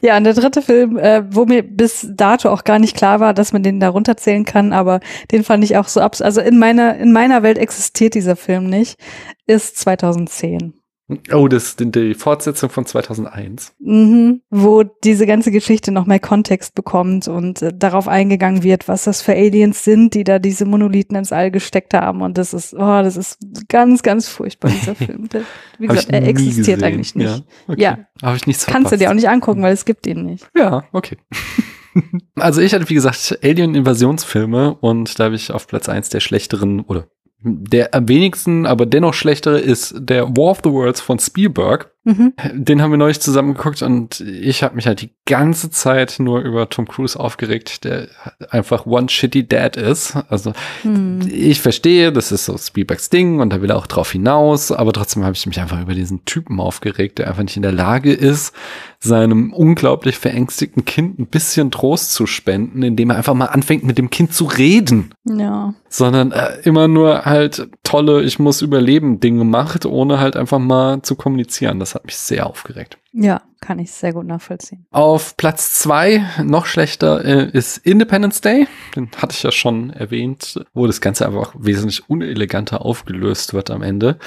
ja, und der dritte Film, äh, wo mir bis dato auch gar nicht klar war, dass man den da runterzählen kann, aber den fand ich auch so abs. Also in meiner, in meiner Welt existiert dieser Film nicht, ist 2010. Oh, das ist die Fortsetzung von 2001. Mhm, wo diese ganze Geschichte noch mehr Kontext bekommt und äh, darauf eingegangen wird, was das für Aliens sind, die da diese Monolithen ins All gesteckt haben. Und das ist, oh, das ist ganz, ganz furchtbar, dieser [LAUGHS] Film. Der, wie gesagt, er existiert gesehen. eigentlich nicht. Ja, okay. Ja. Habe ich nichts Kannst du dir auch nicht angucken, weil es gibt ihn nicht. Ja, okay. [LAUGHS] also ich hatte, wie gesagt, Alien-Invasionsfilme und da habe ich auf Platz eins der schlechteren oder der am wenigsten, aber dennoch schlechtere ist der War of the Worlds von Spielberg. Mhm. Den haben wir neulich zusammen geguckt und ich habe mich halt die ganze Zeit nur über Tom Cruise aufgeregt, der einfach one shitty dad ist. Also Hm. ich verstehe, das ist so Spielbergs Ding und da will er auch drauf hinaus, aber trotzdem habe ich mich einfach über diesen Typen aufgeregt, der einfach nicht in der Lage ist, seinem unglaublich verängstigten Kind ein bisschen Trost zu spenden, indem er einfach mal anfängt, mit dem Kind zu reden Ja. sondern äh, immer nur halt tolle, ich muss überleben Dinge macht, ohne halt einfach mal zu kommunizieren. Das hat mich sehr aufgeregt. Ja, kann ich sehr gut nachvollziehen. Auf Platz zwei noch schlechter, äh, ist Independence Day. Den hatte ich ja schon erwähnt, wo das Ganze einfach wesentlich uneleganter aufgelöst wird am Ende.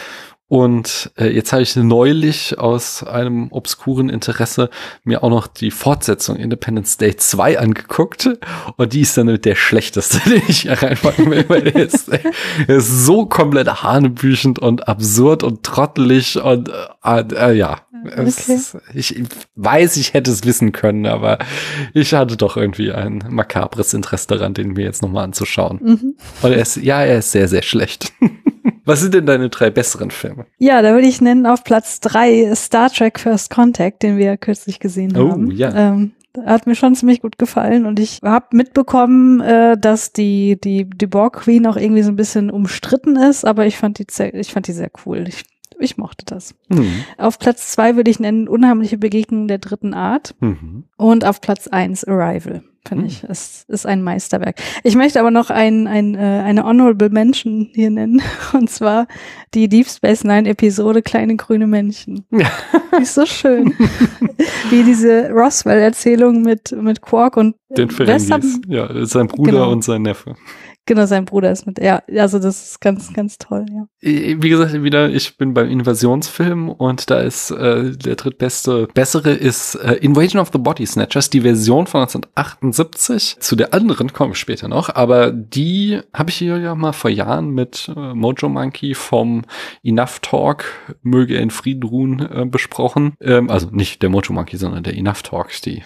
Und äh, jetzt habe ich neulich aus einem obskuren Interesse mir auch noch die Fortsetzung Independence Day 2 angeguckt. Und die ist dann mit der schlechteste, [LAUGHS] den ich hier reinpacken will, weil der ist, der ist so komplett hanebüchend und absurd und trottelig und äh, äh, ja. Es Okay. ist- ich weiß, ich hätte es wissen können, aber ich hatte doch irgendwie ein makabres Interesse daran, den mir jetzt nochmal anzuschauen. Mhm. Und er ist, ja, er ist sehr, sehr schlecht. [LAUGHS] Was sind denn deine drei besseren Filme? Ja, da würde ich nennen auf Platz drei Star Trek First Contact, den wir ja kürzlich gesehen Oh, haben. ja. Ähm, hat mir schon ziemlich gut gefallen und ich habe mitbekommen, äh, dass die die die Borg Queen auch irgendwie so ein bisschen umstritten ist, aber ich fand die sehr, ich fand die sehr cool. Ich ich mochte das. Hm. Auf Platz zwei würde ich nennen Unheimliche Begegnung der dritten Art Mhm. und auf Platz eins Arrival. Finde Hm. ich, es ist ein Meisterwerk. Ich möchte aber noch ein, ein, äh, eine Honorable Mention hier nennen, [LAUGHS] und zwar die Deep Space Nine Episode Kleine grüne Männchen. Ja. Die ist so schön. [LAUGHS] Wie diese Roswell-Erzählung mit, mit Quark und Den Ferengis. Ja, sein Bruder Genau. und sein Neffe. Genau, sein Bruder ist mit. Ja, also das ist ganz, ganz toll, ja. Wie gesagt, wieder, ich bin beim Invasionsfilm und da ist äh, der drittbeste, bessere ist äh, Invasion of the Body Snatchers, die Version von 1978. Zu der anderen komme ich später noch, aber die habe ich hier ja mal vor Jahren mit äh, Mojo Monkey vom Enough Talk, möge er in Frieden ruhen, äh, besprochen. Ähm, also nicht der Mojo Monkey, sondern der Enough Talk, die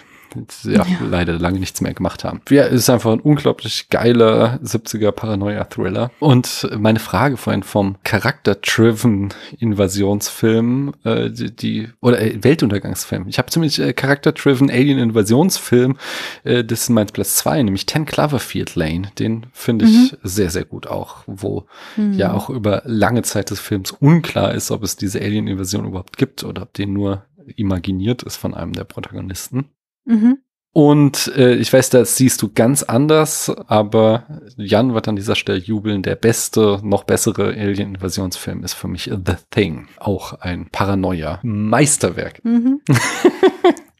ja, Ja. leider lange nichts mehr gemacht haben. Ja, ist einfach ein unglaublich geiler 70er Paranoia-Thriller. Und meine Frage vorhin vom Charakter-driven Invasionsfilm, äh, die, die oder äh, Weltuntergangsfilm. Ich habe ziemlich äh, Charakter-driven Alien-Invasionsfilm, äh, das ist mein Platz zwei, nämlich 10 Cloverfield Lane. Den finde ich sehr, sehr gut auch, wo Mhm. ja auch über lange Zeit des Films unklar ist, ob es diese Alien-Invasion überhaupt gibt oder ob die nur imaginiert ist von einem der Protagonisten. Mhm. Und äh, ich weiß, das siehst du ganz anders, aber Jan wird an dieser Stelle jubeln. Der beste, noch bessere Alien-Invasionsfilm ist für mich The Thing. Auch ein Paranoia-Meisterwerk. Mhm. [LAUGHS]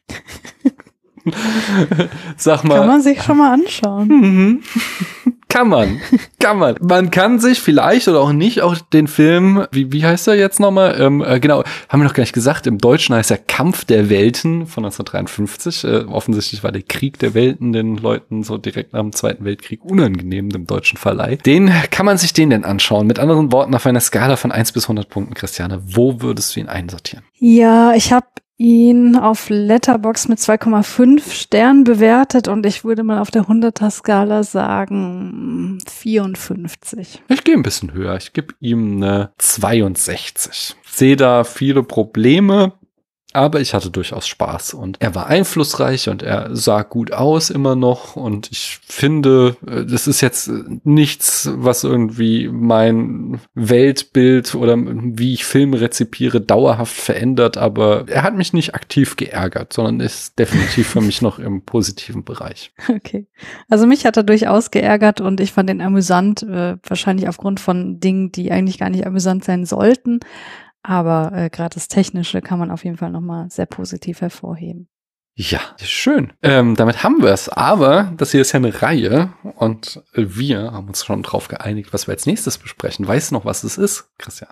[LAUGHS] [LAUGHS] Sag mal. Kann man sich schon mal anschauen. Mhm. Kann man. Kann man. Man kann sich vielleicht oder auch nicht auch den Film, wie, wie heißt er jetzt nochmal? Ähm, äh, genau, haben wir noch gar nicht gesagt. Im Deutschen heißt er Kampf der Welten von 1953. Äh, offensichtlich war der Krieg der Welten den Leuten so direkt nach dem Zweiten Weltkrieg unangenehm dem deutschen Verleih. Den kann man sich den denn anschauen. Mit anderen Worten, auf einer Skala von 1 bis 100 Punkten, Christiane, wo würdest du ihn einsortieren? Ja, ich habe ihn auf Letterbox mit 2,5 Sternen bewertet und ich würde mal auf der 100er Skala sagen 54. Ich gehe ein bisschen höher. Ich gebe ihm eine 62. Sehe da viele Probleme, aber ich hatte durchaus Spaß und er war einflussreich und er sah gut aus immer noch und ich finde, äh, das ist jetzt nichts, was irgendwie mein Weltbild oder wie ich Filme rezipiere dauerhaft verändert, aber er hat mich nicht aktiv geärgert, sondern ist [LAUGHS] definitiv für mich noch im positiven Bereich. Okay. Also mich hat er durchaus geärgert und ich fand ihn amüsant, äh, wahrscheinlich aufgrund von Dingen, die eigentlich gar nicht amüsant sein sollten. Aber äh, gerade das Technische kann man auf jeden Fall nochmal sehr positiv hervorheben. Ja, schön. Ähm, damit haben wir es. Aber das hier ist ja eine Reihe und wir haben uns schon drauf geeinigt, was wir als nächstes besprechen. Weißt du noch, was es ist, Christian?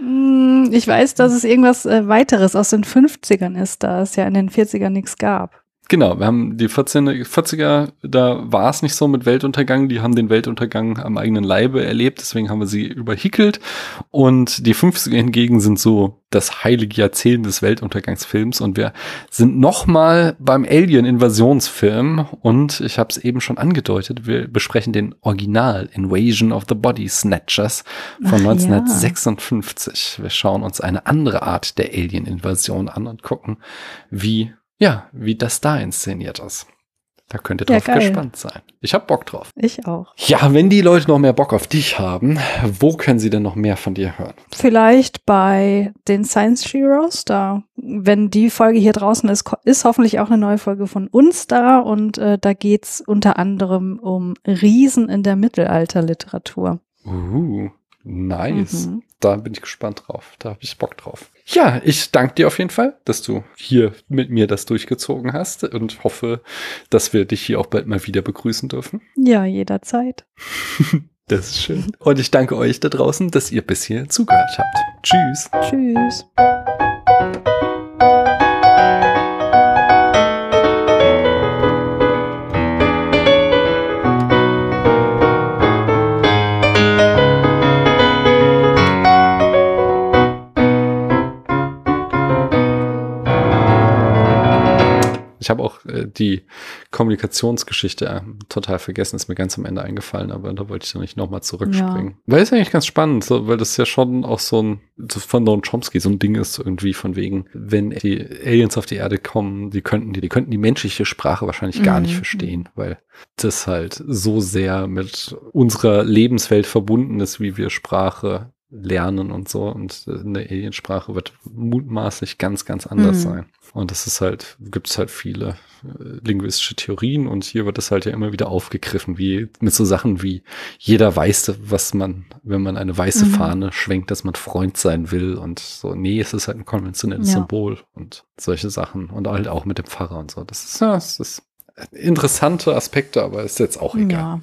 Mm, ich weiß, dass es irgendwas äh, weiteres aus den 50ern ist, da es ja in den 40ern nichts gab. Genau, wir haben die 14, 40er, da war es nicht so mit Weltuntergang, die haben den Weltuntergang am eigenen Leibe erlebt, deswegen haben wir sie überhickelt. Und die 50er hingegen sind so das heilige Jahrzehnt des Weltuntergangsfilms und wir sind nochmal beim Alien-Invasionsfilm und ich habe es eben schon angedeutet, wir besprechen den Original Invasion of the Body Snatchers von Ach, 1956. Ja. Wir schauen uns eine andere Art der Alien-Invasion an und gucken, wie ja, wie das da inszeniert ist. Da könnt ihr drauf ja, gespannt sein. Ich hab Bock drauf. Ich auch. Ja, wenn die Leute noch mehr Bock auf dich haben, wo können sie denn noch mehr von dir hören? Vielleicht bei den Science Heroes. Da, wenn die Folge hier draußen ist, ist hoffentlich auch eine neue Folge von uns da. Und äh, da geht's unter anderem um Riesen in der Mittelalterliteratur. Uh, nice. Mhm. Da bin ich gespannt drauf. Da habe ich Bock drauf. Ja, ich danke dir auf jeden Fall, dass du hier mit mir das durchgezogen hast und hoffe, dass wir dich hier auch bald mal wieder begrüßen dürfen. Ja, jederzeit. [LAUGHS] das ist schön. Und ich danke euch da draußen, dass ihr bis hier zugehört habt. Tschüss. Tschüss. Habe auch äh, die Kommunikationsgeschichte äh, total vergessen, ist mir ganz am Ende eingefallen, aber da wollte ich dann nicht nochmal zurückspringen. Ja. Weil es eigentlich ganz spannend, so, weil das ja schon auch so ein, so von Don Chomsky so ein Ding ist, irgendwie von wegen, wenn die Aliens auf die Erde kommen, die könnten die, die könnten die menschliche Sprache wahrscheinlich mhm. gar nicht mhm. verstehen, weil das halt so sehr mit unserer Lebenswelt verbunden ist, wie wir Sprache lernen und so. Und eine Aliensprache wird mutmaßlich ganz, ganz anders mhm. sein. Und das ist halt, gibt es halt viele äh, linguistische Theorien und hier wird das halt ja immer wieder aufgegriffen, wie mit so Sachen wie jeder weiß, was man, wenn man eine weiße mhm. Fahne schwenkt, dass man Freund sein will und so, nee, es ist halt ein konventionelles ja. Symbol und solche Sachen und halt auch mit dem Pfarrer und so. Das ist, ja, das ist interessante Aspekte, aber ist jetzt auch egal. Ja.